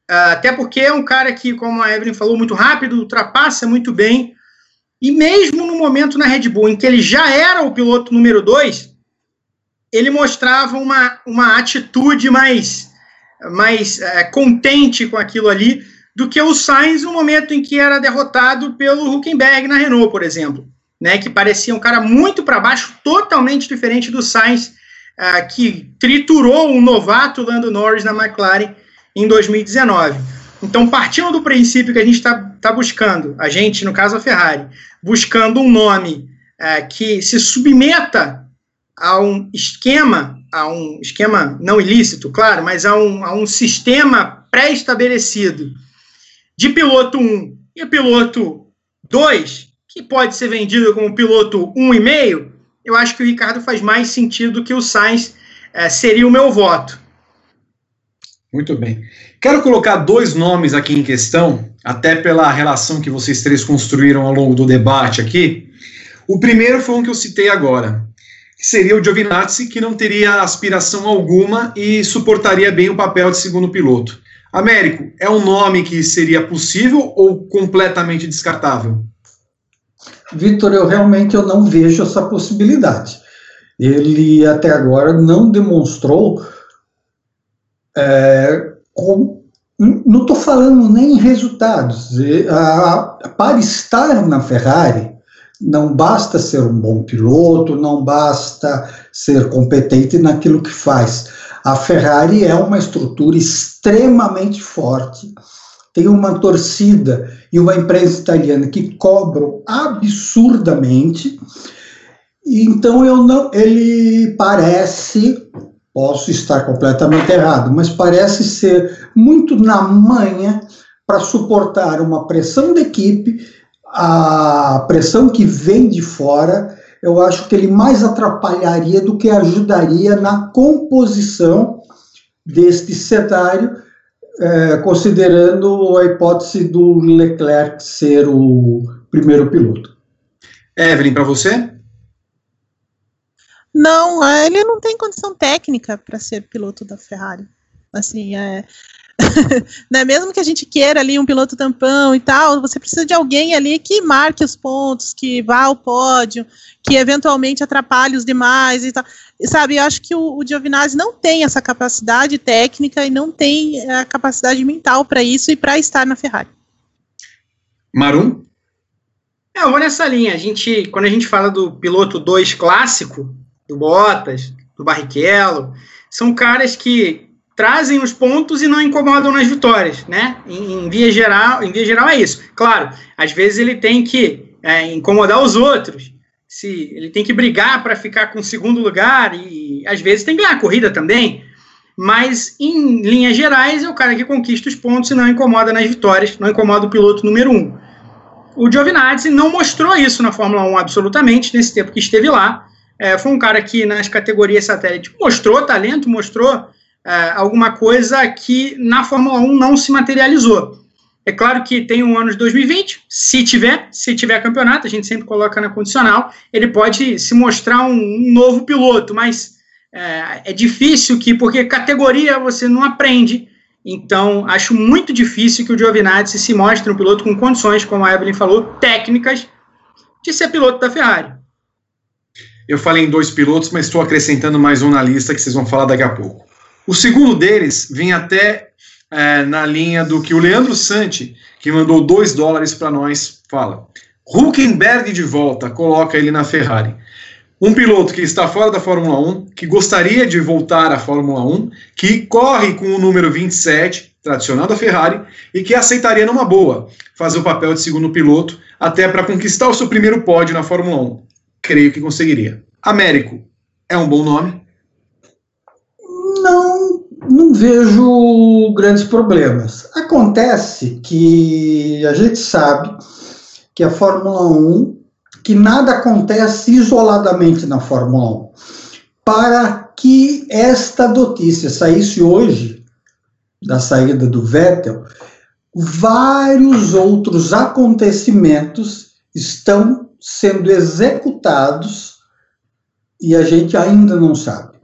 Uh, até porque é um cara que, como a Evelyn falou, muito rápido, ultrapassa muito bem. E mesmo no momento na Red Bull em que ele já era o piloto número dois, ele mostrava uma, uma atitude mais, mais é, contente com aquilo ali do que o Sainz no momento em que era derrotado pelo Huckenberg na Renault, por exemplo. né, que parecia um cara muito para baixo, totalmente diferente do Sainz, uh, que triturou um novato Lando Norris na McLaren em 2019. Então, partindo do princípio que a gente está tá buscando, a gente, no caso a Ferrari, buscando um nome uh, que se submeta a um esquema, a um esquema não ilícito, claro, mas a um, a um sistema pré-estabelecido de piloto 1 e piloto 2, que pode ser vendido como piloto 1,5, eu acho que o Ricardo faz mais sentido do que o Sainz é, seria o meu voto. Muito bem. Quero colocar dois nomes aqui em questão, até pela relação que vocês três construíram ao longo do debate aqui. O primeiro foi um que eu citei agora, que seria o Giovinazzi, que não teria aspiração alguma e suportaria bem o papel de segundo piloto. Américo, é um nome que seria possível ou completamente descartável? Vitor, eu realmente eu não vejo essa possibilidade. Ele até agora não demonstrou. É, com, não estou falando nem em resultados. A, a, para estar na Ferrari, não basta ser um bom piloto, não basta ser competente naquilo que faz. A Ferrari é uma estrutura extremamente forte tem uma torcida e uma empresa italiana que cobram absurdamente. Então eu não, ele parece, posso estar completamente errado, mas parece ser muito na manha para suportar uma pressão da equipe, a pressão que vem de fora. Eu acho que ele mais atrapalharia do que ajudaria na composição deste cenário é, considerando a hipótese do Leclerc ser o primeiro piloto. Evelyn, para você? Não, é, ele não tem condição técnica para ser piloto da Ferrari. Assim, é, né, mesmo que a gente queira ali um piloto tampão e tal, você precisa de alguém ali que marque os pontos, que vá ao pódio, que eventualmente atrapalhe os demais e tal. E, sabe, eu acho que o, o Giovinazzi não tem essa capacidade técnica e não tem a capacidade mental para isso e para estar na Ferrari. Marum? É, eu vou nessa linha. A gente, quando a gente fala do piloto 2 clássico, do Bottas, do Barrichello, são caras que trazem os pontos e não incomodam nas vitórias, né? Em, em, via geral, em via geral é isso. Claro, às vezes ele tem que é, incomodar os outros, se ele tem que brigar para ficar com o segundo lugar e às vezes tem que ganhar a corrida também. Mas em linhas gerais é o cara que conquista os pontos e não incomoda nas vitórias, não incomoda o piloto número um. O Giovinazzi não mostrou isso na Fórmula 1 absolutamente nesse tempo que esteve lá. É, foi um cara que nas categorias satélite mostrou talento, mostrou é, alguma coisa que na Fórmula 1 não se materializou. É claro que tem um ano de 2020, se tiver, se tiver campeonato, a gente sempre coloca na condicional, ele pode se mostrar um, um novo piloto, mas é, é, difícil que, porque categoria você não aprende, então acho muito difícil que o Giovinazzi se mostre um piloto com condições, como a Evelyn falou, técnicas de ser piloto da Ferrari. Eu falei em dois pilotos, mas estou acrescentando mais um na lista que vocês vão falar daqui a pouco. O segundo deles vem até é, na linha do que o Leandro Santi, que mandou 2 dólares para nós, fala. Huckenberg de volta, coloca ele na Ferrari. Um piloto que está fora da Fórmula 1, que gostaria de voltar à Fórmula 1, que corre com o número 27, tradicional da Ferrari, e que aceitaria numa boa fazer o papel de segundo piloto, até para conquistar o seu primeiro pódio na Fórmula 1. Creio que conseguiria. Américo é um bom nome, não, não vejo grandes problemas. Acontece que a gente sabe que a Fórmula 1, que nada acontece isoladamente na Fórmula 1. Para que esta notícia saísse hoje, da saída do Vettel, vários outros acontecimentos estão sendo executados e a gente ainda não sabe.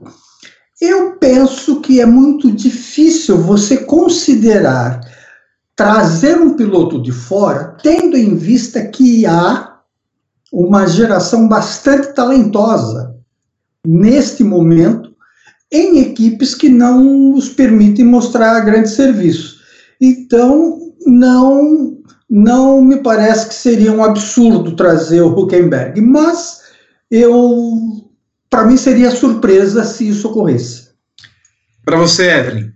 Eu penso que é muito difícil você considerar trazer um piloto de fora, tendo em vista que há uma geração bastante talentosa neste momento em equipes que não os permitem mostrar grande serviço. Então, não não me parece que seria um absurdo trazer o Huckenberg, mas eu, para mim seria surpresa se isso ocorresse. Para você, Evelyn?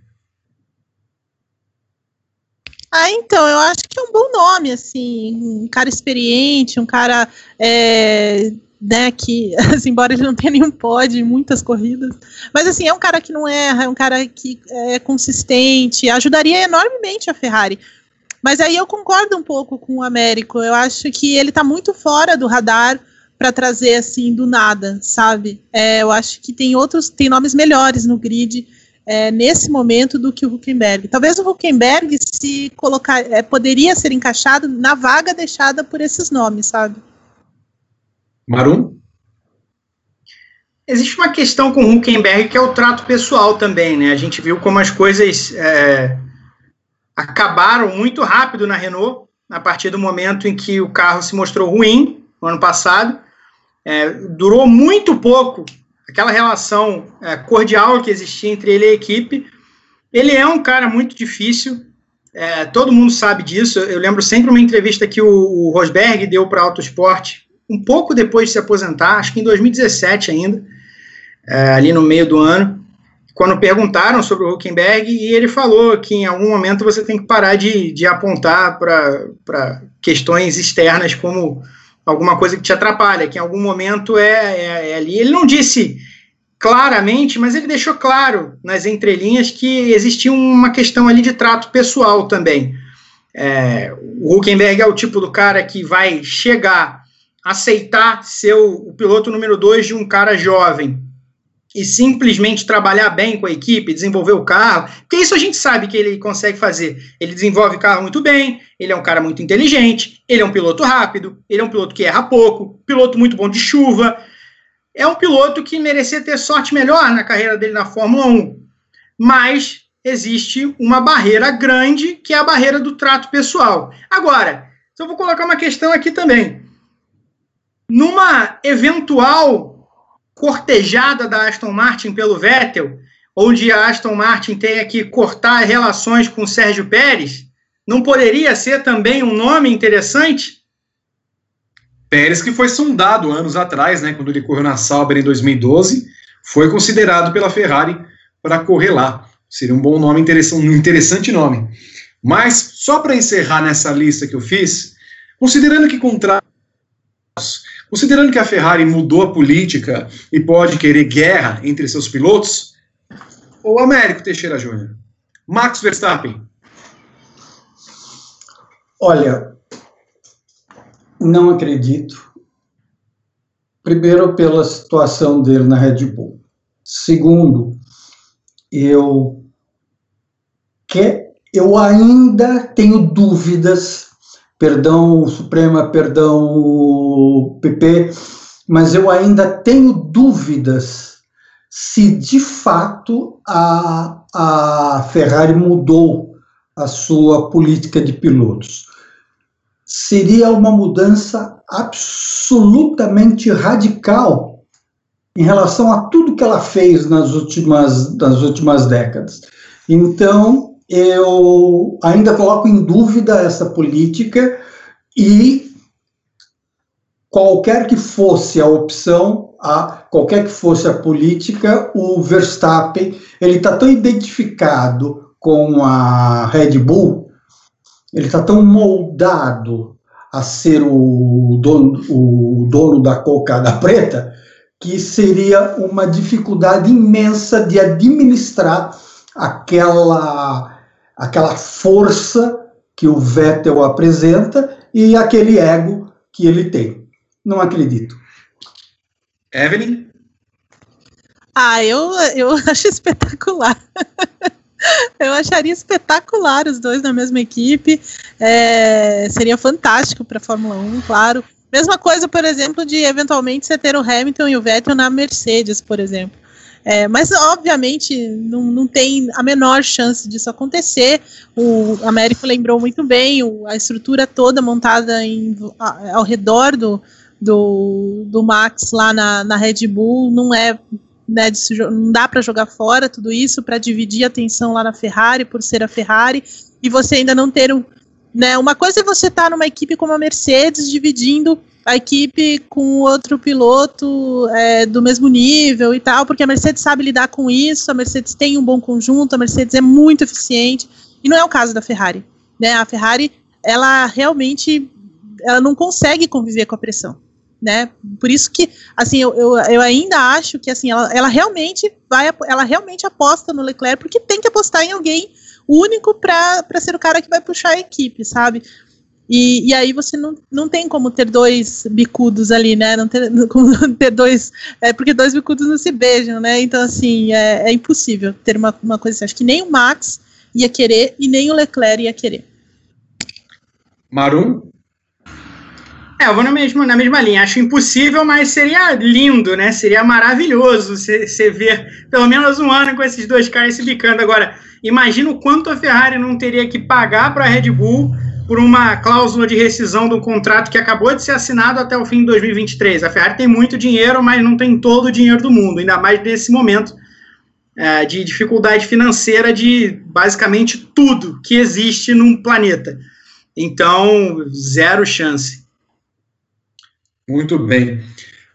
Ah, então, eu acho que é um bom nome, assim, um cara experiente, um cara é, né, que, assim, embora ele não tenha nenhum pódio em muitas corridas, mas assim, é um cara que não erra, é um cara que é consistente, ajudaria enormemente a Ferrari. Mas aí eu concordo um pouco com o Américo, eu acho que ele está muito fora do radar para trazer assim do nada, sabe? É, eu acho que tem outros, tem nomes melhores no grid é, nesse momento do que o Huckenberg. Talvez o Huckenberg se colocar, é, poderia ser encaixado na vaga deixada por esses nomes, sabe? Marum? Existe uma questão com o Huckenberg que é o trato pessoal também, né? A gente viu como as coisas é, acabaram muito rápido na Renault, a partir do momento em que o carro se mostrou ruim, no ano passado. É, durou muito pouco aquela relação é, cordial que existia entre ele e a equipe. Ele é um cara muito difícil, é, todo mundo sabe disso. Eu lembro sempre uma entrevista que o, o Rosberg deu para Autosport, um pouco depois de se aposentar, acho que em 2017 ainda, é, ali no meio do ano, quando perguntaram sobre o Huckenberg, e ele falou que em algum momento você tem que parar de, de apontar para questões externas como alguma coisa que te atrapalha, que em algum momento é, é, é, ali. Ele não disse claramente, mas ele deixou claro nas entrelinhas que existia uma questão ali de trato pessoal também. É, o Huckenberg é o tipo do cara que vai chegar, aceitar ser o, o piloto número dois de um cara jovem e simplesmente trabalhar bem com a equipe, desenvolver o carro, porque isso a gente sabe que ele consegue fazer. Ele desenvolve o carro muito bem, ele é um cara muito inteligente, ele é um piloto rápido, ele é um piloto que erra pouco, piloto muito bom de chuva. É um piloto que merecia ter sorte melhor na carreira dele na Fórmula 1. Mas existe uma barreira grande, que é a barreira do trato pessoal. Agora, eu vou colocar uma questão aqui também. Numa eventual cortejada da Aston Martin pelo Vettel, onde a Aston Martin tenha que cortar relações com o Sérgio Pérez, não poderia ser também um nome interessante? Pérez, que foi sondado anos atrás, né, quando ele correu na Sauber em 2012, foi considerado pela Ferrari para correr lá. Seria um bom nome, um interessante nome. Mas, só para encerrar nessa lista que eu fiz, considerando que contratos Considerando que a Ferrari mudou a política e pode querer guerra entre seus pilotos, o Américo Teixeira Júnior, Max Verstappen. Olha, não acredito. Primeiro, pela situação dele na Red Bull. Segundo, eu que eu ainda tenho dúvidas perdão Suprema, perdão PP, mas eu ainda tenho dúvidas se de fato a, a Ferrari mudou a sua política de pilotos. Seria uma mudança absolutamente radical em relação a tudo que ela fez nas últimas, nas últimas décadas. Então, eu ainda coloco em dúvida essa política e qualquer que fosse a opção, a qualquer que fosse a política, o Verstappen ele está tão identificado com a Red Bull, ele está tão moldado a ser o dono, o dono da cocada preta, que seria uma dificuldade imensa de administrar aquela aquela força que o Vettel apresenta e aquele ego que ele tem. Não acredito. Evelyn? Ah, eu, eu acho espetacular. eu acharia espetacular os dois na mesma equipe. É, seria fantástico para a Fórmula 1, claro. Mesma coisa, por exemplo, de eventualmente você ter o Hamilton e o Vettel na Mercedes, por exemplo. É, mas, obviamente, não, não tem a menor chance disso acontecer. O Américo lembrou muito bem o, a estrutura toda montada em, ao redor do, do, do Max lá na, na Red Bull não é. Né, de, não dá para jogar fora tudo isso para dividir a atenção lá na Ferrari por ser a Ferrari e você ainda não ter um, Né? Uma coisa é você estar tá numa equipe como a Mercedes, dividindo a equipe com outro piloto é, do mesmo nível e tal, porque a Mercedes sabe lidar com isso, a Mercedes tem um bom conjunto, a Mercedes é muito eficiente, e não é o caso da Ferrari. Né? A Ferrari, ela realmente ela não consegue conviver com a pressão. Né? Por isso que, assim, eu, eu, eu ainda acho que, assim, ela, ela realmente vai, ela realmente aposta no Leclerc, porque tem que apostar em alguém único para ser o cara que vai puxar a equipe, sabe? E, e aí você não, não tem como ter dois bicudos ali, né? Não ter, como ter dois. É porque dois bicudos não se beijam, né? Então, assim, é, é impossível ter uma, uma coisa assim. Acho que nem o Max ia querer e nem o Leclerc ia querer. Maru? É, eu vou na mesma, na mesma linha. Acho impossível, mas seria lindo, né? Seria maravilhoso você ver pelo menos um ano com esses dois caras se bicando. Agora, imagina o quanto a Ferrari não teria que pagar para a Red Bull por uma cláusula de rescisão do contrato que acabou de ser assinado até o fim de 2023. A Ferrari tem muito dinheiro, mas não tem todo o dinheiro do mundo, ainda mais nesse momento é, de dificuldade financeira de basicamente tudo que existe num planeta. Então, zero chance. Muito bem.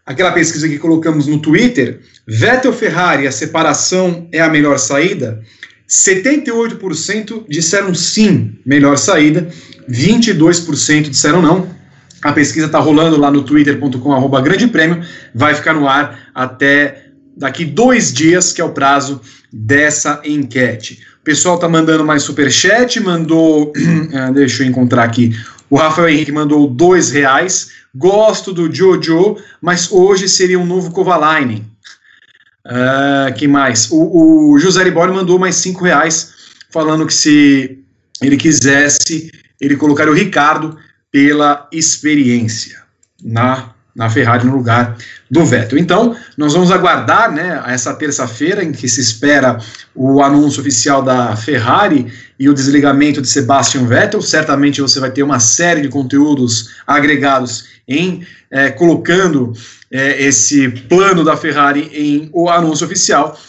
Aquela pesquisa que colocamos no Twitter, Vettel Ferrari, a separação é a melhor saída? 78% disseram sim, melhor saída, 22% disseram não. A pesquisa está rolando lá no twitter.com, grande prêmio, vai ficar no ar até daqui dois dias, que é o prazo dessa enquete. O pessoal está mandando mais superchat, mandou, ah, deixa eu encontrar aqui, o Rafael Henrique mandou dois reais, gosto do Jojo, mas hoje seria um novo Kovalainen. Uh, que mais? O, o José Libório mandou mais cinco reais, falando que se ele quisesse, ele colocaria o Ricardo pela experiência na, na Ferrari no lugar do Vettel. Então, nós vamos aguardar né, essa terça-feira, em que se espera o anúncio oficial da Ferrari e o desligamento de Sebastian Vettel. Certamente você vai ter uma série de conteúdos agregados em é, colocando é, esse plano da Ferrari em o anúncio oficial.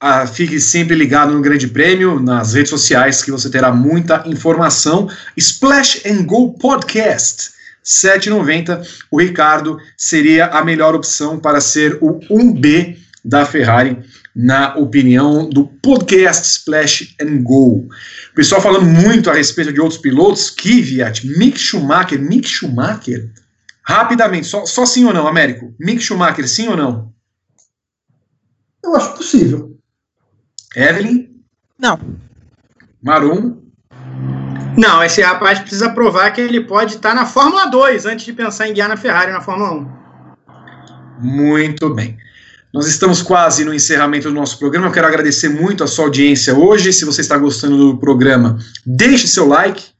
Ah, fique sempre ligado no Grande Prêmio, nas redes sociais, que você terá muita informação. Splash and Go Podcast. 7,90. O Ricardo seria a melhor opção para ser o 1B da Ferrari, na opinião do podcast Splash and Go. O pessoal falando muito a respeito de outros pilotos, Kvyat, Mick Schumacher, Mick Schumacher Rapidamente, só, só sim ou não, Américo? Mick Schumacher, sim ou não? Eu acho possível. Evelyn? Não. Marum? Não, esse rapaz precisa provar que ele pode estar na Fórmula 2 antes de pensar em guiar na Ferrari na Fórmula 1. Muito bem. Nós estamos quase no encerramento do nosso programa. Eu quero agradecer muito a sua audiência hoje. Se você está gostando do programa, deixe seu like,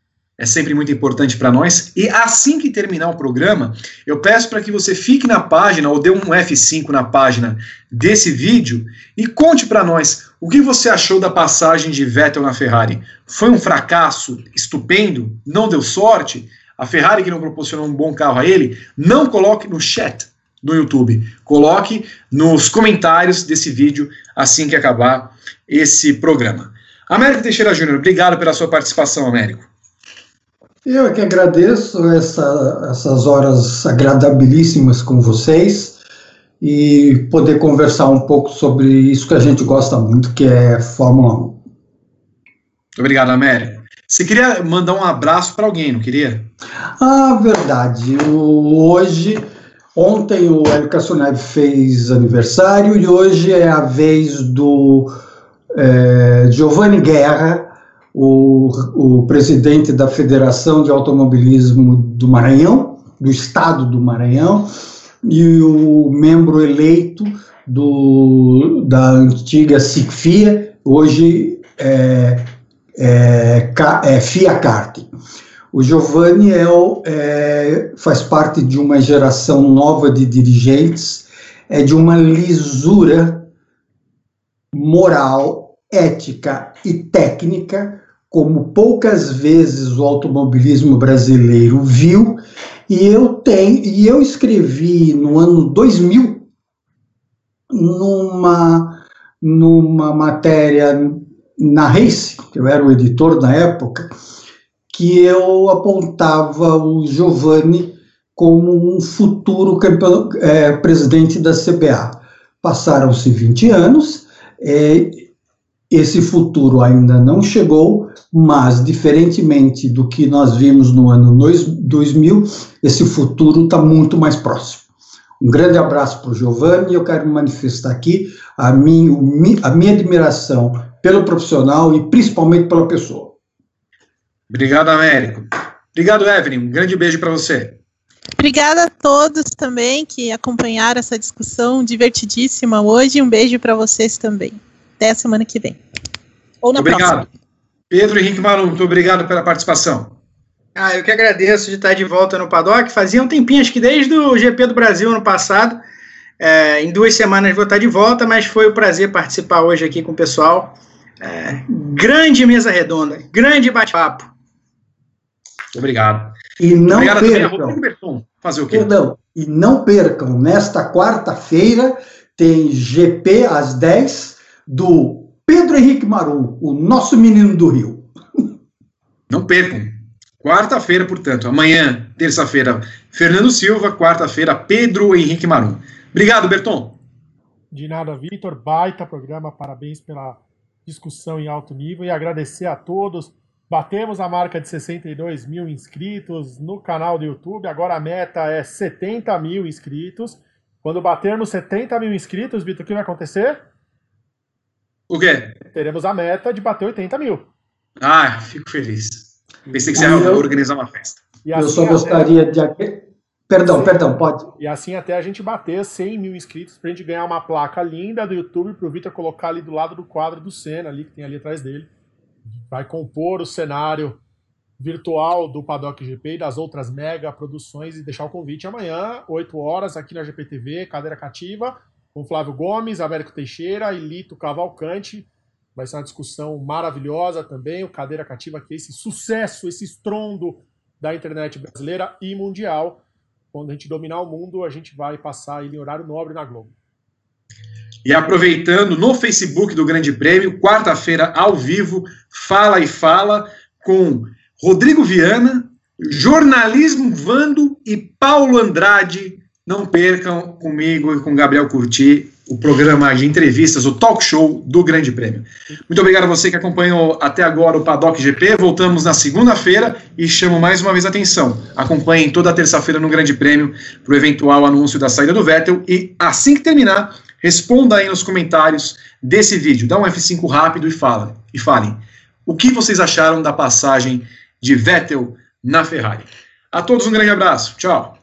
é sempre muito importante para nós. E assim que terminar o programa, eu peço para que você fique na página ou dê um F5 na página desse vídeo e conte para nós o que você achou da passagem de Vettel na Ferrari. Foi um fracasso estupendo? Não deu sorte? A Ferrari que não proporcionou um bom carro a ele? Não coloque no chat do YouTube. Coloque nos comentários desse vídeo assim que acabar esse programa. Américo Teixeira Júnior, obrigado pela sua participação, Américo. Eu é que agradeço essa, essas horas agradabilíssimas com vocês e poder conversar um pouco sobre isso que a gente gosta muito, que é Fórmula 1. Muito obrigado, Américo. Você queria mandar um abraço para alguém, não queria? Ah, verdade. hoje, ontem o Hélio Cassonev fez aniversário e hoje é a vez do é, Giovanni Guerra, o, o presidente da Federação de Automobilismo do Maranhão, do Estado do Maranhão, e o membro eleito do, da antiga SICFIA, hoje é, é, é FIA-CART. O Giovanni é, é, faz parte de uma geração nova de dirigentes, é de uma lisura moral, ética e técnica como poucas vezes o automobilismo brasileiro viu, e eu tenho, e eu escrevi no ano 2000 numa numa matéria na Race, que eu era o editor na época, que eu apontava o Giovanni como um futuro campeão, é, presidente da CBA. Passaram-se 20 anos, é, esse futuro ainda não chegou, mas, diferentemente do que nós vimos no ano 2000, esse futuro está muito mais próximo. Um grande abraço para o Giovanni e eu quero manifestar aqui a minha, a minha admiração pelo profissional e principalmente pela pessoa. Obrigado, Américo. Obrigado, Evelyn. Um grande beijo para você. Obrigada a todos também que acompanharam essa discussão divertidíssima hoje. Um beijo para vocês também. Até a semana que vem. Ou na obrigado. próxima. Pedro Henrique Malu, muito obrigado pela participação. Ah, eu que agradeço de estar de volta no Paddock. Fazia um tempinho, acho que desde o GP do Brasil ano passado. É, em duas semanas vou estar de volta, mas foi um prazer participar hoje aqui com o pessoal. É, grande mesa redonda, grande bate-papo. Obrigado. E não Obrigado percam. Fazer o quê? Perdão. E não percam, nesta quarta-feira tem GP às 10 do Pedro Henrique Maru, o nosso menino do Rio. Não percam. Quarta-feira, portanto, amanhã, terça-feira, Fernando Silva, quarta-feira, Pedro Henrique Marum. Obrigado, Berton. De nada, Vitor. Baita programa, parabéns pela discussão em alto nível e agradecer a todos. Batemos a marca de 62 mil inscritos no canal do YouTube. Agora a meta é 70 mil inscritos. Quando batermos 70 mil inscritos, Vitor, o que vai acontecer? O quê? Teremos a meta de bater 80 mil. Ah, fico feliz. Pensei que você ia organizar uma festa. Assim eu só gostaria até... de. Perdão, Sim. perdão, pode. E assim até a gente bater 100 mil inscritos pra gente ganhar uma placa linda do YouTube pro Vitor colocar ali do lado do quadro do Senna, ali que tem ali atrás dele. Vai compor o cenário virtual do Paddock GP e das outras mega produções e deixar o convite amanhã, 8 horas, aqui na GPTV, cadeira cativa, com Flávio Gomes, Américo Teixeira e Lito Cavalcante. Vai ser uma discussão maravilhosa também. O Cadeira Cativa, que é esse sucesso, esse estrondo da internet brasileira e mundial. Quando a gente dominar o mundo, a gente vai passar ele em horário nobre na Globo. E aproveitando, no Facebook do Grande Prêmio, quarta-feira, ao vivo, Fala e Fala, com Rodrigo Viana, Jornalismo Vando e Paulo Andrade. Não percam comigo e com Gabriel Curti o programa de entrevistas, o talk show do Grande Prêmio. Muito obrigado a você que acompanhou até agora o Paddock GP. Voltamos na segunda-feira e chamo mais uma vez a atenção. Acompanhem toda terça-feira no Grande Prêmio para o eventual anúncio da saída do Vettel e assim que terminar, responda aí nos comentários desse vídeo. Dá um F5 rápido e fala e falem o que vocês acharam da passagem de Vettel na Ferrari. A todos um grande abraço. Tchau.